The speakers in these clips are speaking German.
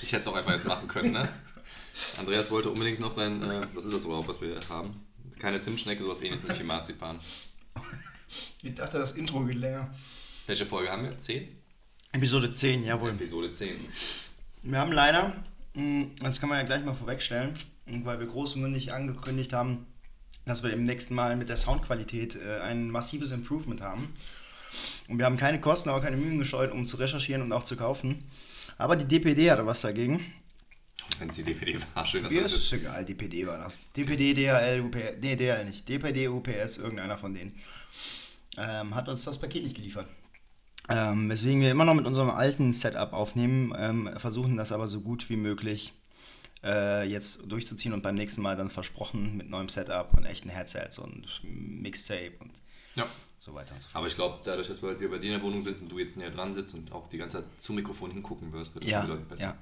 Ich hätte es auch einfach jetzt machen können, ne? Andreas wollte unbedingt noch sein, äh, was ist das überhaupt, was wir haben? Keine Zimtschnecke, sowas ähnliches wie Marzipan. Ich dachte, das Intro geht länger. Welche Folge haben wir? Zehn? Episode 10, jawohl. Episode 10. Wir haben leider, mh, das kann man ja gleich mal vorwegstellen, weil wir großmündig angekündigt haben, dass wir im nächsten Mal mit der Soundqualität äh, ein massives Improvement haben. Und wir haben keine Kosten, aber keine Mühen gescheut, um zu recherchieren und auch zu kaufen. Aber die DPD hatte was dagegen. Wenn es die DPD war, schön, dass ist das es egal, DPD war das. DPD, DHL, UPS, nee, DHL nicht. DPD, UPS, irgendeiner von denen. Ähm, hat uns das Paket nicht geliefert. Ähm, weswegen wir immer noch mit unserem alten Setup aufnehmen, ähm, versuchen das aber so gut wie möglich äh, jetzt durchzuziehen und beim nächsten Mal dann versprochen mit neuem Setup und echten Headsets und Mixtape und Ja. So weiter und so fort. Aber ich glaube, dadurch, dass wir bei dir in der Wohnung sind und du jetzt näher dran sitzt und auch die ganze Zeit zum Mikrofon hingucken wirst, wird das Ja, schon wieder besser.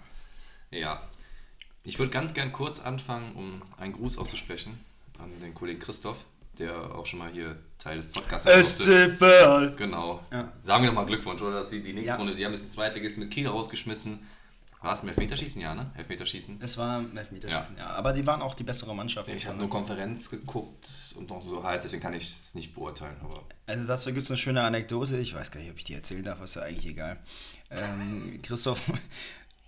ja. Ja. Ich würde ganz gern kurz anfangen, um einen Gruß auszusprechen an den Kollegen Christoph, der auch schon mal hier Teil des Podcasts Verl. Genau. Ja. Sagen wir doch mal Glückwunsch, oder? Dass sie die nächste Ja. Runde, die haben jetzt die Zweitligisten mit Kiel rausgeschmissen. War es im Elfmeterschießen? Ja, ne? Elfmeterschießen. Es war ein Elfmeterschießen, ja. Aber die waren auch die bessere Mannschaft. Ich habe nur Konferenz geguckt und noch so halt, deswegen kann ich es nicht beurteilen. Aber Also dazu gibt es eine schöne Anekdote. Ich weiß gar nicht, ob ich die erzählen darf, ist ja eigentlich egal. Ähm, Christoph,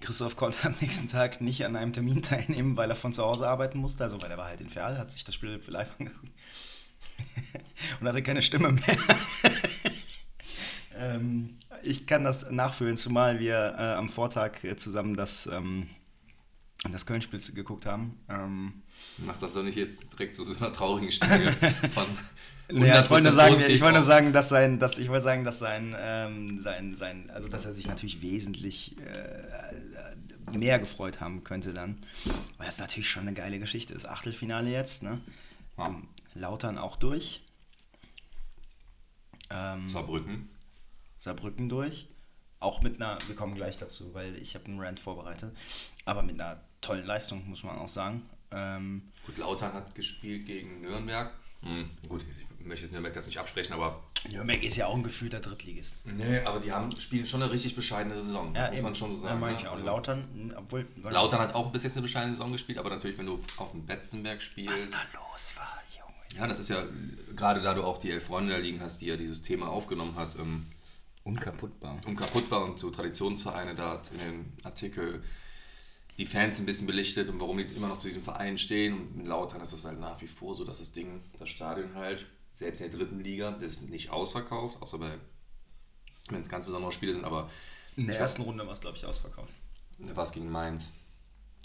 Christoph konnte am nächsten Tag nicht an einem Termin teilnehmen, weil er von zu Hause arbeiten musste. Also weil er war halt in Ferl, hat sich das Spiel live angeguckt. Und hatte keine Stimme mehr. Ähm, ich kann das nachfühlen, zumal wir äh, am Vortag äh, zusammen das, ähm, das Köln-Spiel geguckt haben. Ähm, macht das doch nicht jetzt direkt zu so einer traurigen Stimme von. Naja, ich wollte nur 100% sagen, ich wollte nur sagen, dass sein, dass ich wollte sagen, dass sein, ähm, sein, sein, also dass er sich natürlich wesentlich äh, mehr gefreut haben könnte dann, weil das natürlich schon eine geile Geschichte ist. Achtelfinale jetzt, ne? Ja. Ähm, Lautern auch durch. Ähm, Saarbrücken. Saarbrücken durch. Auch mit einer, wir kommen gleich dazu, weil ich habe einen Rant vorbereitet, aber mit einer tollen Leistung, muss man auch sagen. Ähm, Gut, Lautern hat gespielt gegen Nürnberg. Hm, gut, ich möchte jetzt Nürnberg das nicht absprechen, aber. Nürnberg ist ja auch ein gefühlter Drittligist. Nee, aber die haben, spielen schon eine richtig bescheidene Saison. Das muss eben. man schon so Ja, sagen. mag ne? ich auch. Also, Lautern, obwohl. Lautern hat auch bis jetzt eine bescheidene Saison gespielt, aber natürlich, wenn du auf dem Betzenberg Was spielst. da los war, Junge. Ja, das ist ja, gerade da du auch die elf Freunde da liegen hast, die ja dieses Thema aufgenommen hat, ähm, Unkaputtbar. unkaputtbar und so Traditionsvereine da hat in dem Artikel die Fans ein bisschen belichtet und warum die immer noch zu diesem Verein stehen. Und mit Lautern ist das halt nach wie vor so, dass das Ding, das Stadion halt, selbst in der dritten Liga, das ist nicht ausverkauft, außer bei, wenn es ganz besondere Spiele sind, aber In der ersten Runde war es, glaube ich, ausverkauft. da war es gegen Mainz.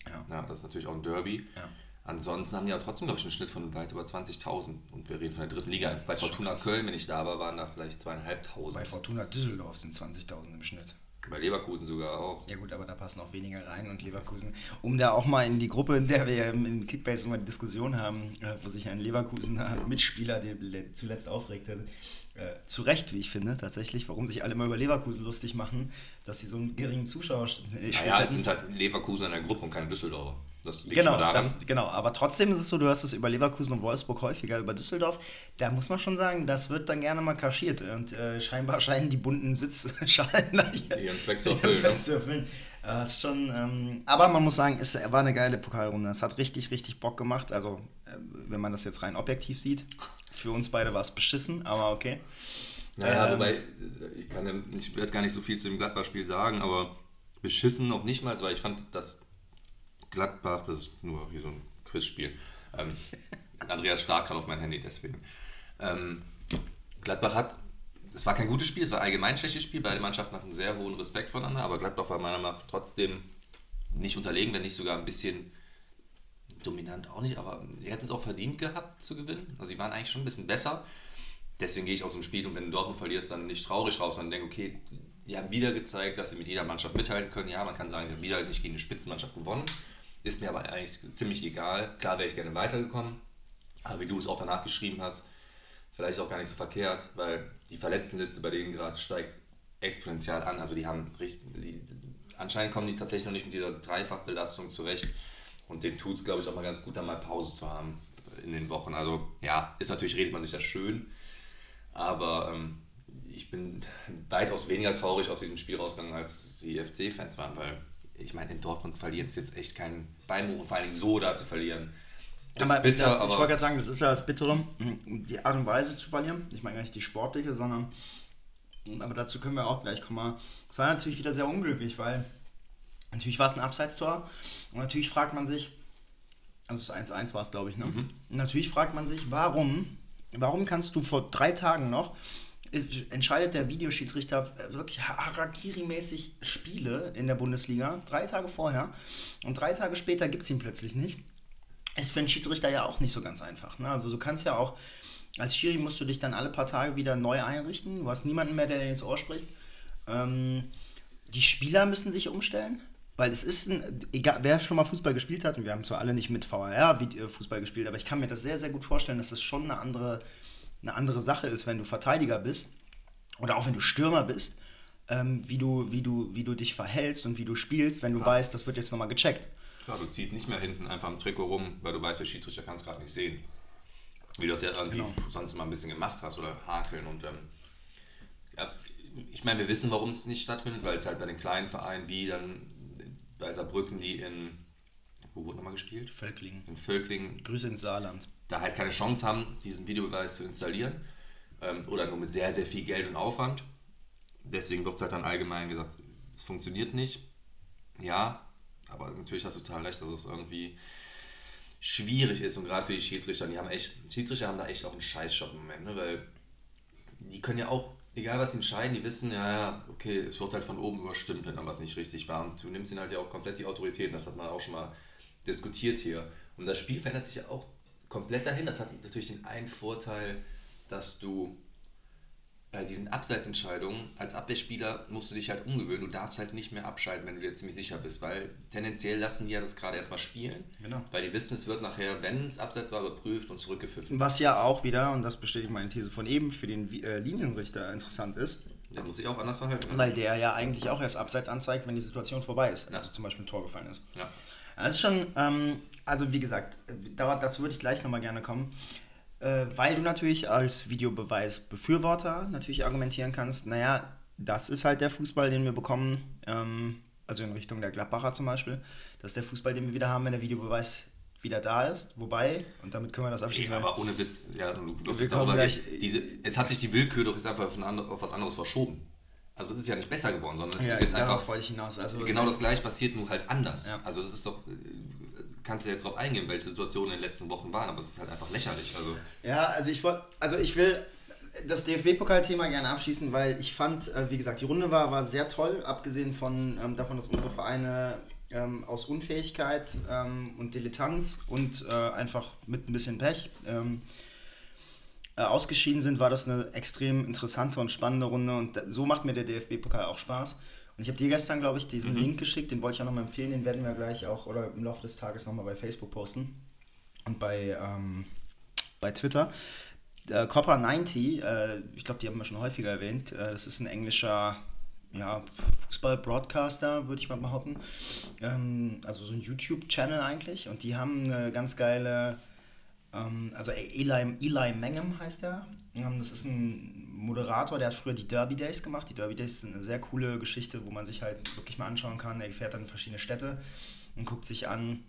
Ja. Ja, das ist natürlich auch ein Derby. Ja. Ansonsten haben die ja trotzdem, glaube ich, einen Schnitt von weit über 20.000. Und wir reden von der dritten Liga. Bei Fortuna. Köln, wenn ich da war, waren da vielleicht Bei zweieinhalbtausend. Fortuna Düsseldorf sind 20.000 im Schnitt. Bei Leverkusen sogar auch. Ja gut, aber da passen auch weniger rein und Leverkusen, um da auch mal in die Gruppe, in der wir ja in Kickbase immer die Diskussion haben, äh, wo sich ein Leverkusener Mitspieler, der le- zuletzt aufregte, äh, zu Recht, wie ich finde, tatsächlich, warum sich alle immer über Leverkusen lustig machen, dass sie so einen geringen Zuschauer Naja, es sind halt Leverkusen in der Gruppe und keine Düsseldorfer. Das liegt Genau, schon daran. das, genau, aber trotzdem ist es so, du hörst es über Leverkusen und Wolfsburg häufiger, über Düsseldorf. Da muss man schon sagen, das wird dann gerne mal kaschiert. Und äh, scheinbar scheinen die bunten Sitzschalen da hier Ihren Zweck zu erfüllen, Zweck zu erfüllen. Äh, ist schon, ähm, aber man muss sagen, es war eine geile Pokalrunde. Es hat richtig, richtig Bock gemacht. Also, äh, wenn man das jetzt rein objektiv sieht, für uns beide war es beschissen, aber okay. Naja, Ähm, wobei, ich, kann, ich werde gar nicht so viel zu dem Gladbach-Spiel sagen, aber beschissen noch nicht mal, weil ich fand, dass Gladbach, das ist nur hier so ein Quizspiel. Ähm, Andreas starrt gerade auf mein Handy, deswegen. Ähm, Gladbach hat, es war kein gutes Spiel, es war allgemein ein schlechtes Spiel, beide Mannschaften hatten sehr hohen Respekt voneinander, aber Gladbach war meiner Meinung nach trotzdem nicht unterlegen, wenn nicht sogar ein bisschen dominant auch nicht, aber die hätten es auch verdient gehabt zu gewinnen. Also sie waren eigentlich schon ein bisschen besser. Deswegen gehe ich aus dem Spiel und wenn du Dortmund verlierst, dann nicht traurig raus, sondern denke, okay, die haben wieder gezeigt, dass sie mit jeder Mannschaft mithalten können. Ja, man kann sagen, sie haben wieder nicht gegen eine Spitzenmannschaft gewonnen. Ist mir aber eigentlich ziemlich egal. Klar wäre ich gerne weitergekommen. Aber wie du es auch danach geschrieben hast, vielleicht auch gar nicht so verkehrt, weil die Verletztenliste bei denen gerade steigt exponentiell an. Also die haben die, anscheinend kommen die tatsächlich noch nicht mit dieser Dreifachbelastung zurecht. Und denen tut es, glaube ich, auch mal ganz gut, da mal Pause zu haben in den Wochen. Also ja, ist natürlich, redet man sich das schön. Aber ähm, ich bin weitaus weniger traurig aus diesem Spiel rausgegangen, als die FC-Fans waren, weil ich meine, in Dortmund verlieren ist jetzt echt kein Beinbruch, vor allem so da zu verlieren. Das aber, bitter, das, aber ich wollte gerade sagen, das ist ja das Bittere, die Art und Weise zu verlieren. Ich meine gar nicht die sportliche, sondern, aber dazu können wir auch gleich kommen. Es war natürlich wieder sehr unglücklich, weil natürlich war es ein Abseitstor und natürlich fragt man sich, also 1-1 war es, glaube ich, ne? Mhm. Natürlich fragt man sich, warum, warum kannst du vor drei Tagen noch entscheidet der Videoschiedsrichter wirklich Harakiri-mäßig Spiele in der Bundesliga, drei Tage vorher. Und drei Tage später gibt es ihn plötzlich nicht. Ist für einen Schiedsrichter ja auch nicht so ganz einfach. Ne? Also du kannst ja auch, als Schiri musst du dich dann alle paar Tage wieder neu einrichten. Du hast niemanden mehr, der dir ins Ohr spricht. Ähm, die Spieler müssen sich umstellen. Weil es ist ein, egal, wer schon mal Fußball gespielt hat, und wir haben zwar alle nicht mit VAR Fußball gespielt, aber ich kann mir das sehr, sehr gut vorstellen, dass es schon eine andere eine andere Sache ist, wenn du Verteidiger bist oder auch wenn du Stürmer bist, ähm, wie, du, wie, du, wie du dich verhältst und wie du spielst, wenn du ja. weißt, das wird jetzt nochmal gecheckt. Klar, du ziehst nicht mehr hinten einfach im Trikot rum, weil du weißt, der Schiedsrichter kann es gerade nicht sehen. Wie du das ja irgendwie genau. sonst mal ein bisschen gemacht hast oder hakeln und ähm, ja, ich meine, wir wissen, warum es nicht stattfindet, weil es halt bei den kleinen Vereinen wie dann bei Saarbrücken, die in wo wurde nochmal gespielt? Völklingen. In Völklingen. Grüße ins Saarland da halt keine Chance haben, diesen Videobeweis zu installieren ähm, oder nur mit sehr, sehr viel Geld und Aufwand. Deswegen wird es halt dann allgemein gesagt, es funktioniert nicht. Ja, aber natürlich hast du total recht, dass es irgendwie schwierig ist und gerade für die Schiedsrichter, die haben echt, Schiedsrichter haben da echt auch einen Scheißjob im Moment, ne? weil die können ja auch, egal was entscheiden, die wissen, ja, ja, okay, es wird halt von oben überstimmt, wenn dann was nicht richtig war und du nimmst ihnen halt ja auch komplett die Autorität, das hat man auch schon mal diskutiert hier. Und das Spiel verändert sich ja auch komplett dahin. Das hat natürlich den einen Vorteil, dass du bei diesen Abseitsentscheidungen als Abwehrspieler musst du dich halt umgewöhnen. Du darfst halt nicht mehr abschalten, wenn du dir ziemlich sicher bist, weil tendenziell lassen die ja das gerade erstmal spielen, genau. weil die wissen, es wird nachher, wenn es Abseits war, überprüft und zurückgepfiffen. Was ja auch wieder, und das bestätigt meine These von eben, für den äh, Linienrichter interessant ist. Der muss sich auch anders verhalten. Weil der ja eigentlich auch erst Abseits anzeigt, wenn die Situation vorbei ist. Also zum Beispiel ein Tor gefallen ist. Ja. Das ist schon, ähm, also wie gesagt, dazu würde ich gleich nochmal gerne kommen. Äh, weil du natürlich als Videobeweis-Befürworter natürlich argumentieren kannst, naja, das ist halt der Fußball, den wir bekommen, ähm, also in Richtung der Gladbacher zum Beispiel, das ist der Fußball, den wir wieder haben, wenn der Videobeweis wieder da ist. Wobei, und damit können wir das abschließen. Nee, aber ohne Witz, ja, du, du gleich, diese, es hat sich die Willkür doch jetzt einfach auf, auf was anderes verschoben. Also es ist ja nicht besser geworden, sondern es ja, ist jetzt einfach hinaus. Also genau das gleiche passiert nur halt anders. Ja. Also das ist doch, kannst du jetzt darauf eingehen, welche Situationen in den letzten Wochen waren, aber es ist halt einfach lächerlich. Also ja, also ich wollte, also ich will das DFB-Pokalthema gerne abschließen, weil ich fand, äh, wie gesagt, die Runde war, war sehr toll, abgesehen von ähm, davon, dass unsere Vereine ähm, aus Unfähigkeit ähm, und Dilettanz und äh, einfach mit ein bisschen Pech ähm, äh, ausgeschieden sind, war das eine extrem interessante und spannende Runde und so macht mir der DFB-Pokal auch Spaß. Und ich habe dir gestern, glaube ich, diesen mhm. Link geschickt, den wollte ich auch nochmal empfehlen, den werden wir gleich auch oder im Laufe des Tages nochmal bei Facebook posten und bei, ähm, bei Twitter. Äh, Copper 90, äh, ich glaube, die haben wir schon häufiger erwähnt, äh, das ist ein englischer ja, Fußball-Broadcaster, würde ich mal behaupten. Ähm, also so ein YouTube-Channel eigentlich und die haben eine ganz geile also Eli, Eli Mangum heißt er. Ähm, das ist ein Moderator, der hat früher die Derby Days gemacht. Die Derby Days sind eine sehr coole Geschichte, wo man sich halt wirklich mal anschauen kann. Er fährt dann in verschiedene Städte und guckt sich an,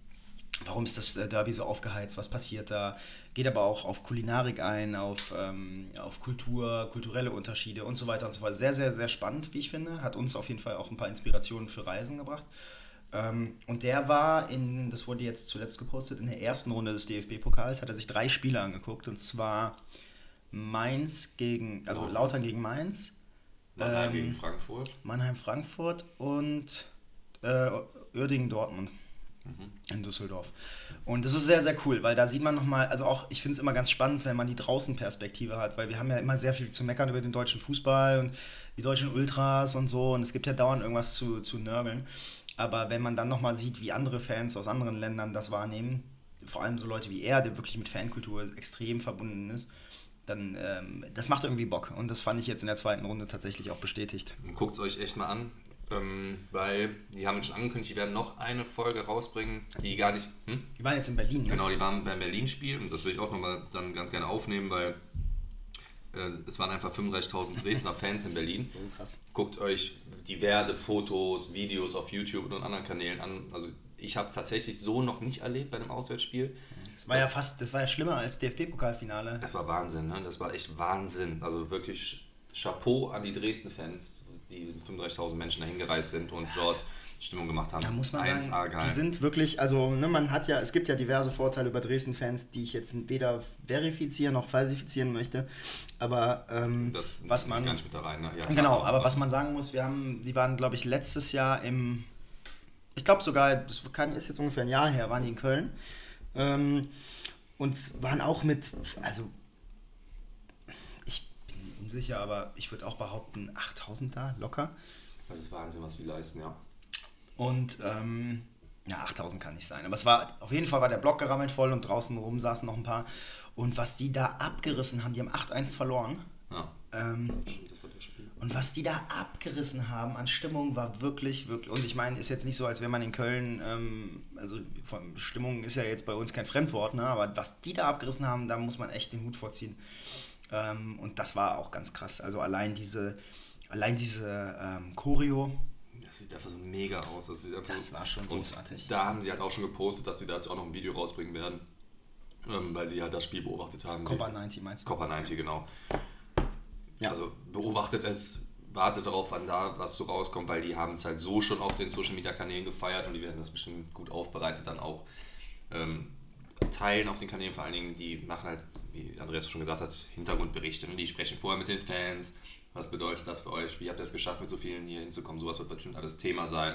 warum ist das äh, Derby so aufgeheizt, was passiert da. Geht aber auch auf Kulinarik ein, auf, ähm, auf Kultur, kulturelle Unterschiede und so weiter und so fort. Sehr, sehr, sehr spannend, wie ich finde. Hat uns auf jeden Fall auch ein paar Inspirationen für Reisen gebracht. Ähm, und der war in, das wurde jetzt zuletzt gepostet, in der ersten Runde des DFB-Pokals hat er sich drei Spiele angeguckt und zwar Mainz gegen, also oh. Lautern gegen Mainz. Mannheim ähm, gegen Frankfurt. Mannheim, Frankfurt und äh, Uerdingen, Dortmund mhm. in Düsseldorf. Und das ist sehr, sehr cool, weil da sieht man nochmal, also auch, ich finde es immer ganz spannend, wenn man die Draußenperspektive hat, weil wir haben ja immer sehr viel zu meckern über den deutschen Fußball und die deutschen Ultras und so und es gibt ja dauernd irgendwas zu, zu nörgeln. Aber wenn man dann nochmal sieht, wie andere Fans aus anderen Ländern das wahrnehmen, vor allem so Leute wie er, der wirklich mit Fankultur extrem verbunden ist, dann ähm, das macht irgendwie Bock. Und das fand ich jetzt in der zweiten Runde tatsächlich auch bestätigt. Guckt es euch echt mal an, ähm, weil die haben schon angekündigt, die werden noch eine Folge rausbringen, die gar nicht. Hm? Die waren jetzt in Berlin, ne? Genau, die waren beim Berlin-Spiel und das will ich auch nochmal dann ganz gerne aufnehmen, weil äh, es waren einfach 35.000 Dresdner Fans in Berlin. So krass. Guckt euch diverse Fotos, Videos auf YouTube und anderen Kanälen an. Also ich habe es tatsächlich so noch nicht erlebt bei einem Auswärtsspiel. Das war ja fast, das war ja schlimmer als DFB-Pokalfinale. Es war Wahnsinn, ne? das war echt Wahnsinn. Also wirklich Chapeau an die Dresden-Fans, die 35.000 Menschen dahin gereist sind und dort Stimmung gemacht haben. Da muss man 1A sagen, geil. die sind wirklich, also ne, man hat ja, es gibt ja diverse Vorteile über Dresden-Fans, die ich jetzt weder verifizieren noch falsifizieren möchte. Aber ähm, das was man gar nicht mit da rein. Ne? Ja, Genau, klar, aber was man sagen muss, wir haben, die waren, glaube ich, letztes Jahr im, ich glaube sogar, das kann, ist jetzt ungefähr ein Jahr her, waren die in Köln. Ähm, und waren auch mit, also ich bin unsicher, aber ich würde auch behaupten, 8000 da, locker. Das ist Wahnsinn, was sie leisten, ja. Und ähm, ja, 8000 kann nicht sein. Aber es war, auf jeden Fall war der Block gerammelt voll und draußen rum saßen noch ein paar. Und was die da abgerissen haben, die haben 8-1 verloren. ja. Ähm. Und was die da abgerissen haben an Stimmung war wirklich, wirklich. Und ich meine, ist jetzt nicht so, als wenn man in Köln, ähm, also von Stimmung ist ja jetzt bei uns kein Fremdwort, ne? aber was die da abgerissen haben, da muss man echt den Hut vorziehen. Ähm, und das war auch ganz krass. Also allein diese, allein diese ähm, Choreo, Das sieht einfach so mega aus. Das, sieht einfach Das so, war schon großartig. Da haben sie halt auch schon gepostet, dass sie dazu auch noch ein Video rausbringen werden, ähm, weil sie halt das Spiel beobachtet haben. Copa 90 meinst du? Copa 90, genau. Ja. Also beobachtet es, wartet darauf, wann da was so rauskommt, weil die haben es halt so schon auf den Social Media Kanälen gefeiert und die werden das bestimmt gut aufbereitet dann auch ähm, teilen auf den Kanälen. Vor allen Dingen, die machen halt, wie Andreas schon gesagt hat, Hintergrundberichte. Und die sprechen vorher mit den Fans. Was bedeutet das für euch? Wie habt ihr es geschafft, mit so vielen hier hinzukommen? Sowas wird bestimmt alles Thema sein.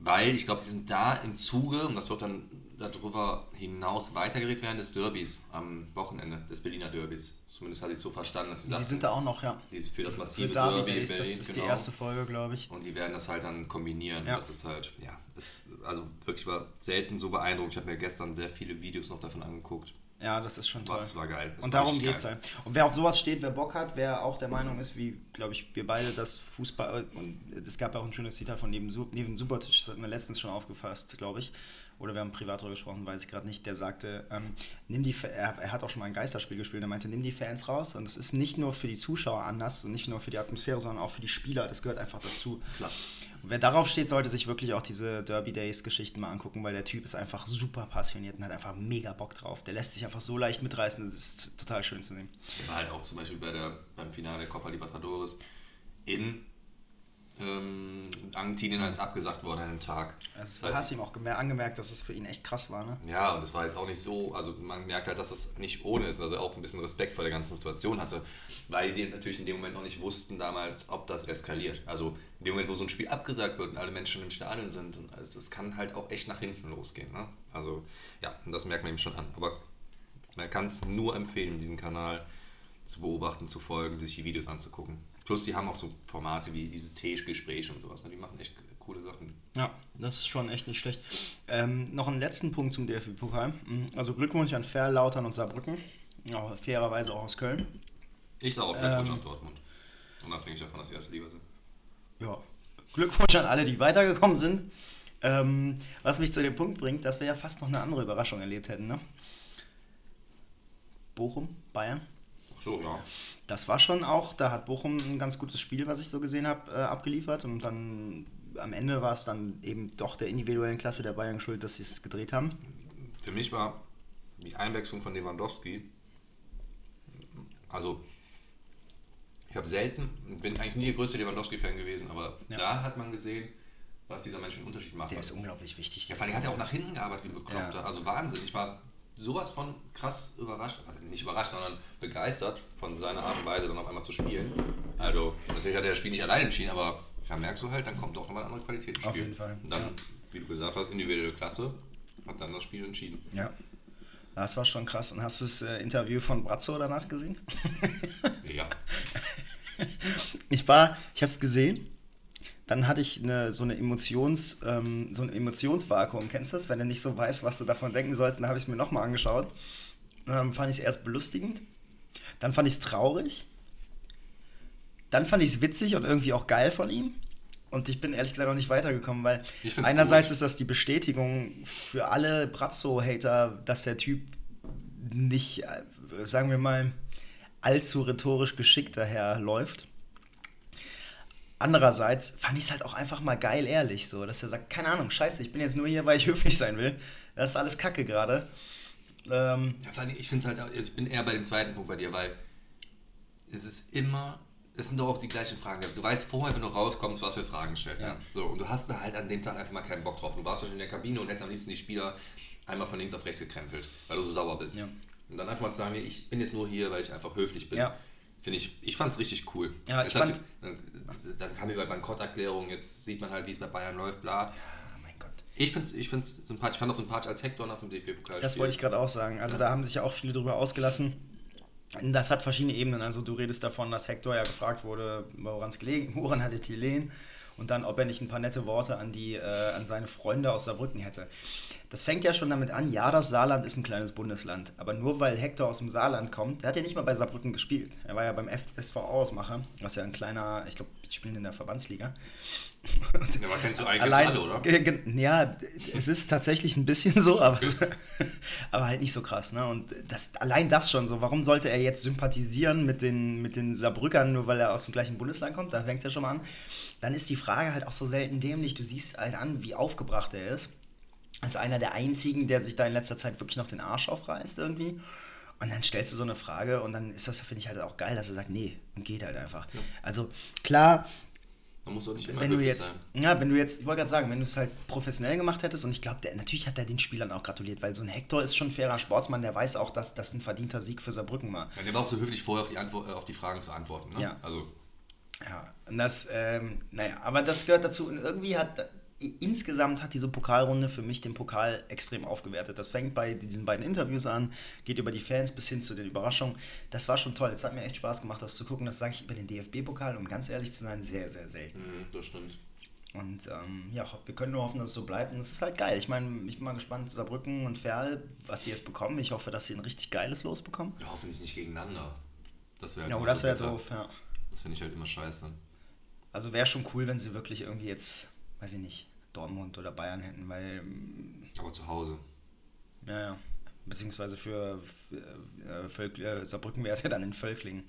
Weil ich glaube, sie sind da im Zuge, und das wird dann darüber hinaus weitergeredet werden, des Derbys am Wochenende, des Berliner Derbys. Zumindest hatte ich es so verstanden, dass sie Die sagten, sind da auch noch, ja. die für das Für massive Derby Derby in Days, Berlin, das ist genau. die erste Folge, glaube ich. Und die werden das halt dann kombinieren. Ja. Das ist halt, ja, das, also wirklich war selten so beeindruckend. Ich habe mir gestern sehr viele Videos noch davon angeguckt. Ja, das ist schon toll. Das war geil. Das und war darum geht es halt. Und wer auf sowas steht, wer Bock hat, wer auch der Meinung ist, wie, glaube ich, wir beide, dass Fußball, und es gab auch ein schönes Zitat von neben, neben Supertisch, das hat mir letztens schon aufgefasst, glaube ich, oder wir haben privat darüber gesprochen, weiß ich gerade nicht, der sagte, ähm, nimm die, er, er hat auch schon mal ein Geisterspiel gespielt, er meinte, nimm die Fans raus und es ist nicht nur für die Zuschauer anders und nicht nur für die Atmosphäre, sondern auch für die Spieler, das gehört einfach dazu. Klar. Wer darauf steht, sollte sich wirklich auch diese Derby Days Geschichten mal angucken, weil der Typ ist einfach super passioniert und hat einfach mega Bock drauf. Der lässt sich einfach so leicht mitreißen, das ist total schön zu sehen. War halt auch zum Beispiel bei der, beim Finale der Copa Libertadores in ähm, Argentinien als abgesagt worden an dem Tag. Also Das hast ihm auch gemer angemerkt, dass es für ihn echt krass war, ne? Ja, und das war jetzt auch nicht so, also man merkt halt, dass das nicht ohne ist, also auch ein bisschen Respekt vor der ganzen Situation hatte, weil die natürlich in dem Moment auch nicht wussten damals, ob das eskaliert. Also in dem Moment, wo so ein Spiel abgesagt wird und alle Menschen im Stadion sind und alles, das kann halt auch echt nach hinten losgehen. Ne? Also ja, und das merkt man eben schon an. Aber man kann es nur empfehlen, diesen Kanal zu beobachten, zu folgen, sich die Videos anzugucken. Plus, die haben auch so Formate wie diese Tischgespräche und sowas. Ne? Die machen echt coole Sachen. Ja, das ist schon echt nicht schlecht. Ähm, noch einen letzten Punkt zum DFB-Pokal. Mhm, Also Glückwunsch an Verlautern und Saarbrücken. Ja, fairerweise auch aus Köln. Ich sage auch Glückwunsch Ähm. an Dortmund. Unabhängig davon, dass sie erst Liga sind. Ja, Glückwunsch an alle, die weitergekommen sind. Ähm, was mich zu dem Punkt bringt, dass wir ja fast noch eine andere Überraschung erlebt hätten, ne? Bochum, Bayern. So, ja. Das war schon auch, da hat Bochum ein ganz gutes Spiel, was ich so gesehen habe, äh, abgeliefert. Und dann am Ende war es dann eben doch der individuellen Klasse der Bayern schuld, dass sie es gedreht haben. Für mich war die Einwechslung von Lewandowski, also ich habe selten, bin eigentlich nie der größte Lewandowski-Fan gewesen, aber Ja. da hat man gesehen, was dieser Mensch für einen Unterschied macht. Der ist unglaublich wichtig. ja, vor allem hat er auch nach hinten gearbeitet wie ein Bekloppter. Ja. Also Wahnsinn. Ich war sowas von krass überrascht, also nicht überrascht, sondern begeistert von seiner Art und Weise, dann auf einmal zu spielen. Also, natürlich hat er das Spiel nicht allein entschieden, aber da merkst du halt, dann kommt doch nochmal eine andere Qualität ins Auf Spiel. jeden Fall, Und dann, ja. wie du gesagt hast, individuelle Klasse, hat dann das Spiel entschieden. Ja. Das war schon krass. Und hast du das äh, Interview von Brazzo danach gesehen? Ja. Ich war, ich habe es gesehen. Dann hatte ich eine, so, eine Emotions, ähm, so ein Emotionsvakuum. Kennst du das? Wenn du nicht so weißt, was du davon denken sollst, dann habe ich es mir nochmal angeschaut. Ähm, fand ich es erst belustigend. Dann fand ich es traurig. Dann fand ich es witzig und irgendwie auch geil von ihm. Und ich bin ehrlich gesagt noch nicht weitergekommen, weil einerseits gut. ist das die Bestätigung für alle Brazzo-Hater, dass der Typ nicht, äh, sagen wir mal, allzu rhetorisch geschickt daherläuft. Andererseits fand ich es halt auch einfach mal geil ehrlich, so, dass er sagt, keine Ahnung, scheiße, ich bin jetzt nur hier, weil ich höflich sein will. Das ist alles Kacke gerade. Ähm, Ja, ich finde halt, auch- ich bin eher bei dem zweiten Punkt bei dir, weil es ist immer, es sind doch auch die gleichen Fragen. Du weißt vorher, wenn du rauskommst, was für Fragen gestellt werden. So, und du hast da halt an dem Tag einfach mal keinen Bock drauf. Du warst schon in der Kabine und hättest am liebsten die Spieler einmal von links auf rechts gekrempelt, weil du so sauer bist. Ja. Und dann einfach mal zu sagen, ich bin jetzt nur hier, weil ich einfach höflich bin. Ja. Finde ich, ich fand es richtig cool. Ja, ich fand- dann, dann kam über Bankrotterklärung, jetzt sieht man halt, wie es bei Bayern läuft, bla. mein Gott. Ich finde es ich find's sympathisch. Ich fand auch sympathisch als Hector nach dem DFB-Pokal. Das wollte ich gerade auch sagen. Also da haben sich ja auch viele drüber ausgelassen. Das hat verschiedene Ebenen. Also du redest davon, dass Hector ja gefragt wurde, woran es gelegen, woran hat es gelegen und dann, ob er nicht ein paar nette Worte an die, äh, an seine Freunde aus Saarbrücken hätte. Das fängt ja schon damit an, ja, das Saarland ist ein kleines Bundesland, aber nur weil Hector aus dem Saarland kommt, der hat ja nicht mal bei Saarbrücken gespielt. Er war ja beim FSV Ausmacher, was ja ein kleiner, ich glaube, die spielen in der Verbandsliga. Ja, aber kennst du eigentlich Allein, alle, oder? Ja, es ist tatsächlich ein bisschen so, aber, aber halt nicht so krass. Ne? Und das, allein das schon so. Warum sollte er jetzt sympathisieren mit den, mit den Saarbrückern, nur weil er aus dem gleichen Bundesland kommt? Da fängt es ja schon mal an. Dann ist die Frage halt auch so selten dämlich. Du siehst halt an, wie aufgebracht er ist. Als einer der einzigen, der sich da in letzter Zeit wirklich noch den Arsch aufreißt irgendwie. Und dann stellst du so eine Frage und dann ist das, finde ich halt auch geil, dass er sagt, nee, und geht halt einfach. Also klar, Man muss auch nicht immer wenn du jetzt, sein. ja, wenn du jetzt, ich wollte gerade sagen, wenn du es halt professionell gemacht hättest und ich glaube, natürlich hat er den Spielern auch gratuliert, weil so ein Hector ist schon ein fairer Sportsmann, der weiß auch, dass das ein verdienter Sieg für Saarbrücken war. Ja, der war auch so höflich, vorher auf die, Antwort, äh, auf die Fragen zu antworten. Ne? Ja. Also, Ja, und das, ähm, naja, aber das gehört dazu und irgendwie hat, insgesamt hat diese Pokalrunde für mich den Pokal extrem aufgewertet. Das fängt bei diesen beiden Interviews an, geht über die Fans bis hin zu den Überraschungen. Das war schon toll. Es hat mir echt Spaß gemacht, das zu gucken. Das sage ich über den DFB-Pokal, um ganz ehrlich zu sein, sehr, sehr selten. mh, das stimmt. Und ähm, ja, wir können nur hoffen, dass es so bleibt. Und es ist halt geil. Ich meine, ich bin mal gespannt, Saarbrücken und Ferl, was die jetzt bekommen. Ich hoffe, dass sie ein richtig geiles Los bekommen. Ja, hoffentlich nicht gegeneinander. Das wäre Ja, halt immer das so wäre doof, ja. Das finde ich halt immer scheiße. Also wäre schon cool, wenn sie wirklich irgendwie jetzt, weiß ich nicht, Dortmund oder Bayern hätten, weil, ähm, Aber zu Hause. ja, ja. Beziehungsweise für, für äh, Völk, äh, Saarbrücken wäre es ja dann in Völklingen.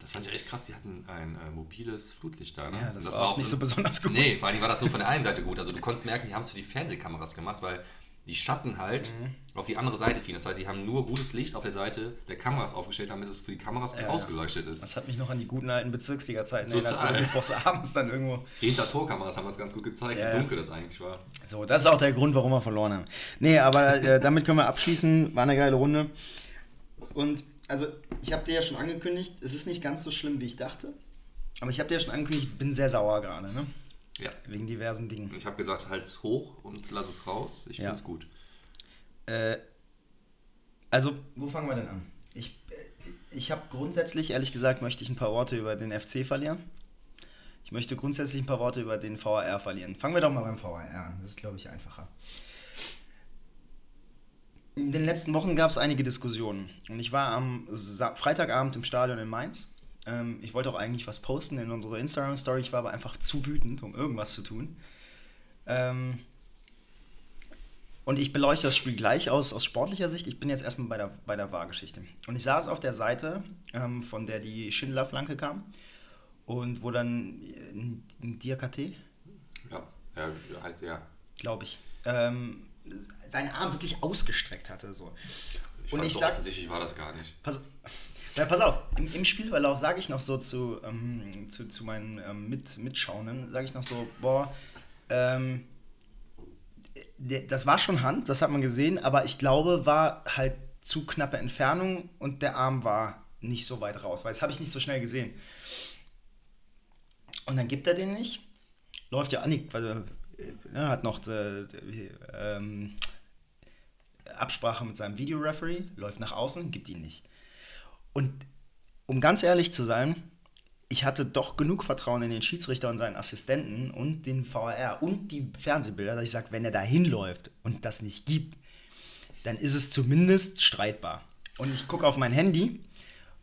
Das fand ich echt krass. Die hatten ein äh, mobiles Flutlicht da. Ne? Ja, das Und war auch nicht so besonders gut. Nee, vor allem war das nur von der einen Seite gut. Also du konntest merken, die haben es für die Fernsehkameras gemacht, weil die Schatten halt Mhm. auf die andere Seite fielen. Das heißt, sie haben nur gutes Licht auf der Seite der Kameras aufgestellt, damit es für die Kameras gut Ja, ausgeleuchtet ist. Das hat mich noch an die guten alten Bezirksliga-Zeiten erinnert, wo mittwochs abends dann irgendwo Hinter Torkameras haben wir es ganz gut gezeigt, Ja, wie dunkel das eigentlich war. So, das ist auch der Grund, warum wir verloren haben. Nee, aber äh, damit können wir abschließen. War eine geile Runde. Und also, ich habe dir ja schon angekündigt, es ist nicht ganz so schlimm, wie ich dachte. Aber ich habe dir ja schon angekündigt, ich bin sehr sauer gerade, ne? Ja. Wegen diversen Dingen. Ich habe gesagt, halt's hoch und lass es raus. Ich Ja. find's gut. Äh, also, wo fangen wir denn an? Ich, äh, ich habe grundsätzlich, ehrlich gesagt, möchte ich ein paar Worte über den FC verlieren. Ich möchte grundsätzlich ein paar Worte über den VAR verlieren. Fangen wir doch mal beim VAR an. Das ist, glaube ich, einfacher. In den letzten Wochen gab es einige Diskussionen. Und ich war am Sa Freitagabend im Stadion in Mainz. Ähm, ich wollte auch eigentlich was posten in unsere Instagram-Story. Ich war aber einfach zu wütend, um irgendwas zu tun. Ähm, und ich beleuchte das Spiel gleich aus, aus sportlicher Sicht. Ich bin jetzt erstmal bei der, bei der VAR-Geschichte. Und ich saß auf der Seite, ähm, von der die Schindler-Flanke kam. Und wo dann ein, ein Diakate, Ja, ja heißt ja. glaube ich, ähm, seinen Arm wirklich ausgestreckt hatte. So. Ich Und ich so sag- offensichtlich war das gar nicht. Pass, ja, pass auf, im, im Spielverlauf sage ich noch so zu, ähm, zu, zu meinen ähm, Mit, Mitschauenden, sage ich noch so, boah, ähm, das war schon Hand, das hat man gesehen, aber ich glaube, war halt zu knappe Entfernung und der Arm war nicht so weit raus, weil das habe ich nicht so schnell gesehen. Und dann gibt er den nicht, läuft ja an, nee, weil er er hat noch äh, äh, ähm, Absprache mit seinem Videoreferee, läuft nach außen, gibt ihn nicht. Und um ganz ehrlich zu sein, ich hatte doch genug Vertrauen in den Schiedsrichter und seinen Assistenten und den VAR und die Fernsehbilder, dass ich sage, wenn er da hinläuft und das nicht gibt, dann ist es zumindest streitbar. Und ich gucke auf mein Handy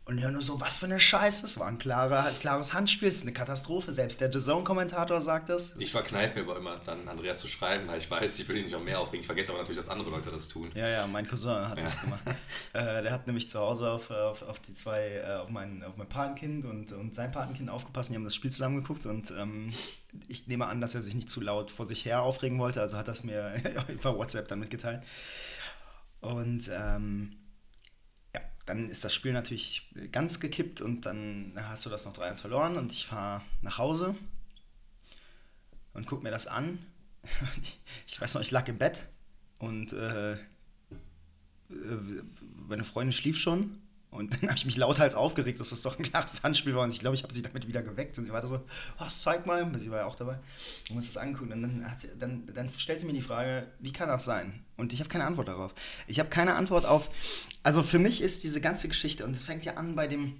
Und ja, nur so, was für eine Scheiße. Es war ein klarer, als klares Handspiel, es ist eine Katastrophe. Selbst der The Zone-Kommentator sagt das. Ich verkneife mir aber immer dann Andreas zu schreiben, weil ich weiß, ich will ihn nicht noch mehr aufregen. Ich vergesse aber natürlich, dass andere Leute das tun. Ja, ja, mein Cousin hat ja. das gemacht. äh, der hat nämlich zu Hause auf, auf, auf die zwei, äh, auf, mein, auf mein Patenkind und, und sein Patenkind aufgepasst. Die haben das Spiel zusammengeguckt und ähm, ich nehme an, dass er sich nicht zu laut vor sich her aufregen wollte. Also hat das mir über WhatsApp dann mitgeteilt. Und ähm, dann ist das Spiel natürlich ganz gekippt und dann hast du das noch 3-1 verloren und ich fahre nach Hause und gucke mir das an. Ich weiß noch, ich lag im Bett und äh, äh meine Freundin schlief schon und dann habe ich mich lauthals aufgeregt, dass das doch ein klares Handspiel war. Und ich glaube, ich habe sie damit wieder geweckt. Und sie war so, oh, zeig mal. Sie war ja auch dabei. Und uns das angeguckt. Und dann, sie, dann, dann stellt sie mir die Frage, wie kann das sein? Und ich habe keine Antwort darauf. Ich habe keine Antwort auf. Also für mich ist diese ganze Geschichte, und das fängt ja an bei dem.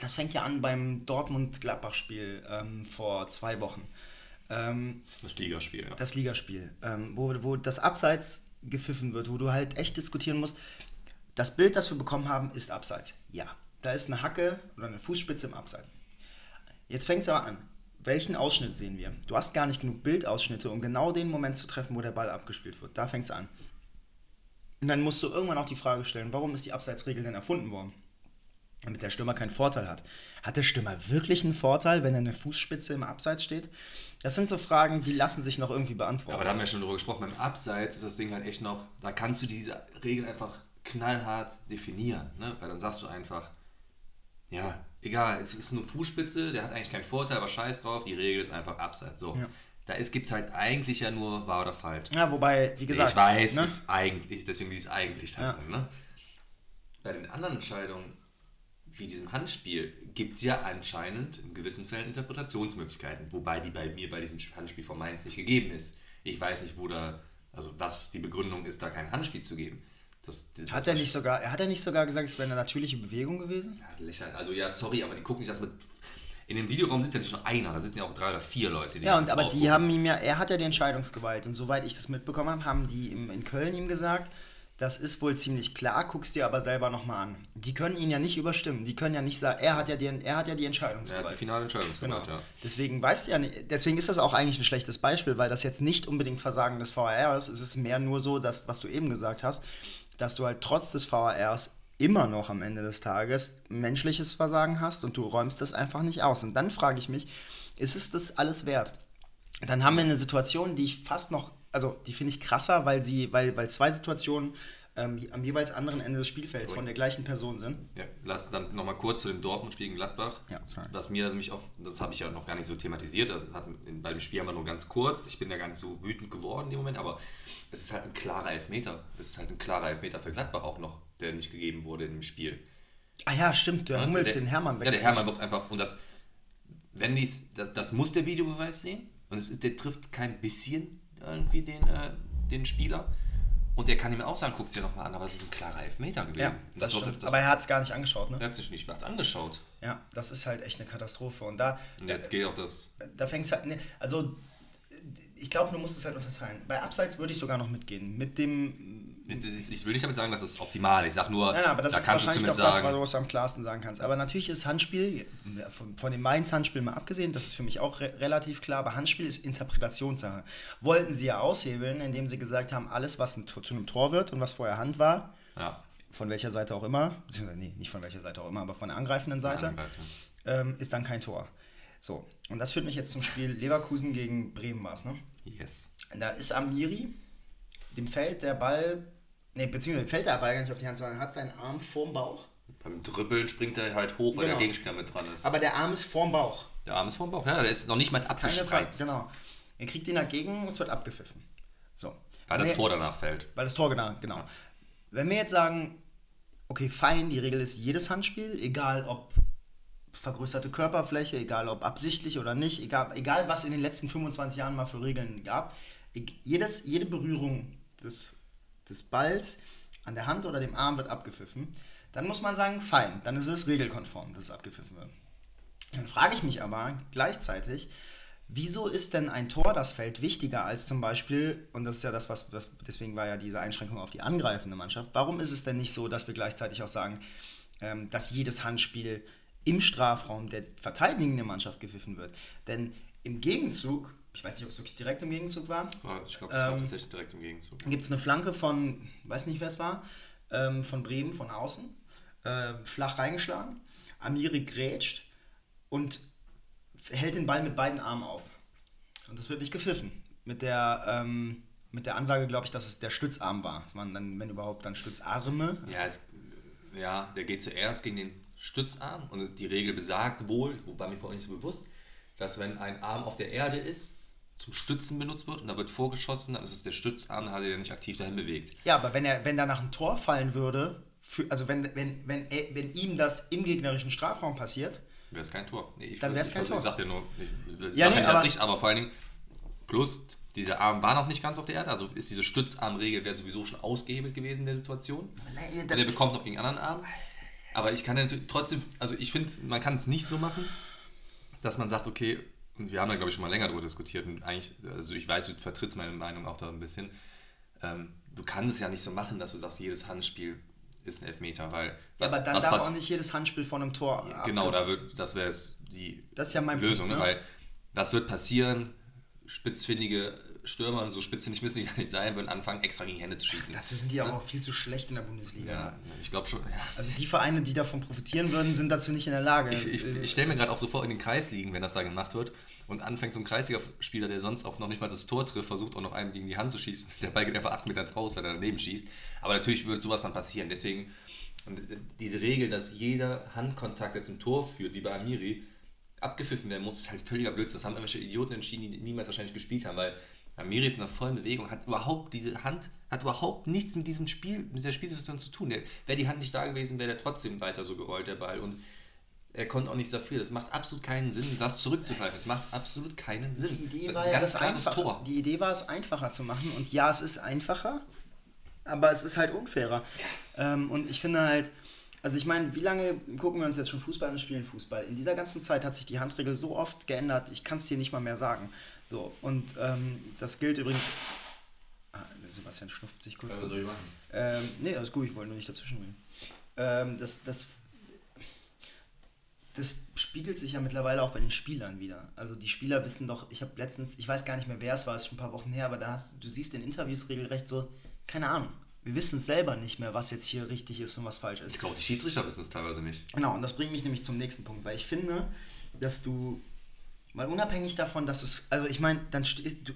Das fängt ja an beim Dortmund-Gladbach-Spiel ähm, vor zwei Wochen. Ähm, das Ligaspiel, ja. Das Ligaspiel, ähm, wo, wo das Abseits gepfiffen wird, wo du halt echt diskutieren musst, das Bild, das wir bekommen haben, ist abseits. Ja. Da ist eine Hacke oder eine Fußspitze im Abseits. Jetzt fängt es aber an. Welchen Ausschnitt sehen wir? Du hast gar nicht genug Bildausschnitte, um genau den Moment zu treffen, wo der Ball abgespielt wird. Da fängt es an. Und dann musst du irgendwann auch die Frage stellen, warum ist die Abseitsregel denn erfunden worden? Damit der Stürmer keinen Vorteil hat. Hat der Stürmer wirklich einen Vorteil, wenn er eine Fußspitze im Abseits steht? Das sind so Fragen, die lassen sich noch irgendwie beantworten. Aber da haben wir schon drüber gesprochen. Beim Abseits ist das Ding halt echt noch, da kannst du diese Regel einfach knallhart definieren, ne? weil dann sagst du einfach, ja, egal, es ist eine Fußspitze, der hat eigentlich keinen Vorteil, aber scheiß drauf, die Regel ist einfach abseits. So. Ja. Da gibt es halt eigentlich ja nur wahr oder falsch. Ja, wobei, wie gesagt. Ich weiß, ne? ist eigentlich, deswegen ist eigentlich da ja. drin. Ne? Bei den anderen Entscheidungen, wie diesem Handspiel, gibt es ja anscheinend in gewissen Fällen Interpretationsmöglichkeiten, wobei die bei mir bei diesem Handspiel von Mainz nicht gegeben ist. Ich weiß nicht, wo da, also was die Begründung ist, da kein Handspiel zu geben. Das, das hat, er nicht sogar, hat er nicht sogar gesagt, es wäre eine natürliche Bewegung gewesen? Ja, lächerlich. Also ja, sorry, aber die gucken nicht, dass mit. In dem Videoraum sitzt ja nicht nur einer, da sitzen ja auch drei oder vier Leute. ja, und, aber die gucken. haben ihm ja, er hat ja die Entscheidungsgewalt. Und soweit ich das mitbekommen habe, haben die im, in Köln ihm gesagt, das ist wohl ziemlich klar, guckst dir aber selber nochmal an. Die können ihn ja nicht überstimmen. Die können ja nicht sagen, er hat ja die, er hat ja die Entscheidungsgewalt. Er hat die finale Entscheidungsgewalt, genau. ja. Deswegen weißt du ja nicht, deswegen ist das auch eigentlich ein schlechtes Beispiel, weil das jetzt nicht unbedingt Versagen des VAR ist. Es ist mehr nur so, dass, was du eben gesagt hast, dass du halt trotz des VARs immer noch am Ende des Tages menschliches Versagen hast und du räumst das einfach nicht aus. Und dann frage ich mich, ist es das alles wert? Dann haben wir eine Situation, die ich fast noch, also die finde ich krasser, weil sie, weil, weil zwei Situationen ähm, am jeweils anderen Ende des Spielfelds von der gleichen Person sind. Ja, lass dann nochmal kurz zu dem Dortmund-Spiel gegen Gladbach. Ja, sorry. Was mir das nämlich auch, das habe ich ja noch gar nicht so thematisiert, das hat, bei dem Spiel haben wir nur ganz kurz, ich bin ja gar nicht so wütend geworden in dem Moment, aber es ist halt ein klarer Elfmeter. Es ist halt ein klarer Elfmeter für Gladbach auch noch, der nicht gegeben wurde dem Spiel. Ah ja, stimmt, der Hummels den Hermann weg. Ja, der Hermann wird einfach, und das, wenn dies, das, das muss der Videobeweis sehen, und es ist, der trifft kein bisschen irgendwie den, äh, den Spieler. Und er kann ihm auch sagen, guck es dir nochmal an, aber es ist ein klarer Elfmeter gewesen. Ja, das das wurde, aber er hat es gar nicht angeschaut, ne? Er hat sich nicht mal angeschaut. Ja, das ist halt echt eine Katastrophe. Und da. Und jetzt geht auch das. Da fängt es halt. Ne, also, ich glaube, du musst es halt unterteilen. Bei Abseits würde ich sogar noch mitgehen. Mit dem. Ich, will nicht damit sagen, dass es optimal ist. Ich sage nur, nein, nein, aber das da ist kannst wahrscheinlich du auch sagen, das, was du am klarsten sagen kannst. Aber natürlich ist Handspiel, von, von dem Mainz-Handspiel mal abgesehen, das ist für mich auch re relativ klar, aber Handspiel ist Interpretationssache. Wollten sie ja aushebeln, indem sie gesagt haben, alles, was ein, zu einem Tor wird und was vorher Hand war, ja. von welcher Seite auch immer, nee, nicht von welcher Seite auch immer, aber von der angreifenden Seite, ähm, ist dann kein Tor. So, und das führt mich jetzt zum Spiel Leverkusen gegen Bremen war es, ne? Yes. Da ist Amiri, dem fällt der Ball, ne, beziehungsweise fällt der Ball gar nicht auf die Hand, sondern hat seinen Arm vorm Bauch. Beim Dribbeln springt er halt hoch, weil genau. der Gegenspieler mit dran ist. Aber der Arm ist vorm Bauch. Der Arm ist vorm Bauch, ja, der ist noch nicht mal abgespreizt. Genau. Er kriegt ihn dagegen und es wird abgepfiffen. So. Weil das Tor danach fällt. Weil das Tor genau, genau. Wenn wir jetzt sagen, okay, fein, die Regel ist jedes Handspiel, egal ob vergrößerte Körperfläche, egal ob absichtlich oder nicht, egal, egal was in den letzten 25 Jahren mal für Regeln gab, jedes, jede Berührung des, des Balls an der Hand oder dem Arm wird abgepfiffen, dann muss man sagen, fein, dann ist es regelkonform, dass es abgepfiffen wird. Dann frage ich mich aber gleichzeitig, wieso ist denn ein Tor das Feld wichtiger als zum Beispiel, und das ist ja das, was, was deswegen war ja diese Einschränkung auf die angreifende Mannschaft, warum ist es denn nicht so, dass wir gleichzeitig auch sagen, ähm, dass jedes Handspiel im Strafraum der verteidigenden Mannschaft gepfiffen wird. Denn im Gegenzug, ich weiß nicht, ob es wirklich direkt im Gegenzug war, Ich glaube, das war Ähm, tatsächlich direkt im Gegenzug. gibt es eine Flanke von, weiß nicht wer es war, ähm, von Bremen, von außen, äh, flach reingeschlagen. Amiri grätscht und hält den Ball mit beiden Armen auf. Und das wird nicht gepfiffen. Mit der, ähm, mit der Ansage, glaube ich, dass es der Stützarm war. Es waren dann, wenn überhaupt, dann Stützarme. Ja, es, ja, der geht zuerst gegen den Stützarm und es- die Regel besagt wohl, wobei mir vorhin nicht so bewusst, dass wenn ein Arm auf der Erde ist, zum Stützen benutzt wird und da wird vorgeschossen, dann ist es der Stützarm, dann hat er nicht aktiv dahin bewegt. Ja, aber wenn er, wenn danach ein Tor fallen würde, für, also wenn, wenn, wenn, wenn ihm das im gegnerischen Strafraum passiert, Wäre es kein Tor. Nee, ich, Dann wär's ich, kein ich, Tor. Ich sag dir nur, ich, Ja, nee, nicht aber- richtig, aber vor allen Dingen, plus, dieser Arm war noch nicht ganz auf der Erde, also ist diese Stützarmregel wäre sowieso schon ausgehebelt gewesen in der Situation. Nein, Und er bekommt noch gegen einen anderen Arm. Aber ich kann natürlich trotzdem, also ich finde, man kann es nicht so machen, dass man sagt, okay, und wir haben da glaube ich schon mal länger darüber diskutiert und eigentlich, also ich weiß, du vertrittst meine Meinung auch da ein bisschen. Ähm, du kannst es ja nicht so machen, dass du sagst, jedes Handspiel ist ein Elfmeter, weil Ja, was, aber dann was darf auch nicht jedes Handspiel von einem Tor. Genau, da wird, das wäre jetzt die Das ja Lösung, Punkt, ne? ne? weil was wird passieren? Spitzfindige Stürmer und so spitzfindig müssen die gar nicht sein, würden anfangen, extra gegen Hände zu schießen. Dazu sind die aber auch viel zu schlecht in der Bundesliga. Ja, ich glaube schon. Ja. Also die Vereine, die davon profitieren würden, sind dazu nicht in der Lage. Ich, ich, Äh, ich stelle mir gerade auch so vor, in den Kreis liegen, wenn das da gemacht wird und anfängt so ein Kreisliga-Spieler, der sonst auch noch nicht mal das Tor trifft, versucht auch noch einem gegen die Hand zu schießen. Der Ball geht einfach 8 Meter ins Raus, weil er daneben schießt. Aber natürlich wird sowas dann passieren. Deswegen, äh, diese Regel, dass jeder Handkontakt, der zum Tor führt, wie bei Amiri, abgepfiffen werden muss, ist halt völliger Blödsinn. Das haben irgendwelche Idioten entschieden, die niemals wahrscheinlich gespielt haben, weil Amiri ist in einer vollen Bewegung, hat überhaupt diese Hand, hat überhaupt nichts mit diesem Spiel, mit der Spielsituation zu tun. Wäre die Hand nicht da gewesen, wäre der trotzdem weiter so gerollt, der Ball. Und er konnte auch nichts dafür. Das macht absolut keinen Sinn, das zurückzupfeifen. Das macht absolut keinen Sinn. die Idee das war ist ein ja ganz klares. Tor. Die Idee war es einfacher zu machen und ja, es ist einfacher, aber es ist halt unfairer. Ähm, und ich finde halt, also ich meine, wie lange gucken wir uns jetzt schon Fußball und spielen Fußball? In dieser ganzen Zeit hat sich die Handregel so oft geändert, ich kann es dir nicht mal mehr sagen. So, und ähm, das gilt übrigens. Ah, Sebastian schnupft sich kurz. Ähm, nee, alles gut, ich wollte nur nicht dazwischen reden. Ähm, das, das, das spiegelt sich ja mittlerweile auch bei den Spielern wieder. Also die Spieler wissen doch, ich habe letztens, ich weiß gar nicht mehr, wer es war, es ist schon ein paar Wochen her, aber da hast, du siehst in Interviews regelrecht so, keine Ahnung, wir wissen es selber nicht mehr, was jetzt hier richtig ist und was falsch ist. Ich glaube, die Schiedsrichter wissen es teilweise nicht. Genau, und das bringt mich nämlich zum nächsten Punkt, weil ich finde, dass du, weil unabhängig davon, dass es, also ich meine, dann steht,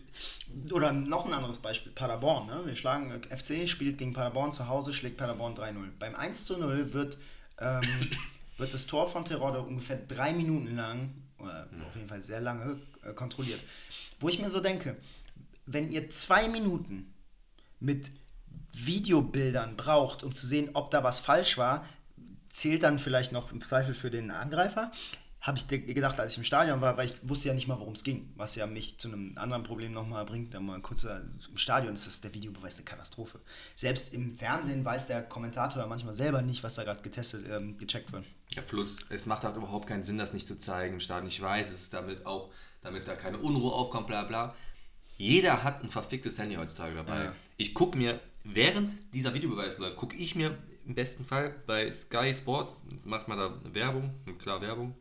oder noch ein anderes Beispiel, Paderborn, ne? wir schlagen, äh, FC spielt gegen Paderborn zu Hause, schlägt Paderborn 3-0. Beim 1 zu 0 wird, ähm, wird das Tor von Terodde ungefähr drei Minuten lang, oder auf jeden Fall sehr lange, äh, kontrolliert. Wo ich mir so denke, wenn ihr zwei Minuten mit Videobildern braucht, um zu sehen, ob da was falsch war, zählt dann vielleicht noch im Zweifel für den Angreifer. Habe ich gedacht, als ich im Stadion war, weil ich wusste ja nicht mal, worum es ging, was ja mich zu einem anderen Problem nochmal bringt. Dann mal kurz äh, im Stadion ist das der Videobeweis eine Katastrophe. Selbst im Fernsehen weiß der Kommentator ja manchmal selber nicht, was da gerade getestet, ähm, gecheckt wird. Ja, plus, es macht halt überhaupt keinen Sinn, das nicht zu zeigen im Stadion. Ich weiß, es ist damit auch, damit da keine Unruhe aufkommt, bla bla. Jeder hat ein verficktes Handy heutzutage dabei. Ja. Ich gucke mir, während dieser Videobeweis läuft, gucke ich mir im besten Fall bei Sky Sports, macht man da Werbung, klar Werbung,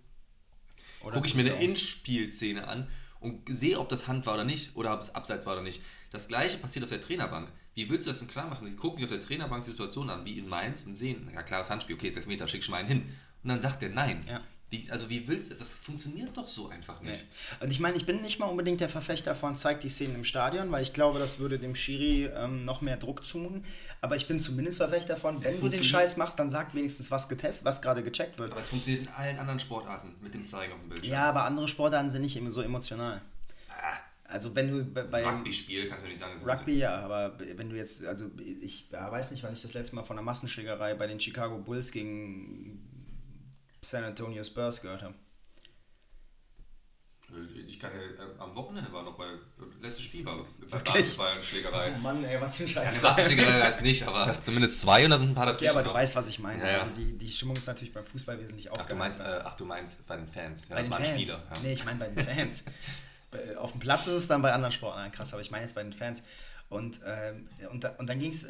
gucke ich mir ist eine In-Spiel-Szene an und sehe, ob das Hand war oder nicht oder ob es abseits war oder nicht. Das gleiche passiert auf der Trainerbank. Wie willst du das denn klar machen? Die gucken sich auf der Trainerbank die Situation an, wie in Mainz und sehen, ja klares Handspiel, okay, 6 Meter, schick schon mal einen hin. Und dann sagt der Nein. Ja. Wie, also wie willst du, das funktioniert doch so einfach nicht. Nee. Und ich meine, ich bin nicht mal unbedingt der Verfechter von zeigt die Szenen im Stadion, weil ich glaube, das würde dem Schiri ähm, noch mehr Druck zumuten. Aber ich bin zumindest Verfechter davon, wenn du den Scheiß machst, dann sag wenigstens, was getestet, was gerade gecheckt wird. Aber es funktioniert in allen anderen Sportarten mit dem Zeigen auf dem Bildschirm. Ja, aber andere Sportarten sind nicht immer so emotional. Ah, Also wenn du bei, bei Rugby-Spiel kannst du nicht sagen, es ist Rugby, ja, aber wenn du jetzt, also ich ja, weiß nicht, wann ich das letzte Mal von einer Massenschlägerei bei den Chicago Bulls gegen San Antonio Spurs gehört habe. Ich kann ja, äh, am Wochenende war noch bei letztes Spiel war bei Schlägerei. Oh Mann, ey, was für ein Scheiß. Wasserschlägerei weiß nicht, aber zumindest zwei und da sind ein paar dazwischen. Ja, aber du noch. weißt, was ich meine. Ja, ja. Also die, die Stimmung ist natürlich beim Fußball wesentlich Ach du, meinst, äh, ach, du meinst bei den Fans. Ja, bei das den waren Fans. Spieler. Ja. Nee, ich meine bei den Fans. Auf dem Platz ist es dann bei anderen Sportarten krass, aber ich meine jetzt bei den Fans. Und, ähm, und, da, und dann ging es,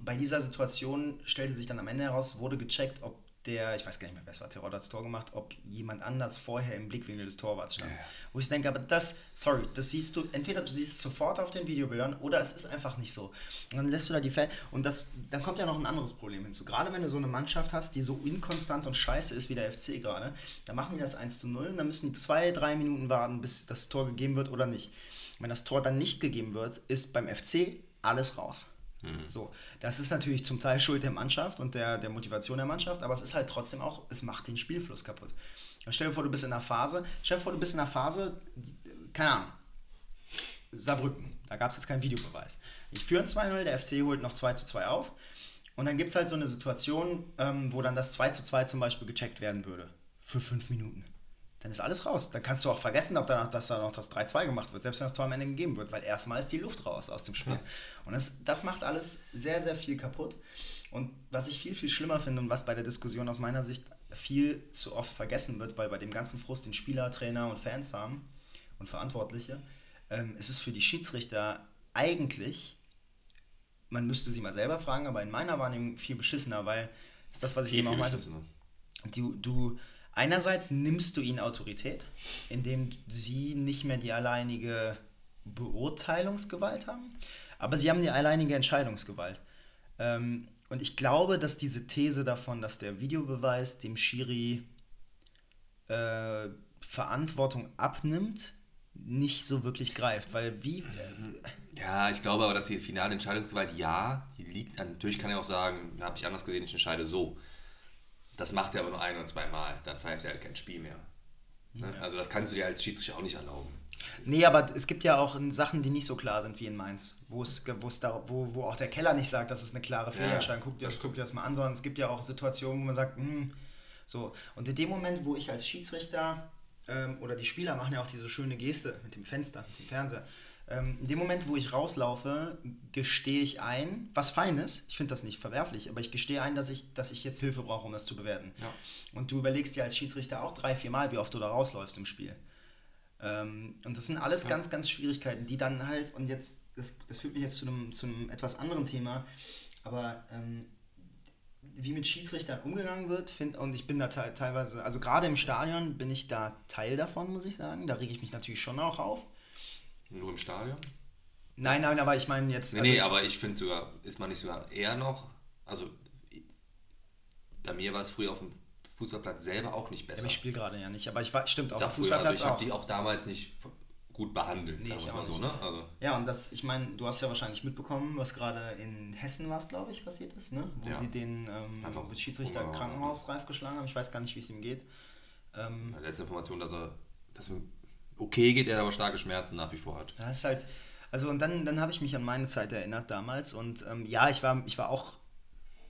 bei dieser Situation stellte sich dann am Ende heraus, wurde gecheckt, ob der, ich weiß gar nicht mehr, wer es war, Terodde hat das Tor gemacht, ob jemand anders vorher im Blickwinkel des Torwarts stand. Ja. Wo ich denke, aber das, sorry, das siehst du, entweder du siehst es sofort auf den Videobildern oder es ist einfach nicht so. Und dann lässt du da die Fälle, und das, dann kommt ja noch ein anderes Problem hinzu. Gerade wenn du so eine Mannschaft hast, die so inkonstant und scheiße ist wie der FC gerade, dann machen die das 1 zu 0 und dann müssen die zwei, drei Minuten warten, bis das Tor gegeben wird oder nicht. Wenn das Tor dann nicht gegeben wird, ist beim FC alles raus. Mhm. So, das ist natürlich zum Teil Schuld der Mannschaft und der, der Motivation der Mannschaft, aber es ist halt trotzdem auch, es macht den Spielfluss kaputt. stell dir vor, du bist in einer Phase, stell dir vor, du bist in einer Phase, keine Ahnung, Saarbrücken, da gab es jetzt keinen Videobeweis. Ich führe 2-0, der FC holt noch 2 zu 2 auf und dann gibt es halt so eine Situation, ähm, wo dann das 2 zu 2 zum Beispiel gecheckt werden würde. Für 5 Minuten dann ist alles raus. Dann kannst du auch vergessen, ob danach, dass da noch das 3-2 gemacht wird, selbst wenn das Tor am Ende gegeben wird, weil erstmal ist die Luft raus aus dem Spiel. Ja. Und das, das macht alles sehr, sehr viel kaputt. Und was ich viel, viel schlimmer finde und was bei der Diskussion aus meiner Sicht viel zu oft vergessen wird, weil bei dem ganzen Frust, den Spieler, Trainer und Fans haben und Verantwortliche, ähm, ist es für die Schiedsrichter eigentlich, man müsste sie mal selber fragen, aber in meiner Wahrnehmung viel beschissener, weil das ist das, was ich viel, eben auch meinte. Du, du Einerseits nimmst du ihnen Autorität, indem sie nicht mehr die alleinige Beurteilungsgewalt haben, aber sie haben die alleinige Entscheidungsgewalt. Ähm, und ich glaube, dass diese These davon, dass der Videobeweis dem Schiri äh, Verantwortung abnimmt, nicht so wirklich greift, weil wie... Äh, ja, ich glaube aber, dass die finale Entscheidungsgewalt, ja, die liegt, natürlich kann er auch sagen, habe ich anders gesehen, ich entscheide so. Das macht er aber nur ein oder zwei Mal. Dann pfeift er halt kein Spiel mehr. Ne? Ja. Also das kannst du dir als Schiedsrichter auch nicht erlauben. Nee, aber es gibt ja auch Sachen, die nicht so klar sind wie in Mainz, wo es, da, wo, wo auch der Keller nicht sagt, dass es eine klare Fehlentscheidung. Guck, dir, guck dir das mal an, sondern es gibt ja auch Situationen, wo man sagt, hm, so. Und in dem Moment, wo ich als Schiedsrichter ähm, oder die Spieler machen ja auch diese schöne Geste mit dem Fenster, mit dem Fernseher, ähm, in dem Moment, wo ich rauslaufe, gestehe ich ein, was fein ist, ich finde das nicht verwerflich, aber ich gestehe ein, dass ich, dass ich jetzt Hilfe brauche, um das zu bewerten. Ja. Und du überlegst dir als Schiedsrichter auch drei, vier Mal, wie oft du da rausläufst im Spiel. Ähm, und das sind alles ja. ganz, ganz Schwierigkeiten, die dann halt, und jetzt, das, das führt mich jetzt zu einem, zu einem etwas anderen Thema, aber ähm, wie mit Schiedsrichtern umgegangen wird, find, und ich bin da te teilweise, also gerade im Stadion bin ich da Teil davon, muss ich sagen. Da rege ich mich natürlich schon auch auf. Nur im Stadion? Nein, nein, aber ich meine jetzt. Nee, also nee, aber ich finde sogar, ist man nicht sogar eher noch, also bei mir war es früher auf dem Fußballplatz selber auch nicht besser. Ja, ich spiele gerade ja nicht, aber ich war, stimmt, auf dem Fußballplatz also ich habe die auch damals nicht gut behandelt, nee, sagen wir mal so, ne? Also. Ja, und das, ich meine, du hast ja wahrscheinlich mitbekommen, was gerade in Hessen war glaube ich, passiert ist, ne? Wo ja. sie den ähm, Schiedsrichter im Krankenhaus reif geschlagen haben. Ich weiß gar nicht, wie es ihm geht. Ähm, letzte Information, dass er dass okay geht, er aber starke Schmerzen nach wie vor hat. Ja, ist halt, also und dann, dann habe ich mich an meine Zeit erinnert damals und ähm, ja, ich war, ich war auch,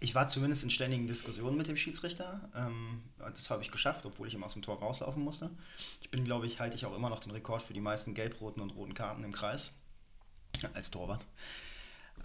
ich war zumindest in ständigen Diskussionen mit dem Schiedsrichter. Ähm, das habe ich geschafft, obwohl ich immer aus dem Tor rauslaufen musste. Ich bin, glaube ich, halte ich auch immer noch den Rekord für die meisten gelb-roten und roten Karten im Kreis. Als Torwart.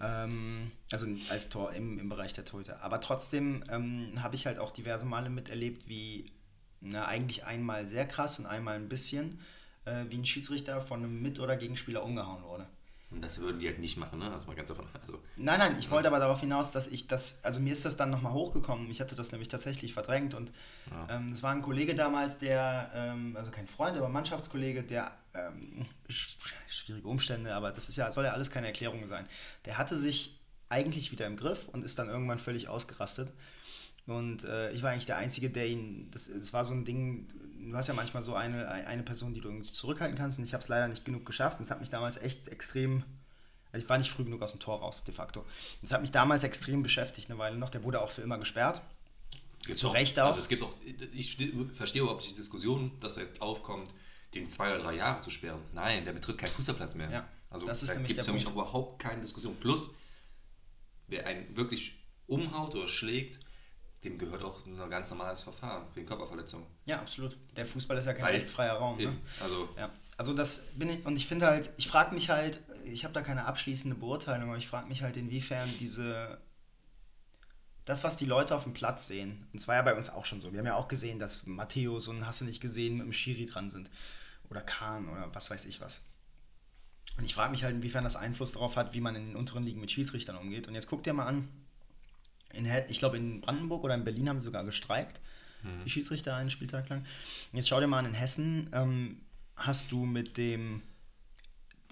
Ähm, also als Tor im, im Bereich der Torhüter. Aber trotzdem ähm, habe ich halt auch diverse Male miterlebt, wie na, eigentlich einmal sehr krass und einmal ein bisschen äh, wie ein Schiedsrichter von einem Mit- oder Gegenspieler umgehauen wurde. Und das würden die halt nicht machen, ne? Also mal ganz davon. Also, nein, nein, ich ja. wollte aber darauf hinaus, dass ich das, also mir ist das dann nochmal hochgekommen. Ich hatte das nämlich tatsächlich verdrängt und ja. ähm, das war ein Kollege damals, der, ähm, also kein Freund, aber Mannschaftskollege, der, ähm, schwierige Umstände, aber das ist ja, soll ja alles keine Erklärung sein. Der hatte sich eigentlich wieder im Griff und ist dann irgendwann völlig ausgerastet. Und äh, ich war eigentlich der Einzige, der ihn, das, das war so ein Ding, du hast ja manchmal so eine, eine Person, die du irgendwie zurückhalten kannst und ich habe es leider nicht genug geschafft und es hat mich damals echt extrem, also ich war nicht früh genug aus dem Tor raus, de facto. Das hat mich damals extrem beschäftigt eine Weile noch, der wurde auch für immer gesperrt. Gibt Zu Recht auch. Also es gibt auch, ich verstehe überhaupt nicht die Diskussion, dass er jetzt aufkommt, den zwei oder drei Jahre zu sperren. Nein, der betritt keinen Fußballplatz mehr. Ja, also das ist da gibt es für mich auch überhaupt keine Diskussion. Plus, wer einen wirklich umhaut oder schlägt, dem gehört auch ein ganz normales Verfahren wegen Körperverletzung. Ja, absolut. Der Fußball ist ja kein Weil, rechtsfreier Raum. Ne? Also, ja. also das bin ich, und ich finde halt, ich frage mich halt, ich habe da keine abschließende Beurteilung, aber ich frage mich halt, inwiefern diese, das, was die Leute auf dem Platz sehen, und zwar ja bei uns auch schon so, wir haben ja auch gesehen, dass Matthäus und hast du nicht gesehen, mit dem Schiri dran sind. Oder Kahn oder was weiß ich was. Und ich frage mich halt, inwiefern das Einfluss darauf hat, wie man in den unteren Ligen mit Schiedsrichtern umgeht. Und jetzt guck dir mal an, In, ich glaube, in Brandenburg oder in Berlin haben sie sogar gestreikt, die Schiedsrichter einen Spieltag lang. Jetzt schau dir mal an, in Hessen ähm, hast du mit dem,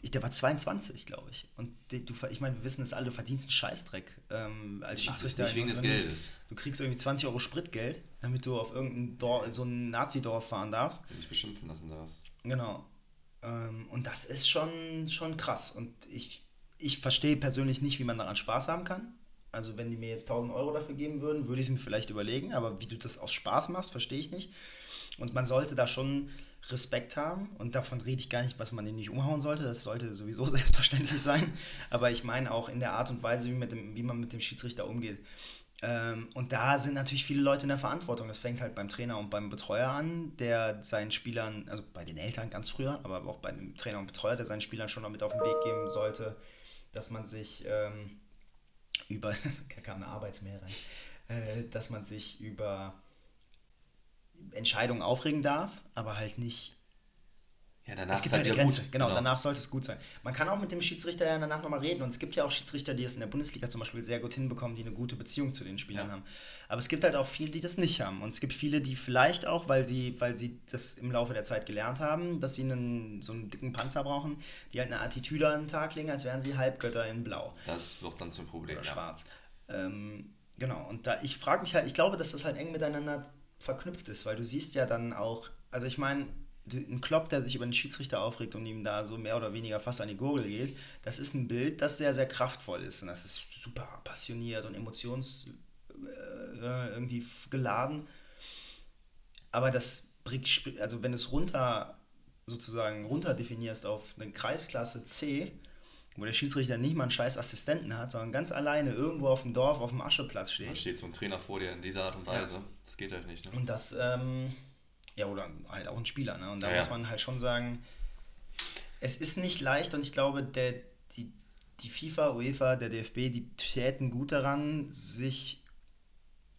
ich, der war 22, glaube ich. Und du, ich meine, wir wissen es alle, du verdienst einen Scheißdreck ähm, als Ach, Schiedsrichter. nicht in wegen des. Geldes. Du kriegst irgendwie 20 Euro Spritgeld, damit du auf irgendein Dorf, so ein Nazi-Dorf fahren darfst. Wenn dich beschimpfen lassen darfst. Genau. Ähm, und das ist schon, schon krass. Und ich, ich verstehe persönlich nicht, wie man daran Spaß haben kann. Also wenn die mir jetzt 1000 Euro dafür geben würden, würde ich es mir vielleicht überlegen. Aber wie du das aus Spaß machst, verstehe ich nicht. Und man sollte da schon Respekt haben. Und davon rede ich gar nicht, was man den nicht umhauen sollte. Das sollte sowieso selbstverständlich sein. Aber ich meine auch in der Art und Weise, wie, dem, wie man mit dem Schiedsrichter umgeht. Ähm, und da sind natürlich viele Leute in der Verantwortung. Das fängt halt beim Trainer und beim Betreuer an, der seinen Spielern, also bei den Eltern ganz früher, aber auch bei dem Trainer und Betreuer, der seinen Spielern schon noch mit auf den Weg geben sollte, dass man sich ähm, über, da kam eine Arbeitsmail rein, äh, dass man sich über Entscheidungen aufregen darf, aber halt nicht Ja, danach es gibt halt eine Grenze, gut. genau, danach sollte es gut sein. Man kann auch mit dem Schiedsrichter ja danach nochmal reden und es gibt ja auch Schiedsrichter, die es in der Bundesliga zum Beispiel sehr gut hinbekommen, die eine gute Beziehung zu den Spielern Ja. haben. Aber es gibt halt auch viele, die das nicht haben. Und es gibt viele, die vielleicht auch, weil sie, weil sie das im Laufe der Zeit gelernt haben, dass sie einen, so einen dicken Panzer brauchen, die halt eine Attitüde an den Tag legen, als wären sie Halbgötter in Blau Das wird dann zum Problem. oder Ja. schwarz. Ähm, genau, und da ich frage mich halt, ich glaube, dass das halt eng miteinander verknüpft ist, weil du siehst ja dann auch, also ich meine, ein Klopp, der sich über den Schiedsrichter aufregt und ihm da so mehr oder weniger fast an die Gurgel geht, das ist ein Bild, das sehr, sehr kraftvoll ist und das ist super passioniert und emotions äh, irgendwie f- geladen. Aber das bringt, also wenn du es runter sozusagen runter definierst auf eine Kreisklasse C, wo der Schiedsrichter nicht mal einen scheiß Assistenten hat, sondern ganz alleine irgendwo auf dem Dorf auf dem Ascheplatz steht. steht so ein Trainer vor dir in dieser Art und Weise. Das geht halt nicht. Ne? Und das, ähm, ja, oder halt auch ein Spieler, ne? Und da Ja, muss man halt schon sagen, es ist nicht leicht und ich glaube, der, die, die FIFA, UEFA, der DFB, die täten gut daran, sich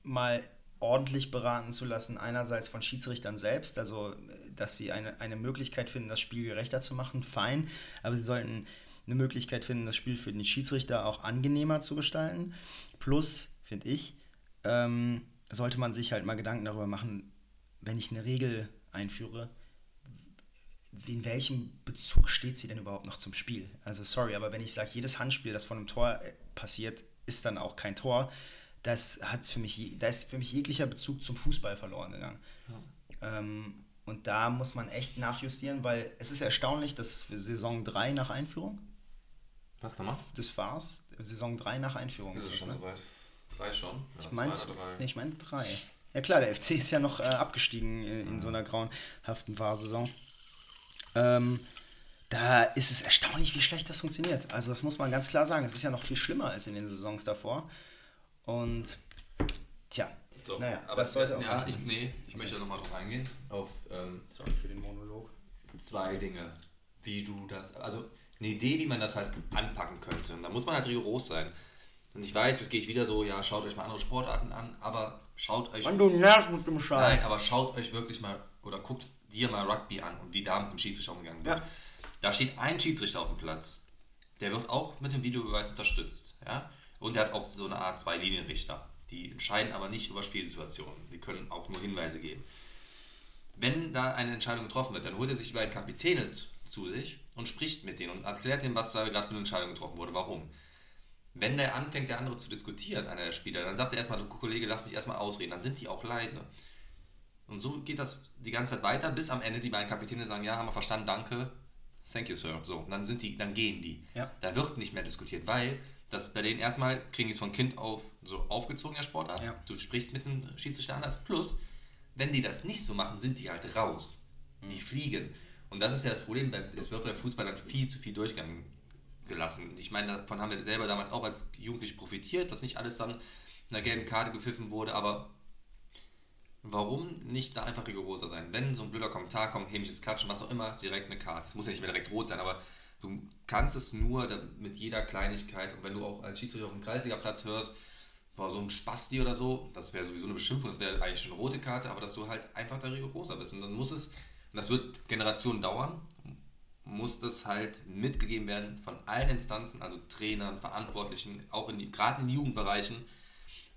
mal ordentlich beraten zu lassen, einerseits von Schiedsrichtern selbst, also dass sie eine, eine Möglichkeit finden, das Spiel gerechter zu machen, fein, aber sie sollten eine Möglichkeit finden, das Spiel für den Schiedsrichter auch angenehmer zu gestalten. Plus, finde ich, ähm, sollte man sich halt mal Gedanken darüber machen, wenn ich eine Regel einführe, in welchem Bezug steht sie denn überhaupt noch zum Spiel? Also sorry, aber wenn ich sage, jedes Handspiel, das von einem Tor äh, passiert, ist dann auch kein Tor, das hat für mich, da ist für mich jeglicher Bezug zum Fußball verloren gegangen. Ähm, und da muss man echt nachjustieren, weil es ist erstaunlich, dass für Saison 3 nach Einführung Was nochmal? des VARs, Saison 3 nach Einführung Ist es das, schon ne? soweit? Drei schon? Ja, Ich meine, nee, ich mein drei. Ja klar, der FC ist ja noch äh, abgestiegen in, in so einer grauenhaften Fahrsaison. Ähm, da ist es erstaunlich, wie schlecht das funktioniert. Also das muss man ganz klar sagen. Es ist ja noch viel schlimmer als in den Saisons davor. Und tja, So, naja, aber das sollte auch ja, ich, nee, ich möchte nochmal drauf eingehen. Auf ähm, Sorry für den Monolog. zwei Dinge, wie du das, also eine Idee, wie man das halt anpacken könnte. Und da muss man halt rigoros sein. Und ich weiß, jetzt gehe ich wieder so, ja, schaut euch mal andere Sportarten an, aber schaut euch. Mann, du nervst mit dem Schal. Nein, aber schaut euch wirklich mal oder guckt dir mal Rugby an und wie da mit dem Schiedsrichter umgegangen wird. Ja. Da steht ein Schiedsrichter auf dem Platz. Der wird auch mit dem Videobeweis unterstützt. Ja? Und der hat auch so eine Art zwei Linienrichter. Die entscheiden aber nicht über Spielsituationen. Die können auch nur Hinweise geben. Wenn da eine Entscheidung getroffen wird, dann holt er sich die beiden Kapitäne zu- zu sich und spricht mit denen und erklärt denen, was da gerade für eine Entscheidung getroffen wurde, warum. Wenn der anfängt, der andere zu diskutieren, einer der Spieler, dann sagt er erstmal, du Kollege, lass mich erstmal ausreden, dann sind die auch leise. Und so geht das die ganze Zeit weiter, bis am Ende die beiden Kapitäne sagen, ja, haben wir verstanden, danke, thank you, Sir. So, und dann sind die, dann gehen die. Ja. Da wird nicht mehr diskutiert, weil das bei denen erstmal kriegen die es von Kind auf so aufgezogen, der Sportart. Ja. Du sprichst mit einem Schiedsrichter anders. Plus, wenn die das nicht so machen, sind die halt raus. Die fliegen. Und das ist ja das Problem, es wird beim Fußball dann viel zu viel Durchgang gelassen. Ich meine, davon haben wir selber damals auch als Jugendliche profitiert, dass nicht alles dann in einer gelben Karte gepfiffen wurde, aber warum nicht da einfach rigoroser sein? Wenn so ein blöder Kommentar kommt, hämisches Klatschen, was auch immer, direkt eine Karte. Es muss ja nicht mehr direkt rot sein, aber du kannst es nur mit jeder Kleinigkeit und wenn du auch als Schiedsrichter auf dem Kreisligaplatz hörst, war so ein Spasti oder so, das wäre sowieso eine Beschimpfung, das wäre eigentlich schon eine rote Karte, aber dass du halt einfach da rigoroser bist. Und dann muss es, und das wird Generationen dauern, muss das halt mitgegeben werden von allen Instanzen, also Trainern, Verantwortlichen, auch in gerade in Jugendbereichen.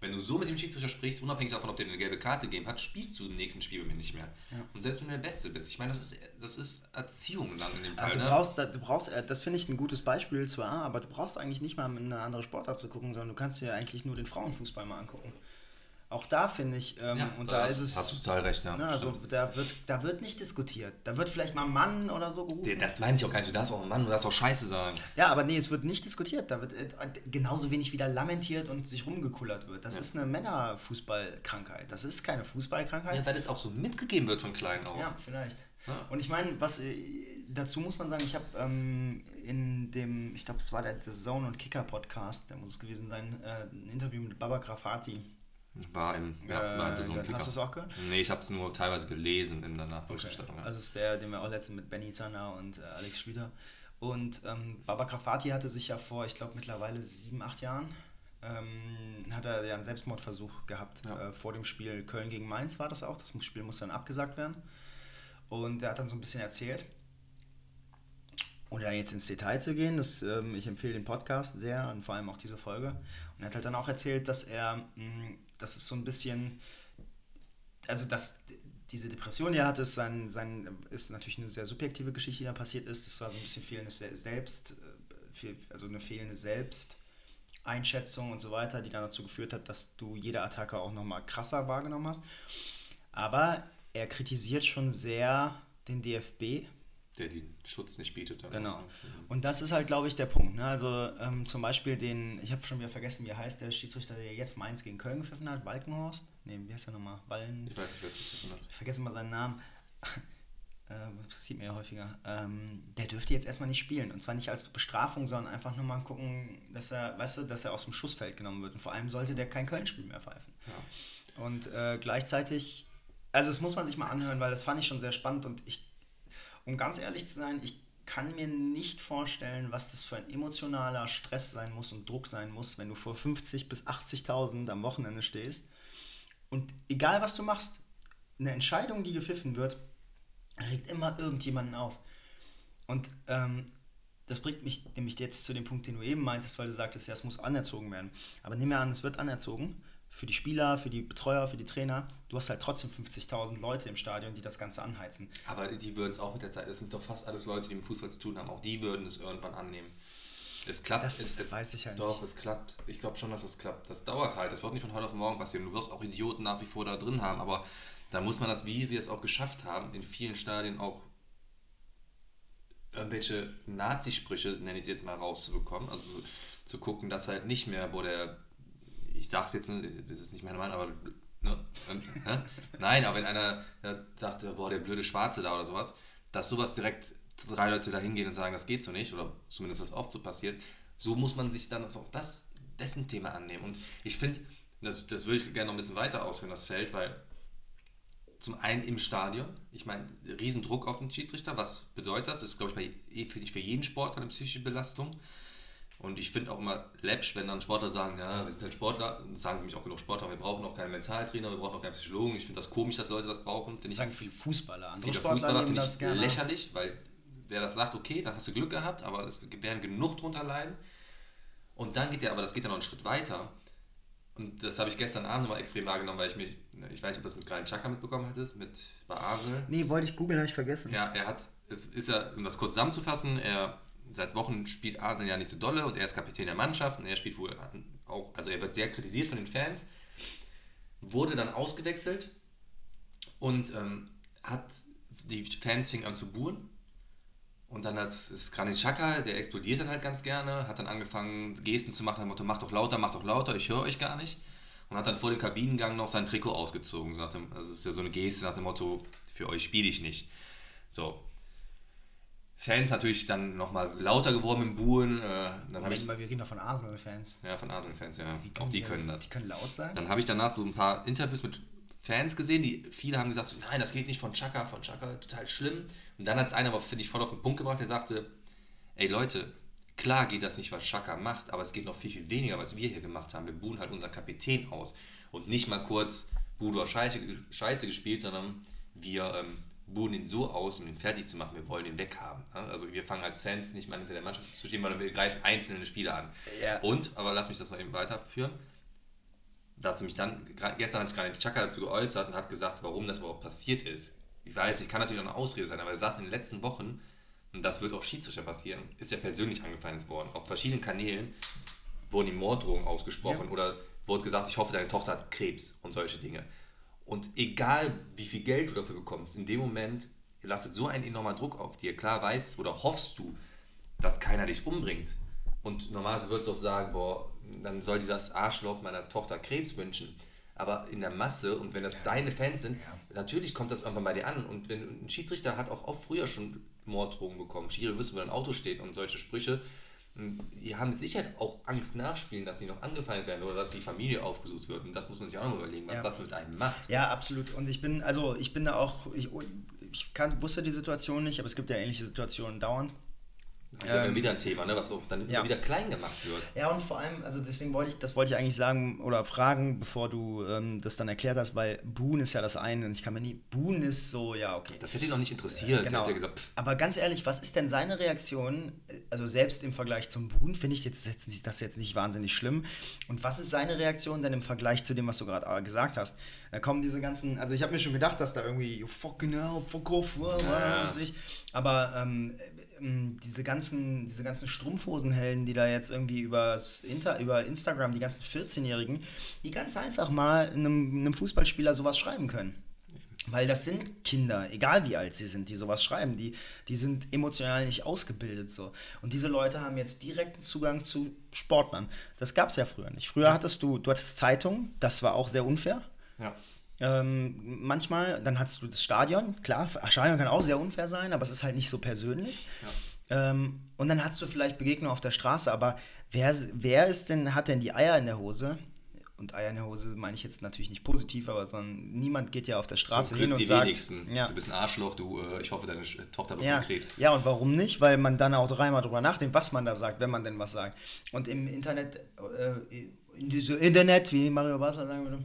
Wenn du so mit dem Schiedsrichter sprichst, unabhängig davon, ob der eine gelbe Karte gegeben hat, spielst du im nächsten Spiel mit mir nicht mehr. Ja. Und selbst wenn du der Beste bist. Ich meine, das ist, das ist Erziehung dann in dem Fall. du ne? brauchst, du brauchst, äh, das finde ich ein gutes Beispiel zwar, aber du brauchst eigentlich nicht mal in eine andere Sportart zu gucken, sondern du kannst dir eigentlich nur den Frauenfußball mal angucken. Auch da finde ich, ähm, ja, und da hast, ist es, Hast du total recht, ja. ne, also stimmt. da wird, da wird nicht diskutiert. Da wird vielleicht mal ein Mann oder so gerufen. Das meine ich auch gar nicht. Du darfst auch ein Mann, du darfst auch Scheiße sagen. Ja, aber nee, es wird nicht diskutiert. Da wird äh, genauso wenig wieder lamentiert und sich rumgekullert wird. Das Ja. ist eine Männerfußballkrankheit. Das ist keine Fußballkrankheit. Ja, weil es auch so mitgegeben wird von klein auf. Ja, vielleicht. Ja. Und ich meine, was äh, dazu muss man sagen, ich habe ähm, in dem, ich glaube, es war der The Zone und Kicker Podcast, der muss es gewesen sein, äh, ein Interview mit Baba Grafati. War im, ja, war äh, so ein hast du es auch gehört? Nee, ich habe es nur teilweise gelesen in der Nachberichterstattung. ja. Also es ist der, den wir auch letztens mit Benny Zanner und äh, Alex Schlüter. Und ähm, Baba Grafati hatte sich ja vor, ich glaube mittlerweile sieben, acht Jahren, ähm, hat er ja einen Selbstmordversuch gehabt. Ja. Äh, vor dem Spiel Köln gegen Mainz war das auch. Das Spiel musste dann abgesagt werden. Und er hat dann so ein bisschen erzählt. Ohne da jetzt ins Detail zu gehen, das, ähm, ich empfehle den Podcast sehr und vor allem auch diese Folge. Und er hat halt dann auch erzählt, dass er, mh, das ist so ein bisschen, also dass diese Depression, die er hatte, ist, sein, sein, ist natürlich eine sehr subjektive Geschichte, die da passiert ist. Das war so ein bisschen fehlendes Se- Selbst, äh, also eine fehlende Selbsteinschätzung und so weiter, die dann dazu geführt hat, dass du jede Attacke auch nochmal krasser wahrgenommen hast. Aber er kritisiert schon sehr den DFB, Der den Schutz nicht bietet. dann. Genau. Und das ist halt, glaube ich, der Punkt. Ne? Also ähm, zum Beispiel den, ich habe schon wieder vergessen, wie er heißt, der Schiedsrichter, der jetzt Mainz gegen Köln gepfiffen hat, Walkenhorst. Ne, wie heißt der nochmal? Wallen. Ich weiß nicht, wer es gefunden hat. Ich vergesse mal seinen Namen. Ähm, das passiert mir ja häufiger. Ähm, der dürfte jetzt erstmal nicht spielen. Und zwar nicht als Bestrafung, sondern einfach nur mal gucken, dass er, weißt du, dass er aus dem Schussfeld genommen wird. Und vor allem sollte der kein Köln-Spiel mehr pfeifen. Ja. Und äh, gleichzeitig, also das muss man sich mal anhören, weil das fand ich schon sehr spannend und ich, um ganz ehrlich zu sein, ich kann mir nicht vorstellen, was das für ein emotionaler Stress sein muss und Druck sein muss, wenn du vor 50 bis 80.000 am Wochenende stehst und egal was du machst, eine Entscheidung, die gepfiffen wird, regt immer irgendjemanden auf. Und ähm, das bringt mich nämlich jetzt zu dem Punkt, den du eben meintest, weil du sagtest, ja, es muss anerzogen werden. Aber nehmen wir an, es wird anerzogen für die Spieler, für die Betreuer, für die Trainer. Du hast halt trotzdem 50.000 Leute im Stadion, die das Ganze anheizen. Aber die würden es auch mit der Zeit, das sind doch fast alles Leute, die mit Fußball zu tun haben, auch die würden es irgendwann annehmen. Es klappt. Das es, es, weiß ich ja nicht. Doch, es klappt. Ich glaube schon, dass es klappt. Das dauert halt. Das wird nicht von heute auf morgen passieren. Du wirst auch Idioten nach wie vor da drin haben, aber da muss man das, wie wir es auch geschafft haben, in vielen Stadien auch irgendwelche Nazisprüche, nenne ich sie jetzt mal, rauszubekommen. Also so, zu gucken, dass halt nicht mehr, wo der, ich sag's jetzt, das ist nicht meine Meinung, aber ne, nein, aber wenn einer sagt, boah, der blöde Schwarze da oder sowas, dass sowas direkt drei Leute da hingehen und sagen, das geht so nicht, oder zumindest das oft so passiert, so muss man sich dann auch das, dessen Thema annehmen. Und ich finde, das, das würde ich gerne noch ein bisschen weiter ausführen, das Feld, weil zum einen im Stadion, ich meine, Riesendruck auf den Schiedsrichter, was bedeutet das? Das ist, glaube ich, bei, für, für jeden Sportler eine psychische Belastung. Und ich finde auch immer läppsch, wenn dann Sportler sagen, ja, wir sind halt Sportler, das sagen sie mich auch genug Sportler, wir brauchen auch keinen Mentaltrainer, wir brauchen auch keinen Psychologen. Ich finde das komisch, dass Leute das brauchen. Finde Das ich sagen viele Fußballer. Andere viele Sportler Fußballer finde das ich gerne. lächerlich, weil wer das sagt, okay, dann hast du Glück gehabt, aber es werden genug drunter leiden. Und dann geht ja, aber das geht dann noch einen Schritt weiter. Und das habe ich gestern Abend nochmal extrem wahrgenommen, weil ich mich, ich weiß nicht, ob das mit Granit Xhaka mitbekommen hattest, mit bei Arsenal. Nee, wollte ich googeln, habe ich vergessen. Ja, er hat, es ist ja, um das kurz zusammenzufassen, er seit Wochen spielt Arsenal ja nicht so dolle und er ist Kapitän der Mannschaft und er spielt wohl auch, also er wird sehr kritisiert von den Fans, wurde dann ausgewechselt und ähm, hat, die Fans fingen an zu buhen und dann hat es Granit Xhaka, der explodiert dann halt ganz gerne, hat dann angefangen Gesten zu machen, nach dem Motto, mach doch lauter, mach doch lauter, ich höre euch gar nicht und hat dann vor dem Kabinengang noch sein Trikot ausgezogen, so dem, also es ist ja so eine Geste nach dem Motto, für euch spiele ich nicht. So, Fans natürlich dann nochmal lauter geworden im Buhen. Äh, dann ich, mal, wir reden doch von Arsenal-Fans. ja, von Arsenal-Fans, ja. Wie Auch die denn- können das. Die können laut sein. Dann habe ich danach so ein paar Interviews mit Fans gesehen, die viele haben gesagt, so, nein, das geht nicht von Chaka, von Chaka, total schlimm. Und dann hat es einer aber, finde ich, voll auf den Punkt gebracht, der sagte, ey Leute, klar geht das nicht, was Chaka macht, aber es geht noch viel, viel weniger, was wir hier gemacht haben. Wir buhen halt unseren Kapitän aus. Und nicht mal kurz, Budo Scheiße, Scheiße gespielt, sondern wir ähm, buhen ihn so aus, um ihn fertig zu machen. Wir wollen ihn weghaben. Also wir fangen als Fans nicht mal hinter der Mannschaft zu stehen, sondern wir greifen einzelne Spieler an. Ja. Und, aber lass mich das noch eben weiterführen, dass nämlich dann, gestern hat sich gerade Chaka dazu geäußert und hat gesagt, warum das überhaupt passiert ist. Ich weiß, ich kann natürlich auch eine Ausrede sein, aber er sagt in den letzten Wochen, und das wird auch Schiedsrichter passieren, ist er persönlich angefeindet worden. Auf verschiedenen Kanälen wurden ihm Morddrohungen ausgesprochen ja. oder wurde gesagt, ich hoffe, deine Tochter hat Krebs und solche Dinge. Und egal, wie viel Geld du dafür bekommst, in dem Moment lastet so ein enormer Druck auf dir. Klar weißt oder hoffst du, dass keiner dich umbringt. Und normalerweise würdest du auch sagen, boah, dann soll dieses Arschloch meiner Tochter Krebs wünschen. Aber in der Masse und wenn das ja. deine Fans sind, ja. natürlich kommt das irgendwann bei dir an. Und wenn ein Schiedsrichter hat auch oft früher schon Morddrohungen bekommen. Schiri wissen, wo ein Auto steht und solche Sprüche. Die haben mit Sicherheit auch Angst nachspielen, dass sie noch angefeindet werden oder dass die Familie aufgesucht wird. Und das muss man sich auch noch überlegen, was ja. das mit einem macht. Ja, absolut. Und ich bin, also ich bin da auch, ich, ich kann, wusste die Situation nicht, aber es gibt ja ähnliche Situationen dauernd. Das ist ähm, ja wieder ein Thema, ne, was auch dann ja. wieder klein gemacht wird. Ja, und vor allem, also deswegen wollte ich, das wollte ich eigentlich sagen oder fragen, bevor du ähm, das dann erklärt hast, weil Boon ist ja das eine und ich kann mir nie, Boon ist so, ja, okay. Das hätte ihn noch nicht interessiert. Äh, genau. Gesagt, Aber ganz ehrlich, was ist denn seine Reaktion, also selbst im Vergleich zum Boon, finde ich jetzt, jetzt das jetzt nicht wahnsinnig schlimm. Und was ist seine Reaktion denn im Vergleich zu dem, was du gerade äh, gesagt hast? Da kommen diese ganzen, also ich habe mir schon gedacht, dass da irgendwie, you fucking hell, fuck off, ja. was ich. Aber ähm, diese ganzen, diese ganzen Strumpfhosenhelden, die da jetzt irgendwie übers Inter, über Instagram, die ganzen 14-Jährigen, die ganz einfach mal einem, einem Fußballspieler sowas schreiben können. Weil das sind Kinder, egal wie alt sie sind, die sowas schreiben. Die, die sind emotional nicht ausgebildet so. Und diese Leute haben jetzt direkten Zugang zu Sportlern. Das gab es ja früher nicht. Früher hattest du, du hattest Zeitungen, das war auch sehr unfair. Ja. Ähm, manchmal, dann hast du das Stadion, klar, Stadion kann auch sehr unfair sein, aber es ist halt nicht so persönlich. Ja. Ähm, und dann hast du vielleicht Begegnungen auf der Straße, aber wer, wer ist denn, hat denn die Eier in der Hose? Und Eier in der Hose meine ich jetzt natürlich nicht positiv, aber sondern niemand geht ja auf der Straße hin und die sagt, wenigsten. Ja. du bist ein Arschloch, du, äh, ich hoffe, deine Tochter bekommt ja. Krebs. Ja, und warum nicht? Weil man dann auch dreimal drüber nachdenkt, was man da sagt, wenn man denn was sagt. Und im Internet, äh, in diesem Internet, wie Mario Basler sagen würde,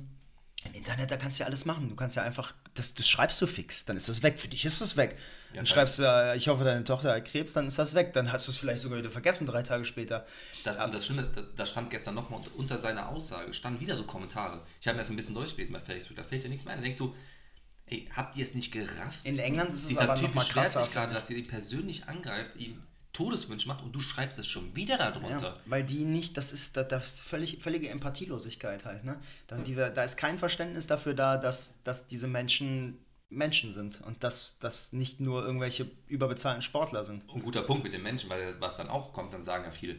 im Internet, da kannst du ja alles machen. Du kannst ja einfach, das, das schreibst du fix, dann ist das weg. Für dich ist das weg. Ja, dann schreibst du, äh, ich hoffe, deine Tochter hat Krebs, dann ist das weg. Dann hast du es vielleicht sogar wieder vergessen, drei Tage später. Das, ja. das Schlimme, da stand gestern nochmal unter, unter seiner Aussage, standen wieder so Kommentare. Ich habe mir das ein bisschen durchgelesen bei Facebook, da fällt dir nichts mehr ein. Da denkst du, ey, habt ihr es nicht gerafft? In England ist es Dieser aber Typ noch mal krasser. gerade, dass ihr ihn persönlich angreift, ihm Todeswunsch macht und du schreibst es schon wieder darunter. Ja, weil die nicht, das ist, das ist völlig, völlige Empathielosigkeit halt. Ne? Da, die, da ist kein Verständnis dafür da, dass, dass diese Menschen Menschen sind und dass das nicht nur irgendwelche überbezahlten Sportler sind. Ein guter Punkt mit den Menschen, weil was dann auch kommt, dann sagen ja viele,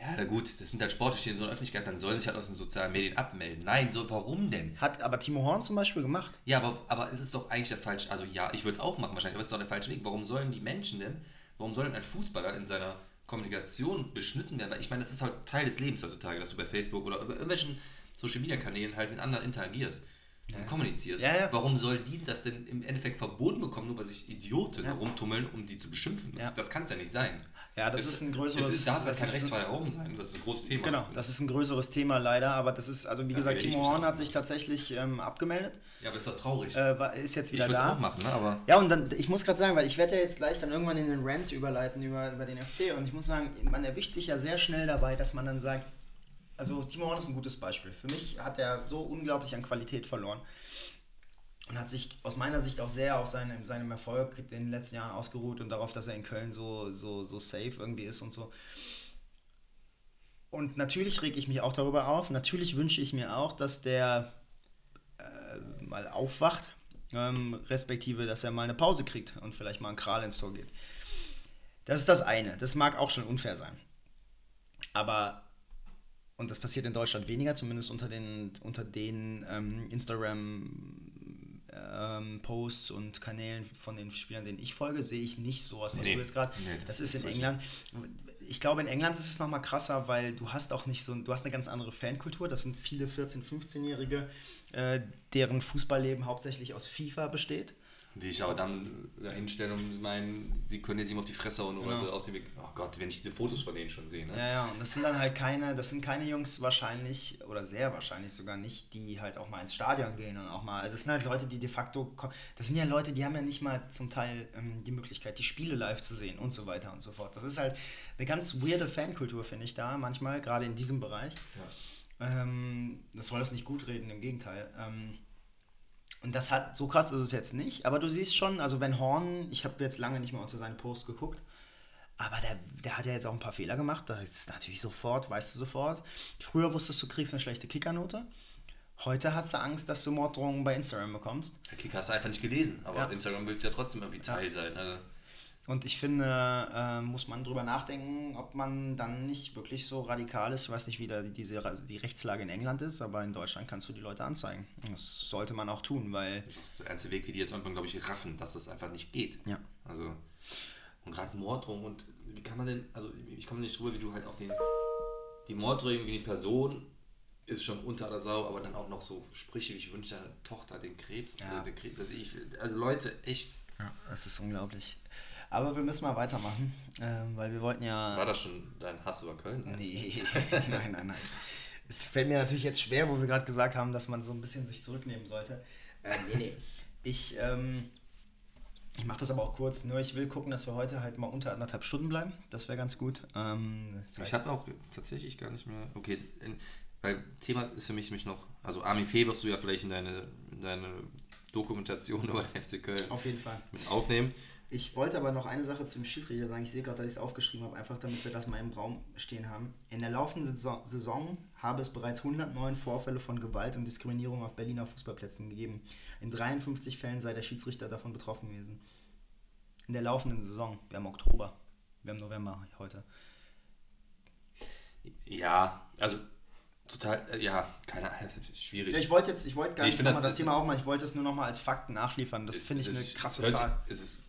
ja, na gut, das sind halt Sportler, die in so einer Öffentlichkeit, dann sollen sich halt aus den sozialen Medien abmelden. Nein, so, warum denn? Hat aber Timo Horn zum Beispiel gemacht. Ja, aber, aber es ist doch eigentlich der falsche, also ja, ich würde es auch machen wahrscheinlich, aber es ist doch der falsche Weg. Warum sollen die Menschen denn Warum soll denn ein Fußballer in seiner Kommunikation beschnitten werden? Weil ich meine, das ist halt Teil des Lebens heutzutage, dass du bei Facebook oder über irgendwelchen Social Media Kanälen halt mit anderen interagierst und ja. kommunizierst. Ja, ja. Warum soll die das denn im Endeffekt verboten bekommen, nur weil sich Idioten herumtummeln, um die zu beschimpfen? Das, das kann es ja nicht sein. Ja, das es, ist ein größeres... Es darf das kein rechtsfreier Raum sein, das ist ein großes Thema. Genau, das ist ein größeres Thema leider, aber das ist, also wie ja, gesagt, Timo Horn hat sich tatsächlich ähm, abgemeldet. Ja, aber ist doch traurig. Äh, ist jetzt wieder ich da. auch machen, ne? aber... Ja, und dann, ich muss gerade sagen, weil ich werde ja jetzt gleich dann irgendwann in den Rant überleiten über, über den FC und ich muss sagen, man erwischt sich ja sehr schnell dabei, dass man dann sagt, also Timo Horn ist ein gutes Beispiel. Für mich hat er so unglaublich an Qualität verloren und hat sich aus meiner Sicht auch sehr auf seine, seinem Erfolg in den letzten Jahren ausgeruht und darauf, dass er in Köln so, so, so safe irgendwie ist und so. Und natürlich reg ich mich auch darüber auf. Natürlich wünsche ich mir auch, dass der äh, mal aufwacht, ähm, respektive, dass er mal eine Pause kriegt und vielleicht mal ein Kral ins Tor geht. Das ist das eine. Das mag auch schon unfair sein. Aber und das passiert in Deutschland weniger, zumindest unter den, unter den ähm, Instagram-Posts ähm, und Kanälen von den Spielern, denen ich folge, sehe ich nicht sowas, was nee, du jetzt gerade. Nee, das, das, ist in England. Ich glaube, in England ist es nochmal krasser, weil du hast auch nicht so, du hast eine ganz andere Fankultur. Das sind viele 14-, 15-Jährige, äh, deren Fußballleben hauptsächlich aus FIFA besteht. Die ich aber dann hinstellen und meinen, sie können jetzt ihm auf die Fresse hauen oder genau. so aussehen wie, oh Gott, wenn ich diese Fotos von denen schon sehe. Ne? Ja, ja, und das sind dann halt keine, das sind keine Jungs wahrscheinlich oder sehr wahrscheinlich sogar nicht, die halt auch mal ins Stadion gehen und auch mal, also das sind halt Leute, die de facto, das sind ja Leute, die haben ja nicht mal zum Teil ähm, die Möglichkeit, die Spiele live zu sehen und so weiter und so fort. Das ist halt eine ganz weirde Fankultur, finde ich da manchmal, gerade in diesem Bereich. Ja. Ähm, das soll das nicht gut reden, im Gegenteil. Ähm, und das hat, so krass ist es jetzt nicht, aber du siehst schon, also wenn Horn, ich habe jetzt lange nicht mehr unter seinen Post geguckt, aber der, der hat ja jetzt auch ein paar Fehler gemacht, da ist natürlich sofort, weißt du sofort. Früher wusstest du, du kriegst eine schlechte Kickernote. Heute hast du Angst, dass du Morddrohungen bei Instagram bekommst. Der Kicker hast du einfach nicht gelesen, aber Ja. Instagram willst du ja trotzdem irgendwie Teil Ja. sein. Also, Und ich finde, äh, muss man drüber nachdenken, ob man dann nicht wirklich so radikal ist. Ich weiß nicht, wie da diese, die Rechtslage in England ist, aber in Deutschland kannst du die Leute anzeigen. Das sollte man auch tun, weil das ist der einzige Weg, wie die jetzt irgendwann, glaube ich, raffen, dass das einfach nicht geht. Ja. Also, und gerade Morddrohung und wie kann man denn, also ich komme nicht drüber, wie du halt auch den, die Morddrohung wie die Person ist schon unter der Sau, aber dann auch noch so Sprüche, wie ich wünsche deiner Tochter den Krebs, Ja. äh, den Krebs, also ich, also Leute, echt, Ja, das ist unglaublich. Aber wir müssen mal weitermachen, ähm, weil wir wollten ja. war das schon dein Hass über Köln? Nee, nein, nein, nein. Es fällt mir natürlich jetzt schwer, wo wir gerade gesagt haben, dass man so ein bisschen sich zurücknehmen sollte. Äh, nee, nee. Ich, ähm, ich mache das aber auch kurz. Nur ich will gucken, dass wir heute halt mal unter anderthalb Stunden bleiben. Das wäre ganz gut. Ähm, das Ich heißt- habe auch tatsächlich gar nicht mehr. Okay, in, weil Thema ist für mich, mich noch. Also Armin Fee wirst du ja vielleicht in deine, in deine Dokumentation über den FC Köln auf jeden Fall. mit aufnehmen. Ich wollte aber noch eine Sache zum Schiedsrichter sagen. Ich sehe gerade, dass ich es aufgeschrieben habe, einfach damit wir das mal im Raum stehen haben. In der laufenden Saison- habe es bereits 109 Vorfälle von Gewalt und Diskriminierung auf Berliner Fußballplätzen gegeben. In 53 Fällen sei der Schiedsrichter davon betroffen gewesen. In der laufenden Saison. Wir haben Oktober. Wir haben November heute. Ja, also total, äh, ja, keine Ahnung, schwierig. Ja, ich wollte jetzt, ich wollte gar Nee, ich nicht das das Thema auch mal, ich wollte es nur nochmal als Fakten nachliefern. Das finde ich eine krasse hört sich- Zahl. Es ist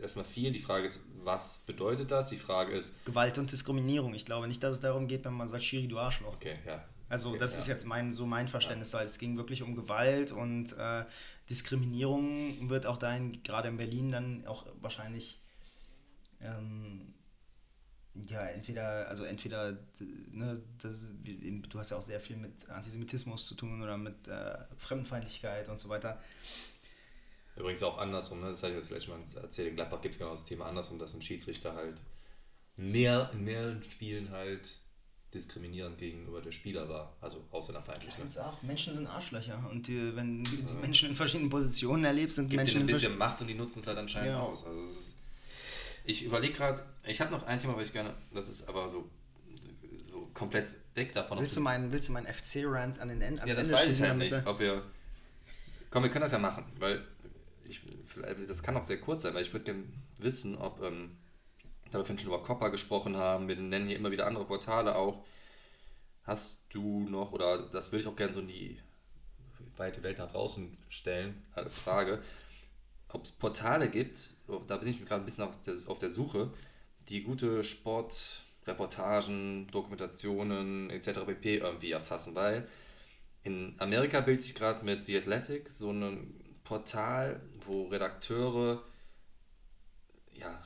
erstmal viel. Die Frage ist, was bedeutet das? Die Frage ist, Gewalt und Diskriminierung. Ich glaube nicht, dass es darum geht, wenn man sagt, Schiri, du Arschloch. okay, ja. Also okay, das ja. ist jetzt mein, so mein Verständnis. weil Es ging wirklich um Gewalt und äh, Diskriminierung wird auch dahin, gerade in Berlin, dann auch wahrscheinlich ähm, ja, entweder, also entweder, ne, das, du hast ja auch sehr viel mit Antisemitismus zu tun oder mit äh, Fremdenfeindlichkeit und so weiter. Übrigens auch andersrum, ne? das habe ich jetzt letztes Mal erzählt, in Gladbach gibt es genau das Thema andersrum, dass ein Schiedsrichter halt mehr, in mehreren Spielen halt diskriminierend gegenüber der Spieler war, also ausländerfeindlich. Ne? Ganz auch, Menschen sind Arschlöcher und die, wenn du die Menschen in verschiedenen Positionen erlebst, sind Gibt Menschen ein in bisschen Macht und die nutzen es halt anscheinend Ja. aus. Also ist, ich überlege gerade, ich habe noch ein Thema, was ich gerne, das ist aber so, so komplett weg davon. Willst du meinen, willst du meinen FC-Rant an den Ende, ans Ja, das Ende weiß ich halt nicht. Ob wir. Komm, wir können das ja machen, weil ich, vielleicht, das kann auch sehr kurz sein, weil ich würde gerne wissen, ob, ähm, da wir schon über Copper gesprochen haben, wir nennen hier immer wieder andere Portale auch. Hast du noch, oder das würde ich auch gerne so in die weite Welt nach draußen stellen, als Frage, ob es Portale gibt, oh, da bin ich gerade ein bisschen auf der, auf der Suche, die gute Sportreportagen, Dokumentationen etc. pp. irgendwie erfassen, weil in Amerika bilde ich gerade mit The Athletic so ein Portal, wo Redakteure ja,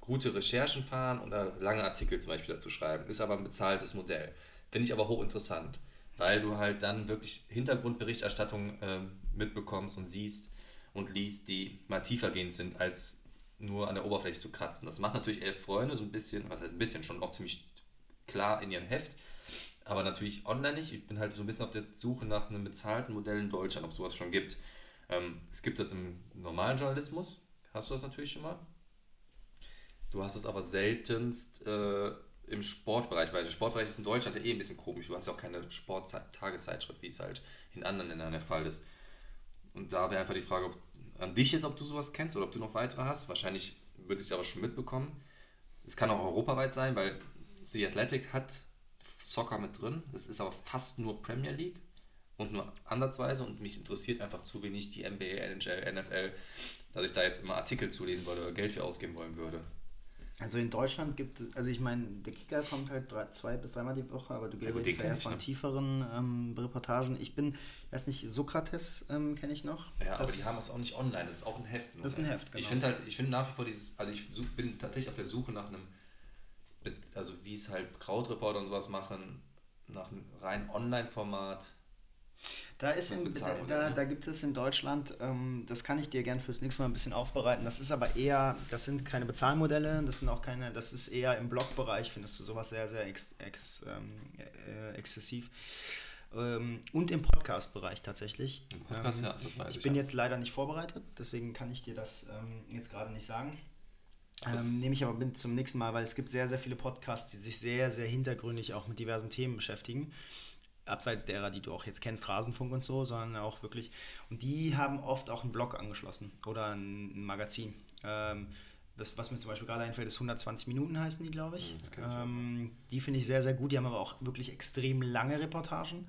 gute Recherchen fahren oder lange Artikel zum Beispiel dazu schreiben. Ist aber ein bezahltes Modell. Finde ich aber hochinteressant, weil du halt dann wirklich Hintergrundberichterstattung ähm, mitbekommst und siehst und liest, die mal tiefergehend sind, als nur an der Oberfläche zu kratzen. Das macht natürlich elf Freunde so ein bisschen, was heißt ein bisschen, schon auch ziemlich klar in ihrem Heft. Aber natürlich online nicht. Ich bin halt so ein bisschen auf der Suche nach einem bezahlten Modell in Deutschland, ob es sowas schon gibt. Ähm, es gibt das im normalen Journalismus. Hast du das natürlich schon mal? Du hast es aber seltenst äh, im Sportbereich, weil der Sportbereich ist in Deutschland ja eh ein bisschen komisch. Du hast ja auch keine Sporttageszeitschrift, wie es halt in anderen Ländern der Fall ist. Und da wäre einfach die Frage ob, an dich jetzt, ob du sowas kennst oder ob du noch weitere hast. Wahrscheinlich würde ich es aber schon mitbekommen. Es kann auch europaweit sein, weil The Athletic hat Soccer mit drin. Es ist aber fast nur Premier League und nur ansatzweise und mich interessiert einfach zu wenig die NBA, NHL, NFL, dass ich da jetzt immer Artikel zulesen wollte oder Geld für ausgeben wollen würde. Also in Deutschland gibt es, also ich meine, der Kicker kommt halt drei, zwei bis dreimal die Woche, aber du Ja, den ja, ich, von ne? tieferen ähm, Reportagen. Ich bin, weiß nicht, Sokrates ähm, kenne ich noch. Ja, aber Das- die haben das auch nicht online, das ist auch ein Heft. nur. Das ist ein Heft, Ich genau. finde halt, ich finde nach wie vor dieses, also ich such, bin tatsächlich auf der Suche nach einem, also wie es halt Krautreporter und sowas machen, nach einem rein Online-Format. Da, ist in, da, ne? da gibt es in Deutschland, ähm, das kann ich dir gern fürs nächste Mal ein bisschen aufbereiten. Das ist aber eher, das sind keine Bezahlmodelle, das sind auch keine, das ist eher im Blogbereich, findest du sowas sehr, sehr ex, ex, ähm, äh, exzessiv. Ähm, und im Podcast-Bereich tatsächlich. Im Podcast, ähm, ja, das weiß ich. ich, bin ja. jetzt leider nicht vorbereitet, deswegen kann ich dir das ähm, jetzt gerade nicht sagen. Ähm, nehme ich aber mit zum nächsten Mal, weil es gibt sehr, sehr viele Podcasts, die sich sehr, sehr hintergründig auch mit diversen Themen beschäftigen. Abseits derer, die du auch jetzt kennst, Rasenfunk und so, sondern auch wirklich. Und die haben oft auch einen Blog angeschlossen oder ein, Magazin. Ähm, das, was mir zum Beispiel gerade einfällt, ist 120 Minuten heißen die, glaube ich. Hm, ähm, die finde ich sehr, sehr gut. Die haben aber auch wirklich extrem lange Reportagen.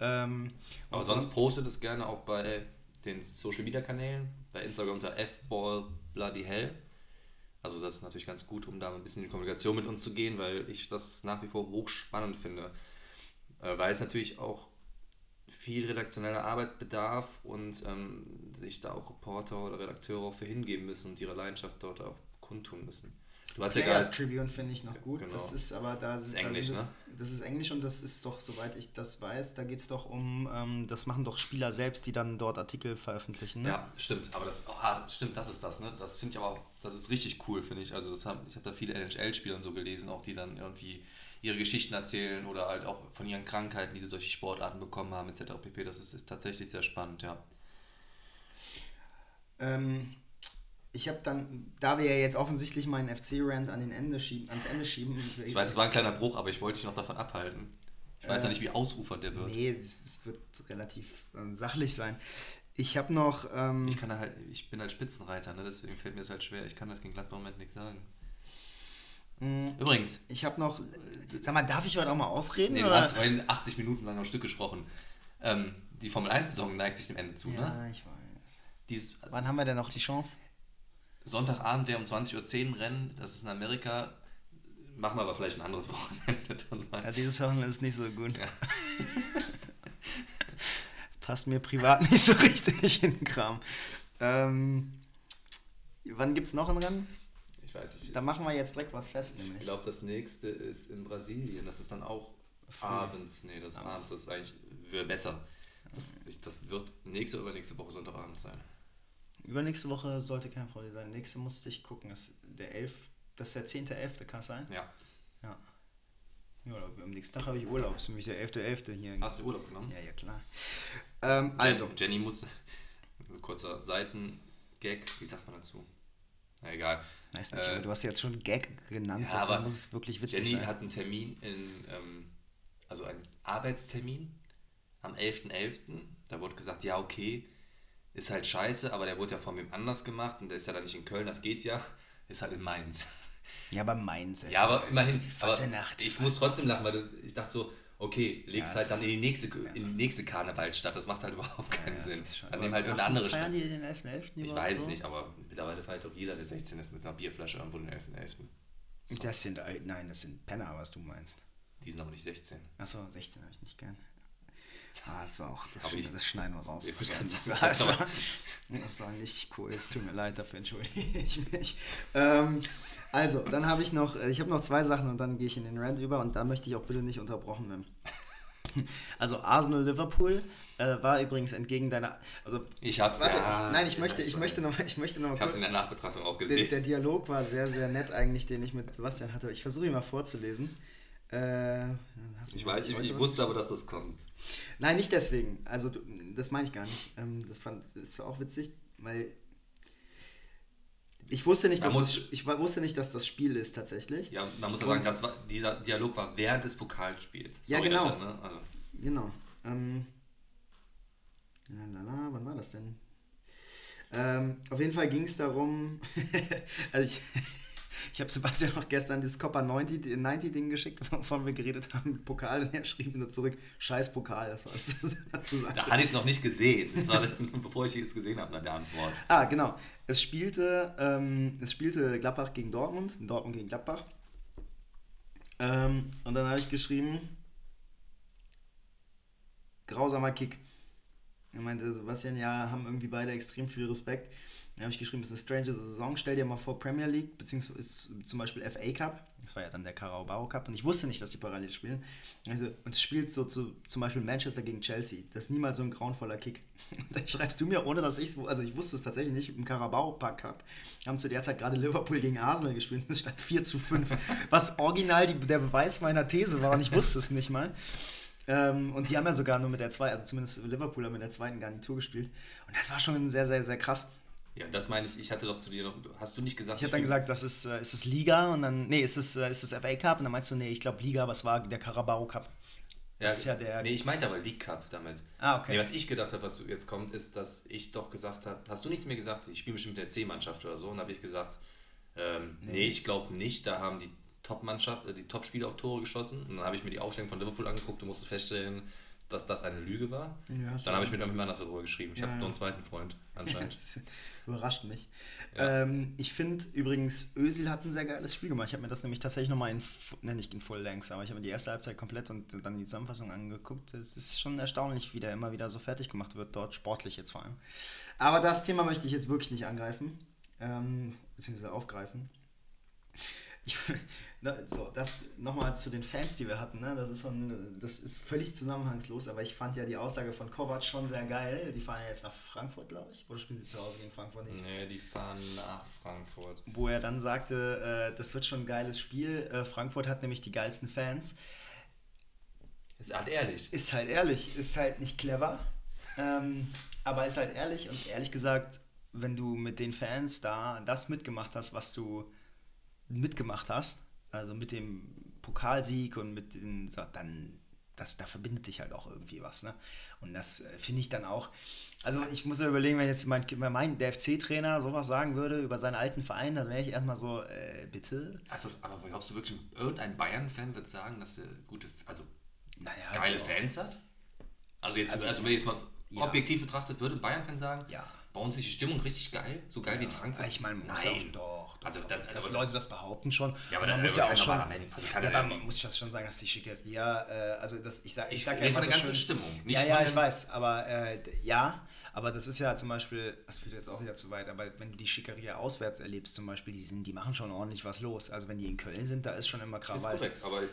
Ähm, Aber und sonst postet es gerne auch bei den Social Media Kanälen, bei Instagram unter fballbloodyhell. Also das ist natürlich ganz gut, um da ein bisschen in die Kommunikation mit uns zu gehen, weil ich das nach wie vor hochspannend finde. Äh, weil es natürlich auch viel redaktioneller Arbeit bedarf und ähm, sich da auch Reporter oder Redakteure auch für hingeben müssen und ihre Leidenschaft dort auch kundtun müssen. Du hast ja gerade Tribune finde ich noch gut. Genau. Das ist aber da ist da Englisch, es, ne? Das ist Englisch und das ist doch, soweit ich das weiß, da geht es doch um, ähm, das machen doch Spieler selbst, die dann dort Artikel veröffentlichen. Ne? Ja, stimmt, aber das, ah, stimmt, das ist das, ne? Das finde ich aber auch, das ist richtig cool, finde ich. Also das hab, ich habe da viele NHL-Spieler und so gelesen, auch die dann irgendwie ihre Geschichten erzählen oder halt auch von ihren Krankheiten, die sie durch die Sportarten bekommen haben, etc. pp. Das ist, ist tatsächlich sehr spannend, ja. Ähm, ich habe dann, da wir ja jetzt offensichtlich meinen FC-Rant an den Ende schieben, ans Ende schieben. Ich weiß, es war ein kleiner Bruch, aber ich wollte dich noch davon abhalten. Ich weiß Äh, ja nicht, wie ausufernd der wird. Nee, es, wird relativ ähm, sachlich sein. Ich habe noch. Ähm, Ich kann da halt, ich bin halt Spitzenreiter, ne? deswegen fällt mir das halt schwer. Ich kann das gegen Gladbach im Moment nichts sagen. Mh, Übrigens, ich habe noch. Sag mal, darf ich heute auch mal ausreden? nee, du oder? hast vorhin 80 Minuten lang am Stück gesprochen. Ähm, die Formel 1-Saison neigt sich dem Ende zu, ne? Ja, ich weiß. Dies, Wann haben wir denn noch die Chance? Sonntagabend wäre um 20.10 Uhr Rennen, das ist in Amerika. Machen wir aber vielleicht ein anderes Wochenende dann mal. Ja, dieses Wochenende ist nicht so gut. Ja. Passt mir privat nicht so richtig in den Kram. Ähm, wann gibt es noch ein Rennen? Ich weiß nicht. Da machen wir jetzt direkt was fest, Ich nämlich. glaube, das nächste ist in Brasilien. Das ist dann auch Früh. abends. Nee, das Abends. abends. Das ist eigentlich wäre besser. Das, ich, das wird nächste oder übernächste Woche Sonntagabend sein. Übernächste Woche sollte kein Freude sein. Nächste musste ich gucken. Das, der 11, das ist der 10.11. kann es sein? Ja. Ja. Ja, am nächsten Tag habe ich Urlaub. Das ist nämlich der 11.11. hier. Hast du Urlaub genommen? Ja, ja, klar. Ähm, also, Jenny, Jenny muss. Kurzer Seitengag. Wie sagt man dazu? Na egal. weiß nicht, Äh, aber du hast jetzt schon Gag genannt, ja, deswegen aber muss es wirklich witzig Jenny sein. hat einen Termin in, ähm, also einen Arbeitstermin am 11.11. Da wurde gesagt, ja, okay, ist halt scheiße, aber der wurde ja von wem anders gemacht und der ist ja dann nicht in Köln, das geht ja, ist halt in Mainz. ja, aber Mainz. Ja, aber immerhin, aber Nacht. ich muss trotzdem lachen, weil ich dachte so, okay, legst Ja, halt dann in die nächste, in die nächste Karnevalstadt, das macht halt überhaupt keinen Ja, Sinn. Dann nehmen halt irgendeine andere feiern Stadt. die den 11.11. Ich überhaupt weiß so? nicht, aber mittlerweile feiert doch jeder, der 16 ist, mit einer Bierflasche irgendwo den 11.11. Das sind, äh, nein, das sind Penner, was du meinst. Die sind aber nicht 16. Achso, 16 habe ich nicht gern. Ah, das war auch, das, Aber schn- ich- das schneiden wir raus. Ich Das das, war, das, war, das war nicht cool, es tut mir leid, dafür entschuldige ich mich. Ähm, also, dann habe ich noch, äh, ich habe noch zwei Sachen und dann gehe ich in den Rant über und da möchte ich auch bitte nicht unterbrochen werden. Also Arsenal-Liverpool äh, war übrigens entgegen deiner, also Ich hab's Warte, ja. ich, nein, ich möchte, ich möchte noch, ich möchte noch Ich hab's kurz. in der Nachbetrachtung auch Der, gesehen. der Dialog war sehr, sehr nett eigentlich, den ich mit Sebastian hatte. Ich versuche ihn mal vorzulesen. Äh, ich weiß, ich, ich wusste aber, dass das kommt. Nein, nicht deswegen. Also, das meine ich gar nicht. Ähm, das, fand, das ist auch witzig, weil ich wusste nicht, Da dass muss das, ich wusste nicht, dass das Spiel ist tatsächlich. Ja, man muss ja sagen, das war, dieser Dialog war während des Pokalspiels. Ja, genau. dass er, ne? also, Genau. Ähm, lalala, wann war das denn? Ähm, auf jeden Fall ging es darum, also ich, ich habe Sebastian auch gestern das Copper 90, 90 Ding geschickt, wovon wir geredet haben, mit Pokal, und er schrieb mir zurück, scheiß Pokal, das war alles, was er dazu sagte. da hatte ich es noch nicht gesehen. War bevor ich es gesehen habe, nach der Antwort. Ah, genau. Es spielte, ähm, es spielte Gladbach gegen Dortmund, Dortmund gegen Gladbach. Ähm, und dann habe ich geschrieben, grausamer Kick. Er meinte, Sebastian, ja, haben irgendwie beide extrem viel Respekt. Dann habe ich geschrieben, es ist eine strange Saison. Stell dir mal vor, Premier League, beziehungsweise zum Beispiel FA Cup. Das war ja dann der Carabao Cup. Und ich wusste nicht, dass die parallel spielen. Also, und es spielt so zu, zum Beispiel Manchester gegen Chelsea. Das ist niemals so ein grauenvoller Kick. Und dann schreibst du mir, ohne dass ich es, also ich wusste es tatsächlich nicht, im Carabao Cup haben zu der Zeit gerade Liverpool gegen Arsenal gespielt. Es stand 4 zu 5. Was original die, der Beweis meiner These war und ich wusste es nicht mal. Ähm, und die haben ja sogar nur mit der zweiten, also zumindest Liverpool haben mit der zweiten Garnitur gespielt. Und das war schon sehr, sehr, sehr krass. Ja, das meine ich, ich hatte doch zu dir noch, hast du nicht gesagt? Ich habe dann gesagt, das ist, äh, ist es Liga und dann, nee, ist es, äh, ist es FA Cup? Und dann meinst du, nee, ich glaube Liga, aber es war der Carabao Cup. Ja, das ist ja der. Nee, ich meinte aber League Cup damit. Ah, okay. Nee, was ich gedacht habe, was jetzt kommt, ist, dass ich doch gesagt habe, hast du nichts mehr gesagt, ich spiele bestimmt mit der C-Mannschaft oder so, und habe ich gesagt, ähm, nee. nee. ich glaube nicht, da haben die Top-Mannschaft, äh, die Top-Spieler auch Tore geschossen. Und dann habe ich mir die Aufstellung von Liverpool angeguckt, du musstest feststellen, dass das eine Lüge war. Ja, dann habe ich mit irgendjemandem anders darüber geschrieben. Ich ja, habe ja. nur einen zweiten Freund anscheinend. Überrascht mich. Ähm, ich finde übrigens, Özil hat ein sehr geiles Spiel gemacht. Ich habe mir das nämlich tatsächlich nochmal in, ne, nicht in Full Length, aber ich habe mir die erste Halbzeit komplett und dann die Zusammenfassung angeguckt. Es ist schon erstaunlich, wie der immer wieder so fertig gemacht wird, dort sportlich jetzt vor allem. Aber das Thema möchte ich jetzt wirklich nicht angreifen, ähm, beziehungsweise aufgreifen. Ich, so, das nochmal zu den Fans, die wir hatten. Ne? Das, ist so ein, das ist völlig zusammenhangslos, aber ich fand ja die Aussage von Kovac schon sehr geil. Die fahren ja jetzt nach Frankfurt, glaube ich. Oder spielen sie zu Hause gegen Frankfurt nicht? Nee, die fahren nach Frankfurt. Wo er dann sagte, äh, das wird schon ein geiles Spiel. Äh, Frankfurt hat nämlich die geilsten Fans. Ist halt ehrlich. Ist halt ehrlich. Ist halt nicht clever. ähm, aber ist halt ehrlich und ehrlich gesagt, wenn du mit den Fans da das mitgemacht hast, was du mitgemacht hast, also mit dem Pokalsieg und mit den, dann, das, da verbindet dich halt auch irgendwie was. Ne? Und das äh, finde ich dann auch, also ich muss ja überlegen, wenn jetzt mein, mein der FC-Trainer sowas sagen würde über seinen alten Verein, dann wäre ich erstmal so, äh, bitte. Also, aber glaubst du wirklich, irgendein Bayern-Fan wird sagen, dass er gute, also naja, geile genau. Fans hat? Also jetzt, also, also wenn jetzt mal ja. objektiv betrachtet, würde ein Bayern-Fan sagen, ja. Bei uns ist die Stimmung richtig geil, so geil ja. wie in Frankfurt. Ich meine, nein, doch. Also, dann, dass aber, Leute das behaupten schon. Ja, aber man muss ja auch schon. Also ja, man muss das schon sagen, dass die Schickeria, äh, also das, ich sage ich sag ja von der ganzen schön, Stimmung. ja, ja, ich weiß, aber äh, ja, aber das ist ja zum Beispiel, das führt jetzt auch wieder zu weit, aber wenn du die Schickeria auswärts erlebst zum Beispiel, die, sind, die machen schon ordentlich was los. Also wenn die in Köln sind, da ist schon immer Krawall. Ist korrekt, aber ich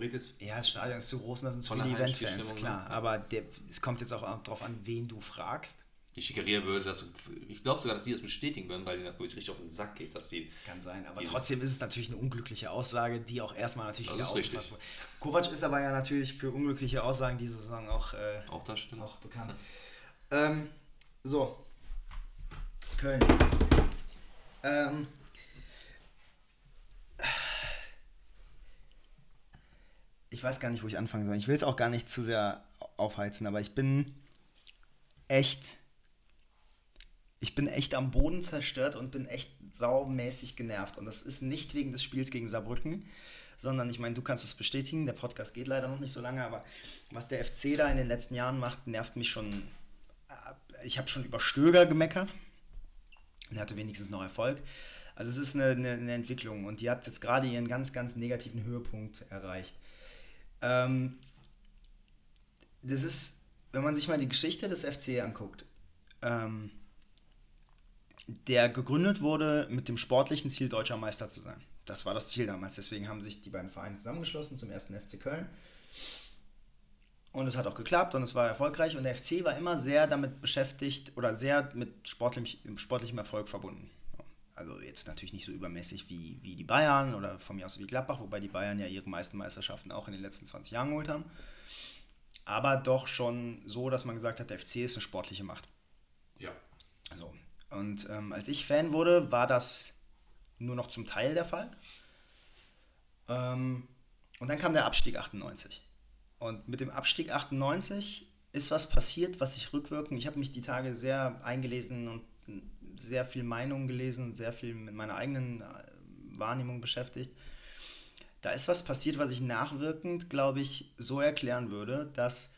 rede jetzt... Ja, das Stadion ist zu groß und da sind zu viele Eventfans, klar. Ne? Aber der, es kommt jetzt auch darauf an, wen du fragst die Schickeria würde das, ich glaube sogar, dass sie das bestätigen würden, weil ihnen das, glaube ich, richtig auf den Sack geht, dass sie. Kann sein, aber trotzdem ist es natürlich eine unglückliche Aussage, die auch erstmal natürlich wieder aufgefasst wurde. Kovac ist aber ja natürlich für unglückliche Aussagen diese Saison auch, äh, auch, das stimmt. auch bekannt. ähm, so. Köln. Ähm, ich weiß gar nicht, wo ich anfangen soll. Ich will es auch gar nicht zu sehr aufheizen, aber ich bin echt ich bin echt am Boden zerstört und bin echt saumäßig genervt. Und das ist nicht wegen des Spiels gegen Saarbrücken, sondern ich meine, du kannst es bestätigen, der Podcast geht leider noch nicht so lange, aber was der FC da in den letzten Jahren macht, nervt mich schon. Äh, ich habe schon über Stöger gemeckert. Er hatte wenigstens noch Erfolg. Also es ist eine, eine, eine Entwicklung und die hat jetzt gerade ihren ganz, ganz negativen Höhepunkt erreicht. Ähm, das ist, wenn man sich mal die Geschichte des FC anguckt, ähm, der gegründet wurde mit dem sportlichen Ziel, deutscher Meister zu sein. Das war das Ziel damals. Deswegen haben sich die beiden Vereine zusammengeschlossen zum ersten FC Köln. Und es hat auch geklappt und es war erfolgreich. Und der FC war immer sehr damit beschäftigt oder sehr mit sportlich, sportlichem Erfolg verbunden. Also jetzt natürlich nicht so übermäßig wie, wie die Bayern oder von mir aus wie Gladbach, wobei die Bayern ja ihre meisten Meisterschaften auch in den letzten 20 Jahren geholt haben. Aber doch schon so, dass man gesagt hat, der FC ist eine sportliche Macht. Ja. So, und ähm, als ich Fan wurde, war das nur noch zum Teil der Fall. Ähm, und dann kam der Abstieg 98. Und mit dem Abstieg 98 ist was passiert, was sich rückwirkend, ich habe mich die Tage sehr eingelesen und sehr viel Meinung gelesen sehr viel mit meiner eigenen äh, Wahrnehmung beschäftigt. Da ist was passiert, was ich nachwirkend, glaube ich, so erklären würde, dass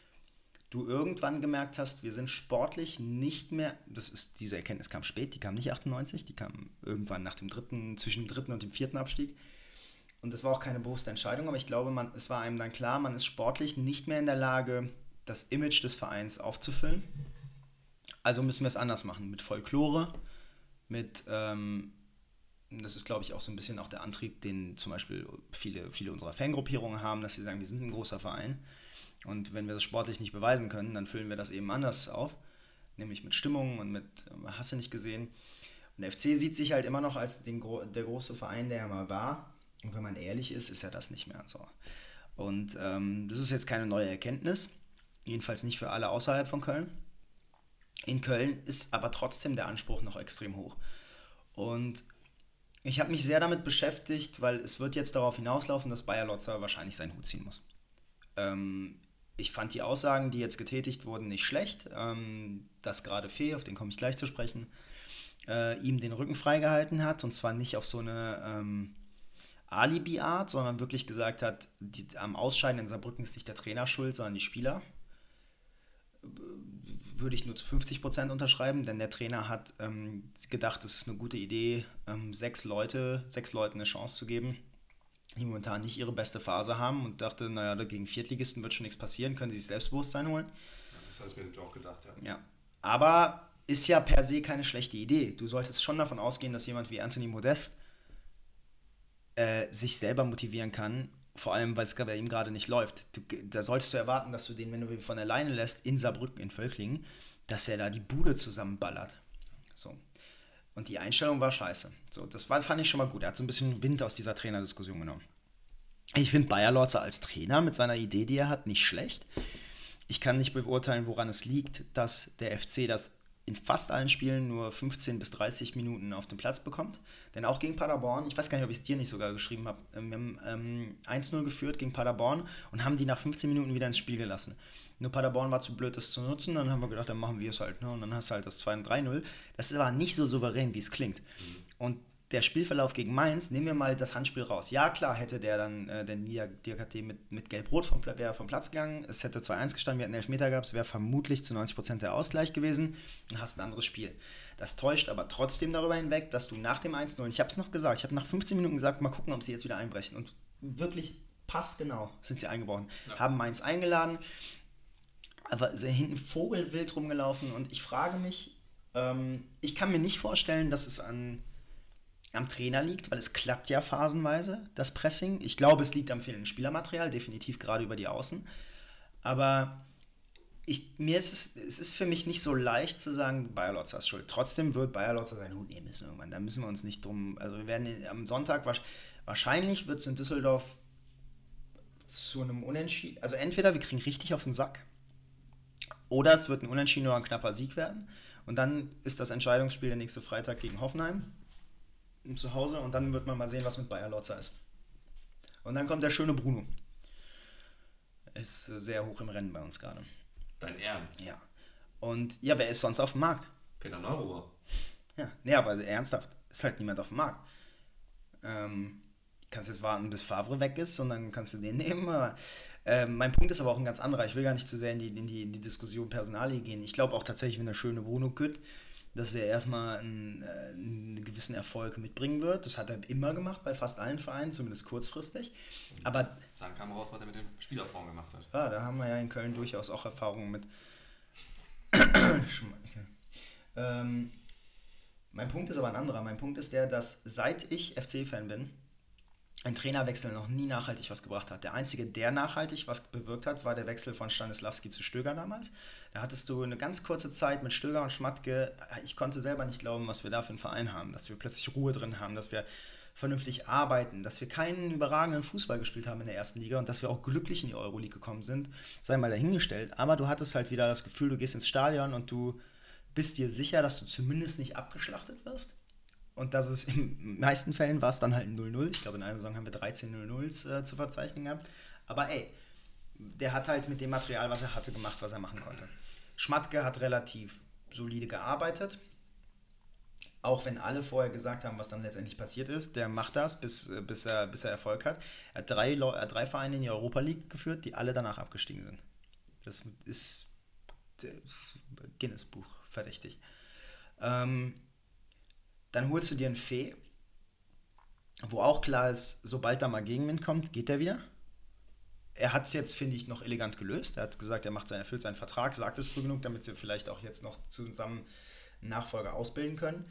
du irgendwann gemerkt hast, wir sind sportlich nicht mehr, das ist, diese Erkenntnis kam spät, die kam nicht 98, die kam irgendwann nach dem dritten, zwischen dem dritten und dem vierten Abstieg. Und das war auch keine bewusste Entscheidung, aber ich glaube, man, es war einem dann klar, man ist sportlich nicht mehr in der Lage, das Image des Vereins aufzufüllen. Also müssen wir es anders machen, mit Folklore, mit, ähm, das ist glaube ich auch so ein bisschen auch der Antrieb, den zum Beispiel viele, viele unserer Fangruppierungen haben, dass sie sagen, wir sind ein großer Verein und wenn wir das sportlich nicht beweisen können, dann füllen wir das eben anders auf, nämlich mit Stimmung und mit, hast du nicht gesehen. Und der FC sieht sich halt immer noch als den, der große Verein, der er mal war. Und wenn man ehrlich ist, ist er das nicht mehr so. Und ähm, das ist jetzt keine neue Erkenntnis, jedenfalls nicht für alle außerhalb von Köln. In Köln ist aber trotzdem der Anspruch noch extrem hoch. Und ich habe mich sehr damit beschäftigt, weil es wird jetzt darauf hinauslaufen, dass Bayer Lotzer wahrscheinlich seinen Hut ziehen muss. Ähm, ich fand die Aussagen, die jetzt getätigt wurden, nicht schlecht. Ähm, dass gerade Fee, auf den komme ich gleich zu sprechen, äh, ihm den Rücken freigehalten hat. Und zwar nicht auf so eine ähm, Alibi-Art, sondern wirklich gesagt hat, die, am Ausscheiden in Saarbrücken ist nicht der Trainer schuld, sondern die Spieler. Würde ich nur zu 50 Prozent unterschreiben, denn der Trainer hat ähm, gedacht, es ist eine gute Idee, ähm, sechs Leute, sechs Leuten eine Chance zu geben die momentan nicht ihre beste Phase haben und dachte, naja, gegen Viertligisten wird schon nichts passieren, können sie sich Selbstbewusstsein holen. Ja, das habe ich mir auch gedacht, ja. Ja. Aber ist ja per se keine schlechte Idee. Du solltest schon davon ausgehen, dass jemand wie Anthony Modest äh, sich selber motivieren kann, vor allem, weil es bei ihm gerade nicht läuft. Du, da solltest du erwarten, dass du den, wenn du ihn von alleine lässt, in Saarbrücken, in Völklingen, dass er da die Bude zusammenballert. So. Und die Einstellung war scheiße. So, das war, fand ich schon mal gut. Er hat so ein bisschen Wind aus dieser Trainerdiskussion genommen. Ich finde Bayer Lorzer als Trainer mit seiner Idee, die er hat, nicht schlecht. Ich kann nicht beurteilen, woran es liegt, dass der FC das in fast allen Spielen nur 15 bis 30 Minuten auf dem Platz bekommt. Denn auch gegen Paderborn, ich weiß gar nicht, ob ich es dir nicht sogar geschrieben habe, wir haben ähm, 1-0 geführt gegen Paderborn und haben die nach 15 Minuten wieder ins Spiel gelassen. Nur Paderborn war zu blöd, das zu nutzen. Dann haben wir gedacht, dann machen wir es halt. Ne? Und dann hast du halt das 2-3-0. Das war nicht so souverän, wie es klingt. Mhm. Und der Spielverlauf gegen Mainz, nehmen wir mal das Handspiel raus. Ja, klar, hätte der dann, äh, der DKT mit, mit Gelb-Rot vom, wäre vom Platz gegangen. Es hätte 2-1 gestanden, wir hätten Elfmeter gehabt, es wäre vermutlich zu 90% der Ausgleich gewesen. Dann hast du ein anderes Spiel. Das täuscht aber trotzdem darüber hinweg, dass du nach dem 1-0, ich habe es noch gesagt, ich habe nach 15 Minuten gesagt, mal gucken, ob sie jetzt wieder einbrechen. Und wirklich passgenau sind sie eingebrochen. Ja. Haben Mainz eingeladen, aber ist hinten vogelwild rumgelaufen und ich frage mich, ähm, ich kann mir nicht vorstellen, dass es an, am Trainer liegt, weil es klappt ja phasenweise, das Pressing. Ich glaube, es liegt am fehlenden Spielermaterial, definitiv gerade über die Außen. Aber ich, mir ist es, es ist für mich nicht so leicht zu sagen, Bayer Lotzer ist schuld. Trotzdem wird Bayer Lotzer seinen Hut nehmen müssen irgendwann. Da müssen wir uns nicht drum. Also wir werden am Sonntag wahrscheinlich wird es in Düsseldorf zu einem Unentschieden. Also entweder wir kriegen richtig auf den Sack oder es wird ein Unentschieden oder ein knapper Sieg werden. Und dann ist das Entscheidungsspiel der nächste Freitag gegen Hoffenheim zu Hause und dann wird man mal sehen, was mit Bayer Lotzer ist. Und dann kommt der schöne Bruno. Ist sehr hoch im Rennen bei uns gerade. Dein Ernst? Ja. Und ja, wer ist sonst auf dem Markt? Peter Neururer. Ja, nee, aber ernsthaft, ist halt niemand auf dem Markt. Ähm, kannst jetzt warten, bis Favre weg ist und dann kannst du den nehmen. Aber, äh, mein Punkt ist aber auch ein ganz anderer. Ich will gar nicht zu sehr in die, in die, in die Diskussion Personalie gehen. Ich glaube auch tatsächlich, wenn der schöne Bruno Kütt, dass er erstmal einen, äh, einen, gewissen Erfolg mitbringen wird. Das hat er immer gemacht bei fast allen Vereinen, zumindest kurzfristig. Aber dann kam raus, was er mit den Spielerfrauen gemacht hat. Ja, da haben wir ja in Köln durchaus auch Erfahrungen mit. ähm, mein Punkt ist aber ein anderer. Mein Punkt ist der, dass seit ich FC-Fan bin, ein Trainerwechsel noch nie nachhaltig was gebracht hat. Der einzige, der nachhaltig was bewirkt hat, war der Wechsel von Stanislawski zu Stöger damals. Da hattest du eine ganz kurze Zeit mit Stöger und Schmatke. Ich konnte selber nicht glauben, was wir da für einen Verein haben, dass wir plötzlich Ruhe drin haben, dass wir vernünftig arbeiten, dass wir keinen überragenden Fußball gespielt haben in der ersten Liga und dass wir auch glücklich in die Euroleague gekommen sind, sei mal dahingestellt. Aber du hattest halt wieder das Gefühl, du gehst ins Stadion und du bist dir sicher, dass du zumindest nicht abgeschlachtet wirst. Und dass es in meisten Fällen war es dann halt ein 0-0. Ich glaube, in einer Saison haben wir 13 0-0s äh, zu verzeichnen gehabt. Aber ey, der hat halt mit dem Material, was er hatte, gemacht, was er machen konnte. Schmatke hat relativ solide gearbeitet. Auch wenn alle vorher gesagt haben, was dann letztendlich passiert ist, der macht das, bis, äh, bis, er, bis er Erfolg hat. Er hat drei, er hat drei Vereine in die Europa League geführt, die alle danach abgestiegen sind. Das ist, das Guinness-Buch verdächtig. Ähm, dann holst du dir einen Fee, wo auch klar ist, sobald da mal Gegenwind kommt, geht er wieder. Er hat es jetzt, finde ich, noch elegant gelöst. Er hat gesagt, er macht seinen, erfüllt seinen Vertrag, sagt es früh genug, damit sie vielleicht auch jetzt noch zusammen Nachfolger ausbilden können.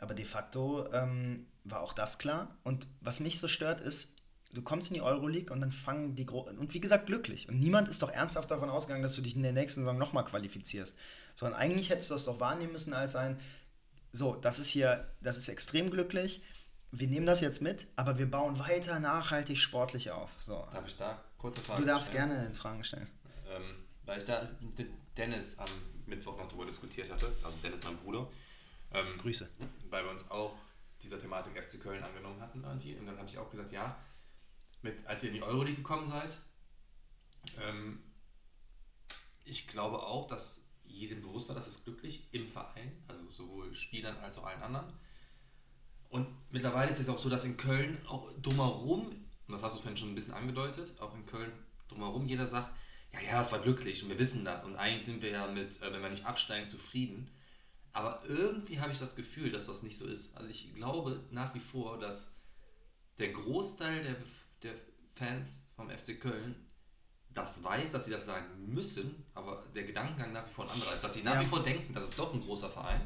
Aber de facto ähm, war auch das klar. Und was mich so stört, ist, du kommst in die Euroleague und dann fangen die Gro und wie gesagt glücklich und niemand ist doch ernsthaft davon ausgegangen, dass du dich in der nächsten Saison nochmal qualifizierst, sondern eigentlich hättest du das doch wahrnehmen müssen als ein so, das ist hier, das ist extrem glücklich. wir nehmen das jetzt mit, aber wir bauen weiter nachhaltig sportlich auf. So. Darf ich da kurze Frage Du darfst stellen? gerne Fragen stellen. Ähm, weil ich da mit Dennis am Mittwoch noch darüber diskutiert hatte, also Dennis, mein Bruder. Ähm, Grüße. weil wir uns auch dieser Thematik FC Köln angenommen hatten irgendwie. Und dann habe ich auch gesagt, ja, mit, als ihr in die Euroleague gekommen seid, ähm, ich glaube auch, dass jedem bewusst war, dass es glücklich im Verein, also sowohl Spielern als auch allen anderen. Und mittlerweile ist es auch so, dass in Köln auch drumherum, und das hast du vorhin schon ein bisschen angedeutet, auch in Köln drumherum jeder sagt, ja, ja, es war glücklich und wir wissen das und eigentlich sind wir ja mit, äh, wenn wir nicht absteigen, zufrieden. Aber irgendwie habe ich das Gefühl, dass das nicht so ist. Also ich glaube nach wie vor, dass der Großteil der, der Fans vom FC Köln das weiß, dass sie das sagen müssen, aber der Gedankengang nach wie vor ein anderer ist. Dass sie nach Ja. wie vor denken, das ist doch ein großer Verein,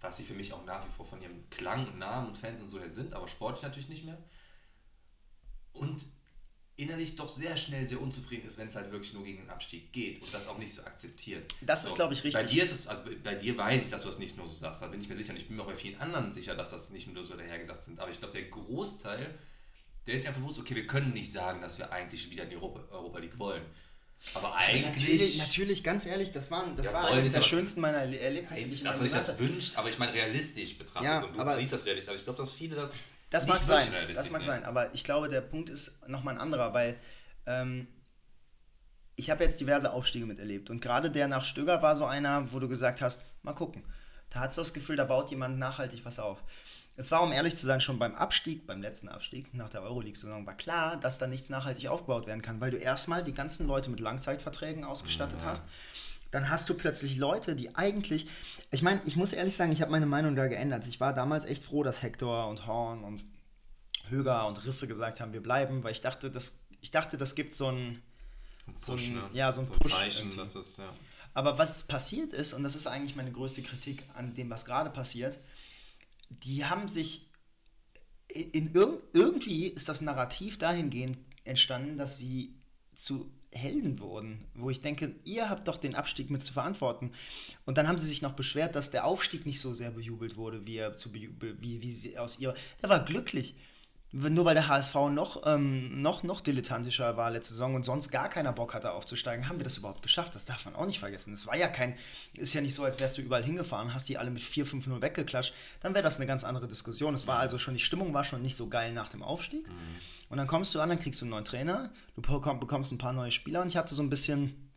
was sie für mich auch nach wie vor von ihrem Klang und Namen und Fans und so her sind, aber sportlich natürlich nicht mehr. Und innerlich doch sehr schnell sehr unzufrieden ist, wenn es halt wirklich nur gegen den Abstieg geht und das auch nicht so akzeptiert. Das ist, So, glaub ich, Bei richtig. dir ist es, also bei dir weiß ich, dass du das nicht nur so sagst, da bin ich mir sicher und ich bin mir auch bei vielen anderen sicher, dass das nicht nur so dahergesagt sind. Aber ich glaube, der Großteil, der ist ja einfach bewusst, okay, wir können nicht sagen, dass wir eigentlich wieder in die Europa, Europa League wollen. Aber eigentlich. Natürlich, natürlich, ganz ehrlich, das, waren, das Ja, war eines der schönsten meiner Erle- Erlebnisse, ich dass man sich das wünscht, aber ich meine realistisch betrachtet Ja, und du aber- siehst das realistisch. Aber ich glaube, dass viele das. Das nicht mag sein, das mag sehen. sein, aber ich glaube, der Punkt ist nochmal ein anderer, weil ähm, ich habe jetzt diverse Aufstiege miterlebt und gerade der nach Stöger war so einer, wo du gesagt hast, mal gucken. Da hast du das Gefühl, da baut jemand nachhaltig was auf. Es war, um ehrlich zu sein, schon beim Abstieg, beim letzten Abstieg nach der Euroleague-Saison, war klar, dass da nichts nachhaltig aufgebaut werden kann, weil du erstmal die ganzen Leute mit Langzeitverträgen ausgestattet hast. Dann hast du plötzlich Leute, die eigentlich, ich meine, ich muss ehrlich sagen, ich habe meine Meinung da geändert. Ich war damals echt froh, dass Hector und Horn und Höger und Risse gesagt haben, wir bleiben, weil ich dachte, das, ich dachte, das gibt so ein, so Push, ein, ne? ja, so ein so Push. Zeichen, irgendwie. dass das, ja. Aber was passiert ist, und das ist eigentlich meine größte Kritik an dem, was gerade passiert, die haben sich in irg irgendwie ist das Narrativ dahingehend entstanden, dass sie zu Helden wurden, wo ich denke, ihr habt doch den Abstieg mit zu verantworten. Und dann haben sie sich noch beschwert, dass der Aufstieg nicht so sehr bejubelt wurde, wie er zu wie, wie sie aus ihr. Der war glücklich. Nur weil der HSV noch, ähm, noch, noch dilettantischer war letzte Saison und sonst gar keiner Bock hatte aufzusteigen, haben wir das überhaupt geschafft. Das darf man auch nicht vergessen. Es war ja kein, ist ja nicht so, als wärst du überall hingefahren, hast die alle mit 4-5-0 weggeklatscht. Dann wäre das eine ganz andere Diskussion. Es war also schon, die Stimmung war schon nicht so geil nach dem Aufstieg. Und dann kommst du an, dann kriegst du einen neuen Trainer, du bekomm- bekommst ein paar neue Spieler und ich hatte so ein bisschen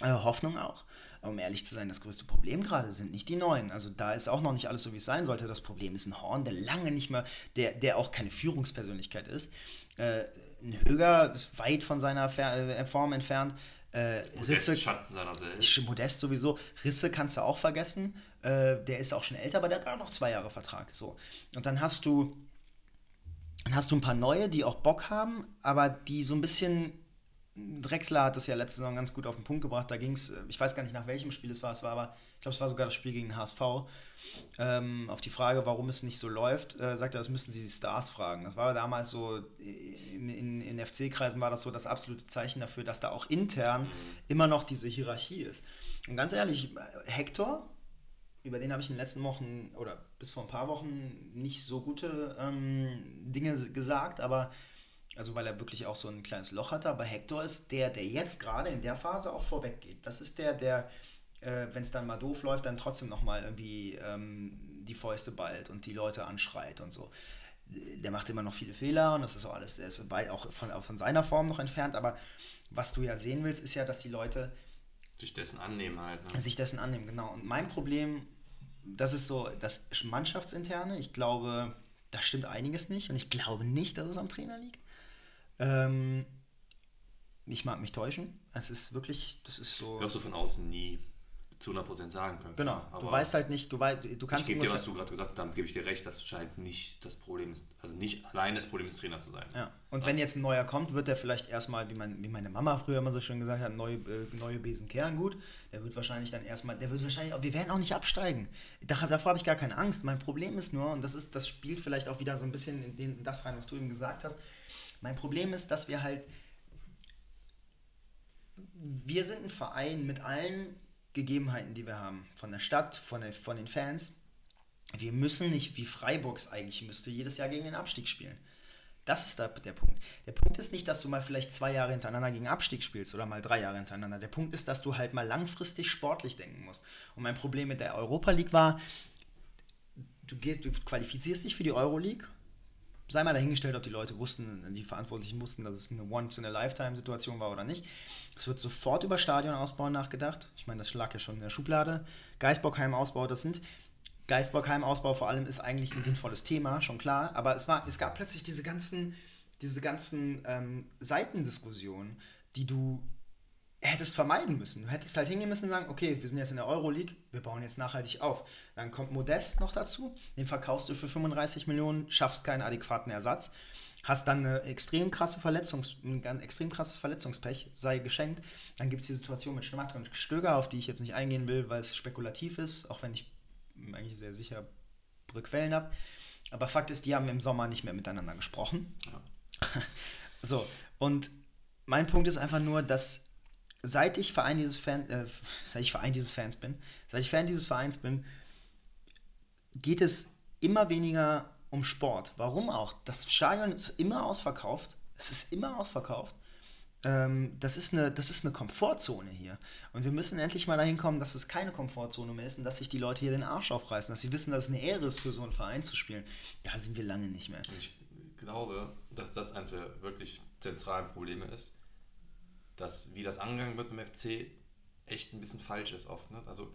äh, Hoffnung auch. Aber um ehrlich zu sein, das größte Problem gerade sind nicht die Neuen. Also da ist auch noch nicht alles so, wie es sein sollte. Das Problem ist ein Horn, der lange nicht mehr, der, der auch keine Führungspersönlichkeit ist. Äh, ein Höger ist weit von seiner äh, Form entfernt. Äh, Risse, Risse, Schatten seiner selbst. Modest sowieso. Risse kannst du auch vergessen. Äh, der ist auch schon älter, aber der hat auch noch zwei Jahre Vertrag. So. Und dann hast du, dann hast du ein paar neue, die auch Bock haben, aber die so ein bisschen. Drexler hat das ja letzte Saison ganz gut auf den Punkt gebracht. Da ging es, ich weiß gar nicht nach welchem Spiel es war, es war aber, ich glaube, es war sogar das Spiel gegen den HSV. Ähm, auf die Frage, warum es nicht so läuft, äh, sagt er, das müssten Sie die Stars fragen. Das war damals so, in, in, in FC-Kreisen war das so das absolute Zeichen dafür, dass da auch intern immer noch diese Hierarchie ist. Und ganz ehrlich, Hector, über den habe ich in den letzten Wochen oder bis vor ein paar Wochen nicht so gute ähm, Dinge gesagt, aber also weil er wirklich auch so ein kleines Loch hatte, aber Hector ist der, der jetzt gerade in der Phase auch vorweg geht. Das ist der, der, äh, wenn es dann mal doof läuft, dann trotzdem nochmal irgendwie ähm, die Fäuste ballt und die Leute anschreit und so. Der macht immer noch viele Fehler und das ist auch alles, der ist weit auch von, auch von seiner Form noch entfernt, aber was du ja sehen willst, ist ja, dass die Leute Sich dessen annehmen halt. Ne? sich dessen annehmen, genau. Und mein Problem, das ist so das Mannschaftsinterne. Ich glaube, da stimmt einiges nicht und ich glaube nicht, dass es am Trainer liegt. Ähm, ich mag mich täuschen. Es ist wirklich, das ist so. Wirst du von außen nie zu 100% sagen können. Genau. Du Aber weißt halt nicht, du, weißt, du ich kannst gebe dir, was du gerade gesagt hast, damit gebe ich dir recht, das scheint nicht das Problem ist, also nicht allein das Problem des Trainers zu sein. Ja. Und wenn jetzt ein neuer kommt, wird der vielleicht erstmal, wie, mein, wie meine Mama früher immer so schön gesagt hat, neue, äh, neue Besen kehren gut. Der wird wahrscheinlich dann erstmal, der wird wahrscheinlich, wir werden auch nicht absteigen. Da, davor habe ich gar keine Angst. Mein Problem ist nur, und das ist, das spielt vielleicht auch wieder so ein bisschen in, den, in das rein, was du eben gesagt hast. Mein Problem ist, dass wir halt, wir sind ein Verein mit allen Gegebenheiten, die wir haben. Von der Stadt, von, der, von den Fans. wir müssen nicht wie Freiburgs eigentlich müsste jedes Jahr gegen den Abstieg spielen. Das ist da der Punkt. Der Punkt ist nicht, dass du mal vielleicht zwei Jahre hintereinander gegen Abstieg spielst oder mal drei Jahre hintereinander. Der Punkt ist, dass du halt mal langfristig sportlich denken musst. Und mein Problem mit der Europa League war, du, gehst, du qualifizierst dich für die Euro League. Sei mal dahingestellt, ob die Leute wussten, die Verantwortlichen wussten, dass es eine Once-in-a-Lifetime-Situation war oder nicht. Es wird sofort über Stadionausbau nachgedacht. Ich meine, das lag ja schon in der Schublade. Geisbockheim-Ausbau, das sind Geisbockheim-Ausbau vor allem ist eigentlich ein sinnvolles Thema, schon klar. Aber es, war, es gab plötzlich diese ganzen, diese ganzen ähm, Seitendiskussionen, die du hättest vermeiden müssen. Du hättest halt hingehen müssen und sagen, okay, wir sind jetzt in der Euroleague, wir bauen jetzt nachhaltig auf. Dann kommt Modest noch dazu, den verkaufst du für 35 Millionen, schaffst keinen adäquaten Ersatz, hast dann eine extrem krasse Verletzungs, ein ganz extrem krasses Verletzungspech, sei geschenkt. Dann gibt es die Situation mit Schmatt und Stöger, auf die ich jetzt nicht eingehen will, weil es spekulativ ist, auch wenn ich eigentlich sehr sicher Quellen habe. Aber Fakt ist, die haben im Sommer nicht mehr miteinander gesprochen. Ja. so, und mein Punkt ist einfach nur, dass seit ich Verein dieses Fan, äh, seit ich Verein dieses Fans bin, seit ich Fan dieses Vereins bin, geht es immer weniger um Sport. Warum auch? Das Stadion ist immer ausverkauft. Es ist immer ausverkauft. Ähm, das, ist eine, das ist eine Komfortzone hier. Und wir müssen endlich mal dahin kommen, dass es keine Komfortzone mehr ist und dass sich die Leute hier den Arsch aufreißen, dass sie wissen, dass es eine Ehre ist, für so einen Verein zu spielen. Da sind wir lange nicht mehr. Ich glaube, dass das eines der wirklich zentralen Probleme ist, dass wie das angegangen wird im FC echt ein bisschen falsch ist oft. Ne? Also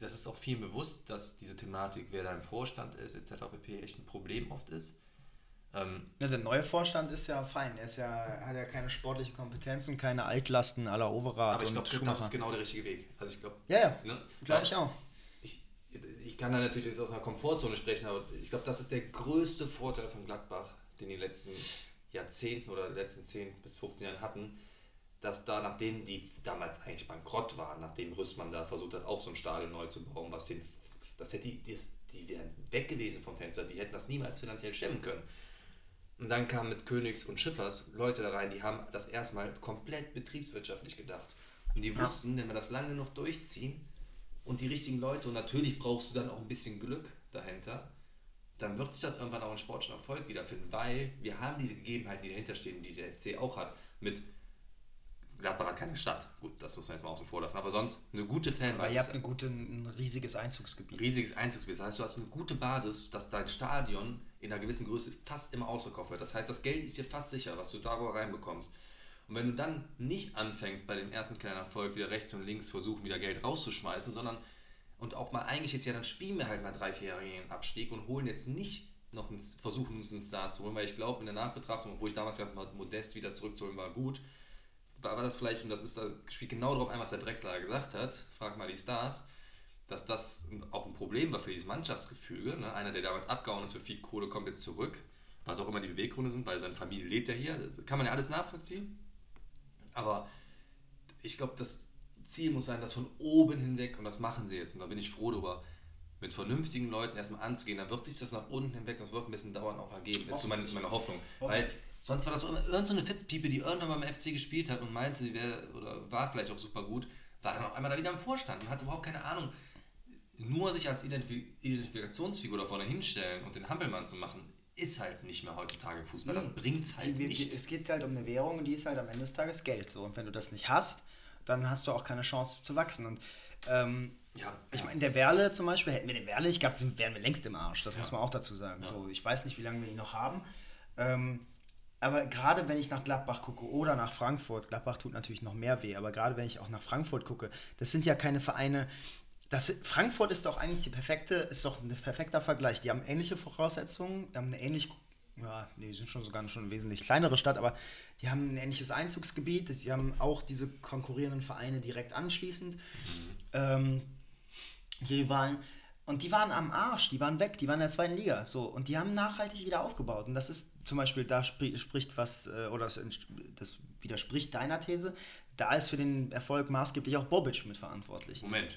das ist auch vielen bewusst, dass diese Thematik, wer da im Vorstand ist, etc. pp. echt ein Problem oft ist. Ähm, ja, der neue Vorstand ist ja fein. Er ist ja, hat ja keine sportliche Kompetenz und keine Altlasten aller Overath aber ich glaube, das ist genau der richtige Weg. Also ich glaube, ja, ja, ne? glaube ich auch. Ich, ich kann da natürlich jetzt aus einer Komfortzone sprechen, aber ich glaube, das ist der größte Vorteil von Gladbach, den die letzten Jahrzehnten oder letzten 10 bis 15 Jahren hatten, dass da, nachdem die damals eigentlich bankrott waren, nachdem Rüstmann da versucht hat, auch so ein Stadion neu zu bauen, was den, das hätte die, die, die wären weg gewesen vom Fenster, die hätten das niemals finanziell stemmen können. Und dann kamen mit Königs und Schippers Leute da rein, die haben das erstmal komplett betriebswirtschaftlich gedacht. Und die wussten, wenn wir das lange noch durchziehen und die richtigen Leute, und natürlich brauchst du dann auch ein bisschen Glück dahinter, dann wird sich das irgendwann auch in sportlichen Erfolg wiederfinden, weil wir haben diese Gegebenheiten, die dahinter stehen, die der FC auch hat, mit Gladbach hat keine Stadt. Gut, das muss man jetzt mal außen vor lassen. Aber sonst eine gute Fanbasis. Aber ihr habt eine gute, ein riesiges Einzugsgebiet. Riesiges Einzugsgebiet. Das heißt, du hast eine gute Basis, dass dein Stadion in einer gewissen Größe fast immer ausverkauft wird. Das heißt, das Geld ist dir fast sicher, was du darüber reinbekommst. Und wenn du dann nicht anfängst, bei dem ersten kleinen Erfolg wieder rechts und links versuchen, wieder Geld rauszuschmeißen, sondern und auch mal eigentlich ist ja, dann spielen wir halt mal drei, vier Jahre gegen den Abstieg und holen jetzt nicht noch einen, versuchen uns einen Star zu holen, weil ich glaube, in der Nachbetrachtung, wo ich damals habe, Modest wieder zurückzuholen, war gut war, das vielleicht, und das ist da spielt genau darauf ein, was der Drechsler gesagt hat, frag mal die Stars, dass das auch ein Problem war für dieses Mannschaftsgefüge. Ne? Einer, der damals abgehauen ist für viel Kohle, kommt jetzt zurück, was auch immer die Beweggründe sind, weil seine Familie lebt ja hier. Das kann man ja alles nachvollziehen. Aber ich glaube, das Ziel muss sein, das von oben hinweg, und das machen sie jetzt, und da bin ich froh darüber, mit vernünftigen Leuten erstmal anzugehen, dann wird sich das nach unten hinweg, das wird ein bisschen dauern, auch ergeben. Das ist zumindest meine Hoffnung. Weil sonst war das irgendeine Fitzpiepe, die irgendwann beim FC gespielt hat und meinte, sie wäre oder war vielleicht auch super gut, war dann auf einmal da wieder im Vorstand und hatte überhaupt keine Ahnung. Nur sich als Identifikationsfigur da vorne hinstellen und den Hampelmann zu machen, ist halt nicht mehr heutzutage im Fußball. Das bringt es halt die, nicht. Es geht halt um eine Währung und die ist halt am Ende des Tages Geld. So. Und wenn du das nicht hast, dann hast du auch keine Chance zu wachsen. Und ähm, ja, ich meine, der Werle zum Beispiel, hätten wir den Werle, ich glaube, wären wir längst im Arsch. Das ja. muss man auch dazu sagen. Ja. So, ich weiß nicht, wie lange wir ihn noch haben. Ähm, aber gerade wenn ich nach Gladbach gucke oder nach Frankfurt, Gladbach tut natürlich noch mehr weh, aber gerade wenn ich auch nach Frankfurt gucke, das sind ja keine Vereine. Das, Frankfurt ist doch eigentlich die perfekte, ist doch ein perfekter Vergleich. Die haben ähnliche Voraussetzungen, die haben eine ähnlich ja, nee, sind schon sogar schon eine wesentlich kleinere Stadt, aber die haben ein ähnliches Einzugsgebiet. Die haben auch diese konkurrierenden Vereine direkt anschließend. Mhm. Ähm, die Rivalen. Und die waren am Arsch, die waren weg, die waren in der zweiten Liga. So, und die haben nachhaltig wieder aufgebaut. Und das ist zum Beispiel, da spricht was, äh, oder das, das widerspricht deiner These. Da ist für den Erfolg maßgeblich auch Bobic mitverantwortlich. Moment,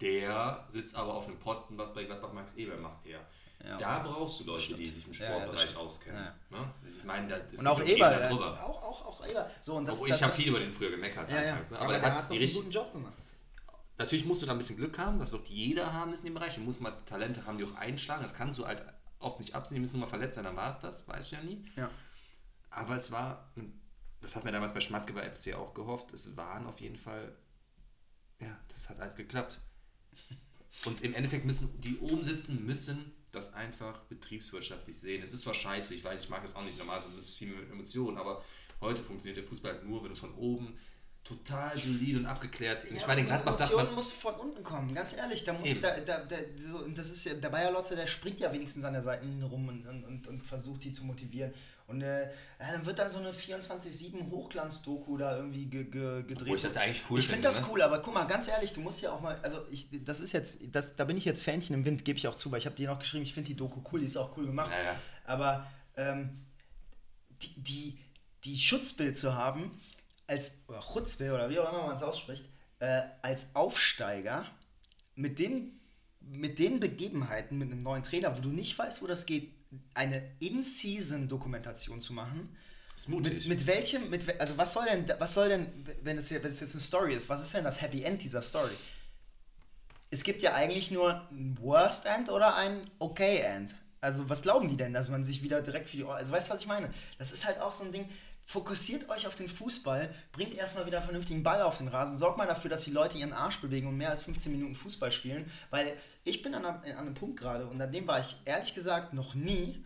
der sitzt aber auf einem Posten, was bei Gladbach Max Eber macht, ja. Ja, da brauchst du Leute, die sich im Sportbereich ja, auskennen. Ja. Ne? Ich meine, da, und auch Eber, äh, auch, auch, auch Eber. So, und das, Obwohl, ich habe viel über den früher gemeckert. Ja, anfangs, ne? aber, aber, der hat, hat die einen guten Job gemacht. Natürlich musst du da ein bisschen Glück haben, das wird jeder haben in dem Bereich. Du musst mal Talente haben, die auch einschlagen. Das kannst du halt oft nicht absehen, die müssen nur mal verletzt sein, dann war es das, weißt du ja nie. Ja. Aber es war, das hat mir damals bei Schmatke bei FC auch gehofft, es waren auf jeden Fall, ja, das hat halt geklappt. Und im Endeffekt müssen die oben sitzen, müssen das einfach betriebswirtschaftlich sehen. Es ist zwar scheiße, ich weiß, ich mag es auch nicht normal, so ist viel mit Emotionen, aber heute funktioniert der Fußball halt nur, wenn du es von oben total solid und abgeklärt. Ja, ich meine, in Gladbach sagt man... muss von unten kommen, ganz ehrlich. Da muss da, da, da, so, das ist ja, der Bayer Lotze, der springt ja wenigstens an der Seite rum und, und, und, versucht, die zu motivieren. Und äh, dann wird dann so eine 24-7 Hochglanz-Doku da irgendwie ge, ge, gedreht. Wo ich das eigentlich cool Ich finde das ne? cool, aber guck mal, ganz ehrlich, du musst ja auch mal, also ich, das ist jetzt, das, da bin ich jetzt Fähnchen im Wind, gebe ich auch zu, weil ich habe dir noch geschrieben, ich finde die Doku cool, die ist auch cool gemacht. Ja, ja. Aber ähm, die, die, die Schutzbild zu haben, als oder Chutzwe oder wie auch immer man es ausspricht, äh, als Aufsteiger mit den, mit den Begebenheiten, mit einem neuen Trainer, wo du nicht weißt, wo das geht, eine In-Season-Dokumentation zu machen. Das ist mutig. Mit, mit welchem, mit, also was soll denn, was soll denn, wenn es, wenn es jetzt eine Story ist, was ist denn das Happy End dieser Story? Es gibt ja eigentlich nur ein Worst End oder ein Okay End. Also was glauben die denn, dass man sich wieder direkt für die. Also weißt du, was ich meine? Das ist halt auch so ein Ding, fokussiert euch auf den Fußball, bringt erstmal wieder einen vernünftigen Ball auf den Rasen, sorgt mal dafür, dass die Leute ihren Arsch bewegen und mehr als 15 Minuten Fußball spielen, weil ich bin an einem, an einem Punkt gerade und an dem war ich ehrlich gesagt noch nie,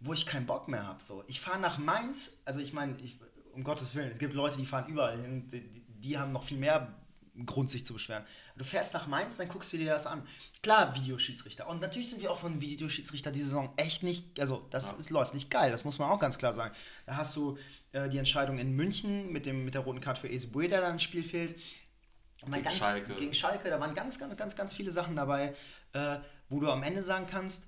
wo ich keinen Bock mehr habe. So. Ich fahre nach Mainz, also ich meine, um Gottes Willen, es gibt Leute, die fahren überall hin, die, die haben noch viel mehr Grund, sich zu beschweren. Du fährst nach Mainz, dann guckst du dir das an. Klar, Videoschiedsrichter. Und natürlich sind wir auch von Videoschiedsrichter die Saison echt nicht, also das ja. ist, läuft nicht geil, das muss man auch ganz klar sagen. Da hast du äh, die Entscheidung in München mit, dem, mit der roten Karte für Esebue, der dann ins Spiel fehlt. Gegen ganz, Schalke. Gegen Schalke, da waren ganz, ganz, ganz, ganz viele Sachen dabei, äh, wo du am Ende sagen kannst,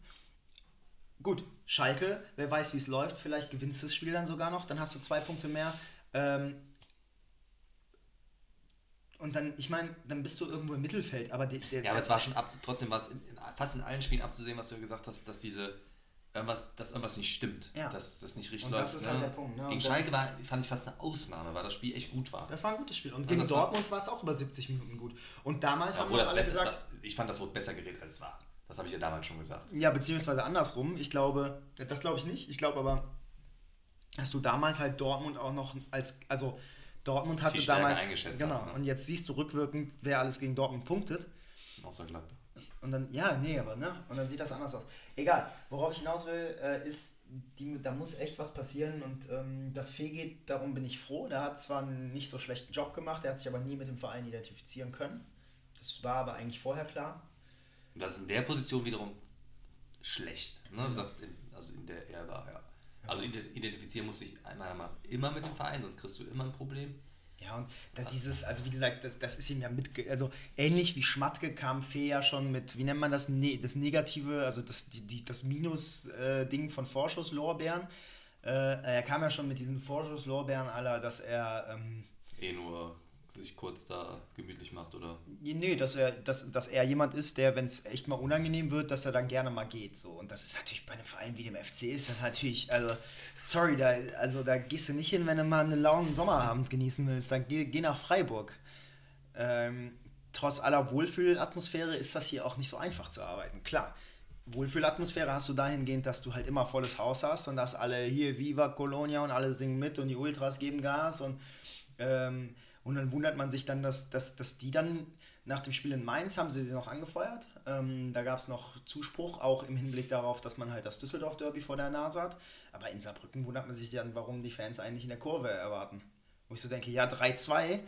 gut, Schalke, wer weiß, wie es läuft, vielleicht gewinnst du das Spiel dann sogar noch, dann hast du zwei Punkte mehr. Ähm, und dann, ich meine, dann bist du irgendwo im Mittelfeld, aber der, der Ja, aber es war schon ab, trotzdem war es in, in, fast in allen Spielen abzusehen, was du ja gesagt hast, dass diese irgendwas, dass irgendwas nicht stimmt, ja. dass das nicht richtig und läuft. Das ist halt ne? halt der Punkt. Ne? Gegen Schalke war, fand ich fast eine Ausnahme, weil das Spiel echt gut war. Das war ein gutes Spiel. Und gegen Dortmund war es auch über 70 Minuten gut. Und damals ja, haben wir alle besser, gesagt. Das, ich fand, das wurde besser geredet, als es war. Das habe ich ja damals schon gesagt. Ja, beziehungsweise andersrum. Ich glaube, das glaube ich nicht. Ich glaube aber, dass du damals halt Dortmund auch noch als, also Dortmund hatte damals. Genau. Hast, ne? Und jetzt siehst du rückwirkend, wer alles gegen Dortmund punktet. Außer Gladbach. Und dann, ja, nee, aber, ne? Und dann sieht das anders aus. Egal, worauf ich hinaus will, äh, ist, die, da muss echt was passieren und ähm, das Fee geht, darum bin ich froh. Der hat zwar einen nicht so schlechten Job gemacht, der hat sich aber nie mit dem Verein identifizieren können. Das war aber eigentlich vorher klar. Das ist in der Position wiederum schlecht, ne? Das in, also in der er war, ja. Also identifizieren muss sich meiner Meinung nach immer mit dem Verein, sonst kriegst du immer ein Problem. Ja, und da dieses, also wie gesagt, das, das ist ihm ja mit, also ähnlich wie Schmatke kam Fee ja schon mit, wie nennt man das, ne, das Negative, also das, die, die, das Minus-Ding äh, von Vorschusslorbeeren. Äh, er kam ja schon mit diesen Vorschusslorbeeren aller, dass er. Ähm, eh nur sich kurz da gemütlich macht, oder? Nee, dass er, dass, dass er jemand ist, der, wenn es echt mal unangenehm wird, dass er dann gerne mal geht. So. Und das ist natürlich bei einem Verein wie dem FC ist das natürlich, also, sorry, da, also da gehst du nicht hin, wenn du mal einen lauen Sommerabend genießen willst. Dann geh, geh nach Freiburg. Ähm, trotz aller Wohlfühlatmosphäre ist das hier auch nicht so einfach zu arbeiten. Klar, Wohlfühlatmosphäre hast du dahingehend, dass du halt immer volles Haus hast und dass alle hier Viva Colonia und alle singen mit und die Ultras geben Gas und ähm, und dann wundert man sich dann, dass, dass, dass die dann nach dem Spiel in Mainz haben sie sie noch angefeuert. Ähm, da gab es noch Zuspruch, auch im Hinblick darauf, dass man halt das Düsseldorf-Derby vor der Nase hat. Aber in Saarbrücken wundert man sich dann, warum die Fans eigentlich in der Kurve erwarten. Wo ich so denke, ja, 3-2,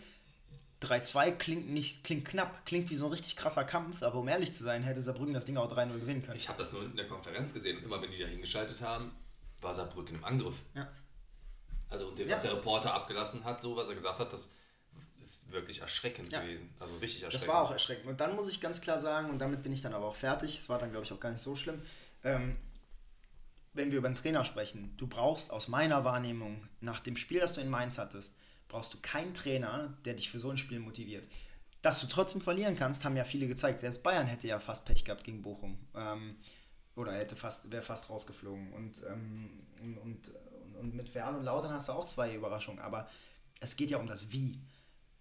3-2 klingt nicht, klingt knapp, klingt wie so ein richtig krasser Kampf, aber um ehrlich zu sein, hätte Saarbrücken das Ding auch 3-0 gewinnen können. Ich habe das nur in der Konferenz gesehen und immer wenn die da hingeschaltet haben, war Saarbrücken im Angriff. Ja. Also und ja. was der Reporter abgelassen hat, so was er gesagt hat, das ist wirklich erschreckend ja. gewesen. Also richtig erschreckend. Das war auch erschreckend. Und dann muss ich ganz klar sagen, und damit bin ich dann aber auch fertig, es war dann, glaube ich, auch gar nicht so schlimm, ähm, wenn wir über den Trainer sprechen, du brauchst aus meiner Wahrnehmung, nach dem Spiel, das du in Mainz hattest, brauchst du keinen Trainer, der dich für so ein Spiel motiviert. Dass du trotzdem verlieren kannst, haben ja viele gezeigt. Selbst Bayern hätte ja fast Pech gehabt gegen Bochum. Ähm, oder hätte fast, wäre fast rausgeflogen. Und, ähm, und, und, und mit Werl und Lautern hast du auch zwei Überraschungen. Aber es geht ja um das Wie.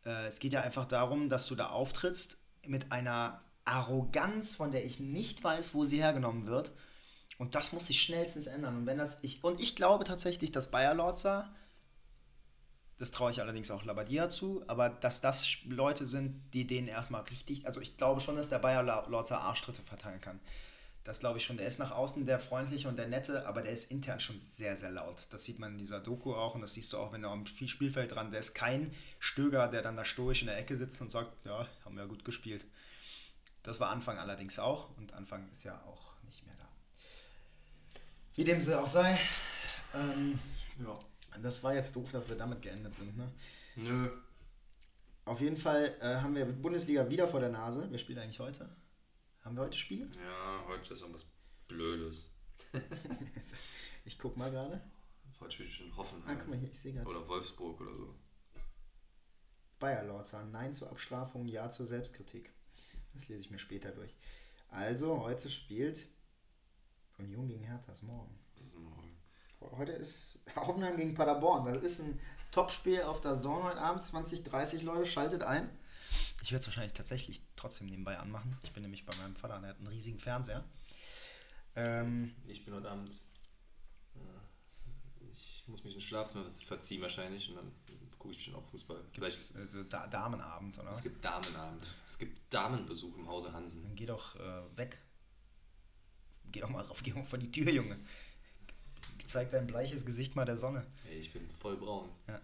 Äh, es geht ja einfach darum, dass du da auftrittst mit einer Arroganz, von der ich nicht weiß, wo sie hergenommen wird. Und das muss sich schnellstens ändern. Und wenn das ich und ich glaube tatsächlich, dass Bayer Lorza, das traue ich allerdings auch Labadia zu, aber dass das Leute sind, die denen erstmal richtig, also ich glaube schon, dass der Bayer Lorza Arschtritte verteilen kann. Das glaube ich schon. Der ist nach außen der freundliche und der nette, aber der ist intern schon sehr, sehr laut. Das sieht man in dieser Doku auch und das siehst du auch, wenn er am Spielfeld dran. Der ist kein Stöger, der dann da stoisch in der Ecke sitzt und sagt, ja, haben wir gut gespielt. Das war Anfang allerdings auch und Anfang ist ja auch nicht mehr da. Wie dem sie auch sei. Ähm, ja. Das war jetzt doof, dass wir damit geendet sind, ne? Nö. Auf jeden Fall äh, haben wir Bundesliga wieder vor der Nase. Wer spielt eigentlich heute? Haben wir heute Spiele? Ja, heute ist irgendwas Blödes. ich guck mal gerade. Heute spielt schon Hoffenheim. Ah, guck mal hier, ich sehe gerade. Oder Wolfsburg oder so. Bayer Lorzahn, Nein zur Abstrafung, Ja zur Selbstkritik. Das lese ich mir später durch. Also, heute spielt Union gegen Hertha, ist morgen. Das ist morgen. Heute ist Hoffenheim gegen Paderborn. Das ist ein Topspiel auf der Zone heute Abend. 20, 30 Leute, schaltet ein. Ich werde es wahrscheinlich tatsächlich trotzdem nebenbei anmachen. Ich bin nämlich bei meinem Vater und er hat einen riesigen Fernseher. Ähm, ich bin heute Abend. Äh, ich muss mich ins Schlafzimmer verziehen wahrscheinlich und dann gucke ich bestimmt auch Fußball. Vielleicht also da Damenabend, oder? Es gibt Damenabend. Es gibt Damenbesuch im Hause Hansen. Dann geh doch äh, weg. Geh doch mal rauf, geh mal vor die Tür, Junge. Zeig dein bleiches Gesicht mal der Sonne. Ey, ich bin voll braun. Ja.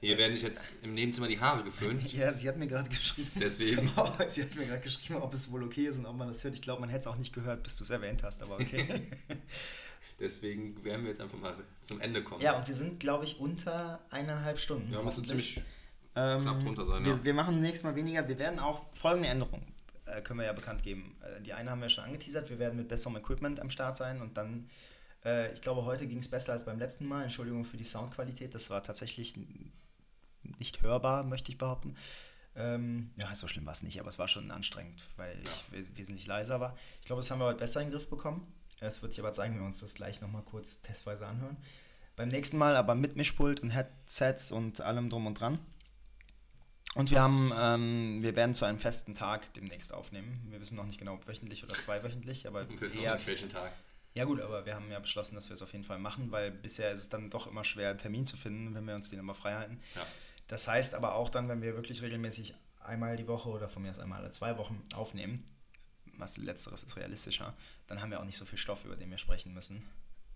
Hier werden sich jetzt im Nebenzimmer die Haare geföhnt. Ja, sie hat mir gerade geschrieben. Deswegen. sie hat mir gerade geschrieben, ob es wohl okay ist und ob man das hört. Ich glaube, man hätte es auch nicht gehört, bis du es erwähnt hast, aber okay. Deswegen werden wir jetzt einfach mal zum Ende kommen. Ja, und wir sind, glaube ich, unter eineinhalb Stunden. Ja, müsste ziemlich ähm, knapp drunter sein. Wir, ja. wir machen nächstes Mal weniger. Wir werden auch folgende Änderungen, äh, können wir ja bekannt geben. Äh, die eine haben wir schon angeteasert. Wir werden mit besserem Equipment am Start sein und dann äh, ich glaube, heute ging es besser als beim letzten Mal. Entschuldigung für die Soundqualität. Das war tatsächlich nicht hörbar, möchte ich behaupten. Ähm, ja, so schlimm war es nicht, aber es war schon anstrengend, weil ja. ich wesentlich leiser war. Ich glaube, das haben wir heute besser in den Griff bekommen. Es wird sich aber zeigen, wenn wir uns das gleich nochmal kurz testweise anhören. Beim nächsten Mal aber mit Mischpult und Headsets und allem drum und dran. Und wir haben, ähm, wir werden zu einem festen Tag demnächst aufnehmen. Wir wissen noch nicht genau, ob wöchentlich oder zweiwöchentlich, aber wir wissen eher, nicht welchen Tag. Ja gut, aber wir haben ja beschlossen, dass wir es auf jeden Fall machen, weil bisher ist es dann doch immer schwer, einen Termin zu finden, wenn wir uns den immer frei halten. Ja. Das heißt aber auch dann, wenn wir wirklich regelmäßig einmal die Woche oder von mir aus einmal alle zwei Wochen aufnehmen, was letzteres ist realistischer, dann haben wir auch nicht so viel Stoff, über den wir sprechen müssen.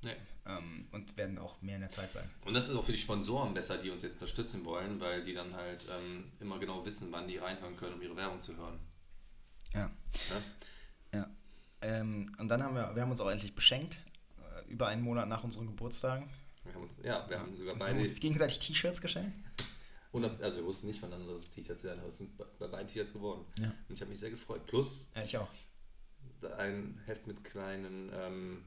Nee. Ähm, und werden auch mehr in der Zeit bleiben. Und das ist auch für die Sponsoren besser, die uns jetzt unterstützen wollen, weil die dann halt ähm, immer genau wissen, wann die reinhören können, um ihre Werbung zu hören. Ja. Ja. ja. Ähm, und dann haben wir, wir haben uns auch endlich beschenkt, äh, über einen Monat nach unseren Geburtstagen. Wir haben uns, ja, wir haben sogar das beide. Wir uns gegenseitig T-Shirts geschenkt. Und, also wir wussten nicht voneinander, dass es T-Shirts werden, aber es sind bei beiden T-Shirts geworden. Ja. Und ich habe mich sehr gefreut. Plus ja, ich auch. ein Heft mit kleinen, ähm,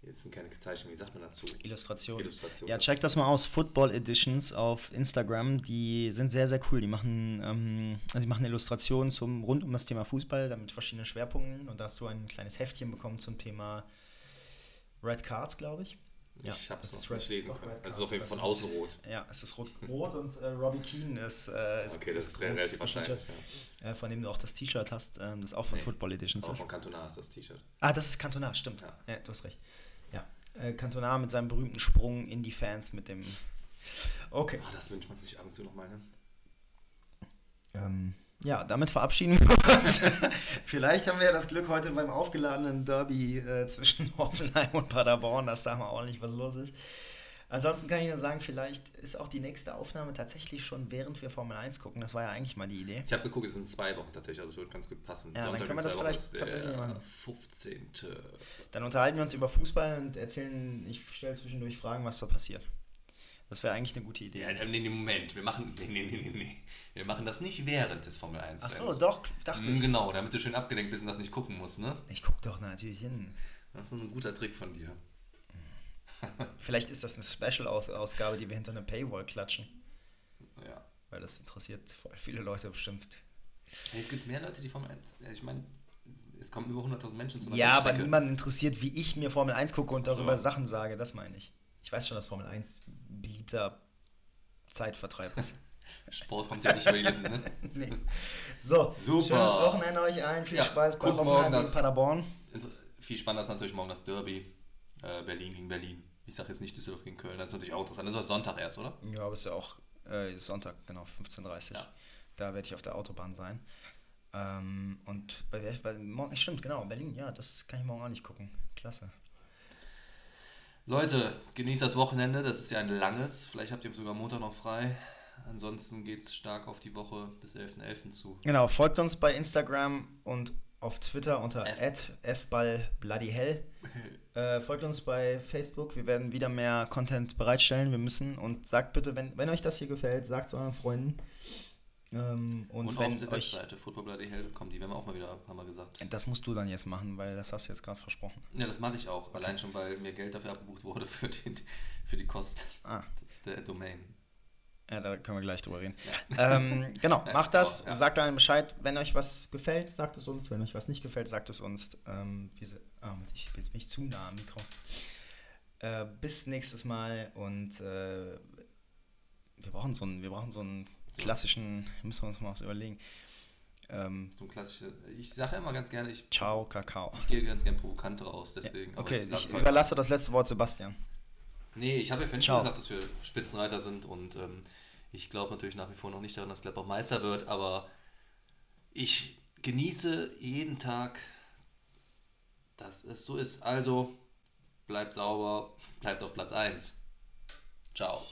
jetzt sind keine Zeichnungen, wie sagt man dazu? Illustrationen. Illustration. Ja, check das mal aus. Football Editions auf Instagram. Die sind sehr, sehr cool. Die machen, ähm, also die machen Illustrationen zum, rund um das Thema Fußball, damit verschiedene Schwerpunkten. Und da hast du ein kleines Heftchen bekommen zum Thema Red Cards, glaube ich. Ja, ich habe es nicht Red- lesen können. Red Es ist auf jeden Fall von außen rot. Ja, es ist rot, rot und äh, Robbie Keane ist, äh, ist Okay, das ist relativ wahrscheinlich. gefeatured, äh, von dem du auch das T-Shirt hast, ähm, das auch von Nee, Football Editions Ja. Auch ist. von Cantona ist das T-Shirt. Ah, das ist Cantona, stimmt. Ja. Ja, du hast recht. Ja, äh, Cantona mit seinem berühmten Sprung in die Fans mit dem. Okay. Ah, das wünscht man sich ab und zu nochmal, ne? Ähm, ja, damit verabschieden wir uns. Vielleicht haben wir ja das Glück heute beim aufgeladenen Derby äh, zwischen Hoffenheim und Paderborn, dass da mal ordentlich was los ist. Ansonsten kann ich nur sagen, vielleicht ist auch die nächste Aufnahme tatsächlich schon während wir Formel 1 gucken. Das war ja eigentlich mal die Idee. Ich habe geguckt, es sind zwei Wochen tatsächlich, also es wird ganz gut passen. Ja, dann Sonntag können wir das vielleicht ist der tatsächlich machen. 15. Dann unterhalten wir uns über Fußball und erzählen, ich stelle zwischendurch Fragen, was da passiert. Das wäre eigentlich eine gute Idee. Ja, nee, nee, Moment, wir machen, nee, nee, nee, nee. Wir machen das nicht während des Formel 1 Ach so, doch, dachte Mm, ich. Genau, damit du schön abgelenkt bist und das nicht gucken musst, ne? Ich gucke doch natürlich hin. Das ist ein guter Trick von dir. Vielleicht ist das eine Special-Ausgabe, die wir hinter einer Paywall klatschen. Ja. Weil das interessiert voll viele Leute bestimmt. Es gibt mehr Leute, die Formel 1. Ja, ich meine, es kommen über 100.000 Menschen zu einer Ja, aber niemanden interessiert, wie ich mir Formel 1 gucke und Ach so. darüber Sachen sage. Das meine ich. Ich weiß schon, dass Formel 1 beliebter Zeitvertreib ist. Sport kommt ja nicht über die Lippen, ne? nee. So, Super. schönes Wochenende euch allen. Viel Ja, Spaß bei Hoffenheim gegen Paderborn. Viel spannender ist natürlich morgen das Derby. Äh, Berlin gegen Berlin. Ich sage jetzt nicht Düsseldorf gegen Köln. Das ist natürlich auch interessant. Das ist Sonntag erst, oder? Ja, aber ist ja auch äh, Sonntag, genau, 15.30 Uhr. Ja. Da werde ich auf der Autobahn sein. Ähm, und bei, bei morgen, stimmt, genau, Berlin, ja, das kann ich morgen auch nicht gucken. Klasse. Leute, genießt das Wochenende. Das ist ja ein langes. Vielleicht habt ihr sogar Montag noch frei. Ansonsten geht es stark auf die Woche des 11.11. zu. Genau, folgt uns bei Instagram und auf Twitter unter fballbloodyhell. Äh, folgt uns bei Facebook. Wir werden wieder mehr Content bereitstellen. Wir müssen und sagt bitte, wenn, wenn euch das hier gefällt, sagt es euren Freunden. Ähm, und, Und, wenn auf der euch. Webseite footballblooddyhell.com, die werden wir auch mal wieder ein paar Mal gesagt. Das musst du dann jetzt machen, weil das hast du jetzt gerade versprochen. Ja, das mache ich auch. Allein schon, weil mir Geld dafür abgebucht wurde für die, für die Kosten Ah, der Domain. ja, da können wir gleich drüber reden. ähm, genau, Ja, macht das. aber, ja. Sagt allen Bescheid. Wenn euch was gefällt, sagt es uns. Wenn euch was nicht gefällt, sagt es uns. Ähm, ah, ich, jetzt bin ich zu nah am Mikro. Äh, bis nächstes Mal und äh, wir brauchen so einen, wir brauchen so einen klassischen, müssen wir uns mal was überlegen. Ähm, So ein klassischer. Ich sage immer ganz gerne, ich, Ciao, Kakao. ich gehe ganz gerne provokant raus, deswegen. aber Okay, ich es heute- überlasse das letzte Wort Sebastian. Nee, ich habe ja vorhin schon gesagt, dass wir Spitzenreiter sind und ähm, ich glaube natürlich nach wie vor noch nicht daran, dass Gladbach Meister wird, aber ich genieße jeden Tag, dass es so ist. Also bleibt sauber, bleibt auf Platz 1. Ciao.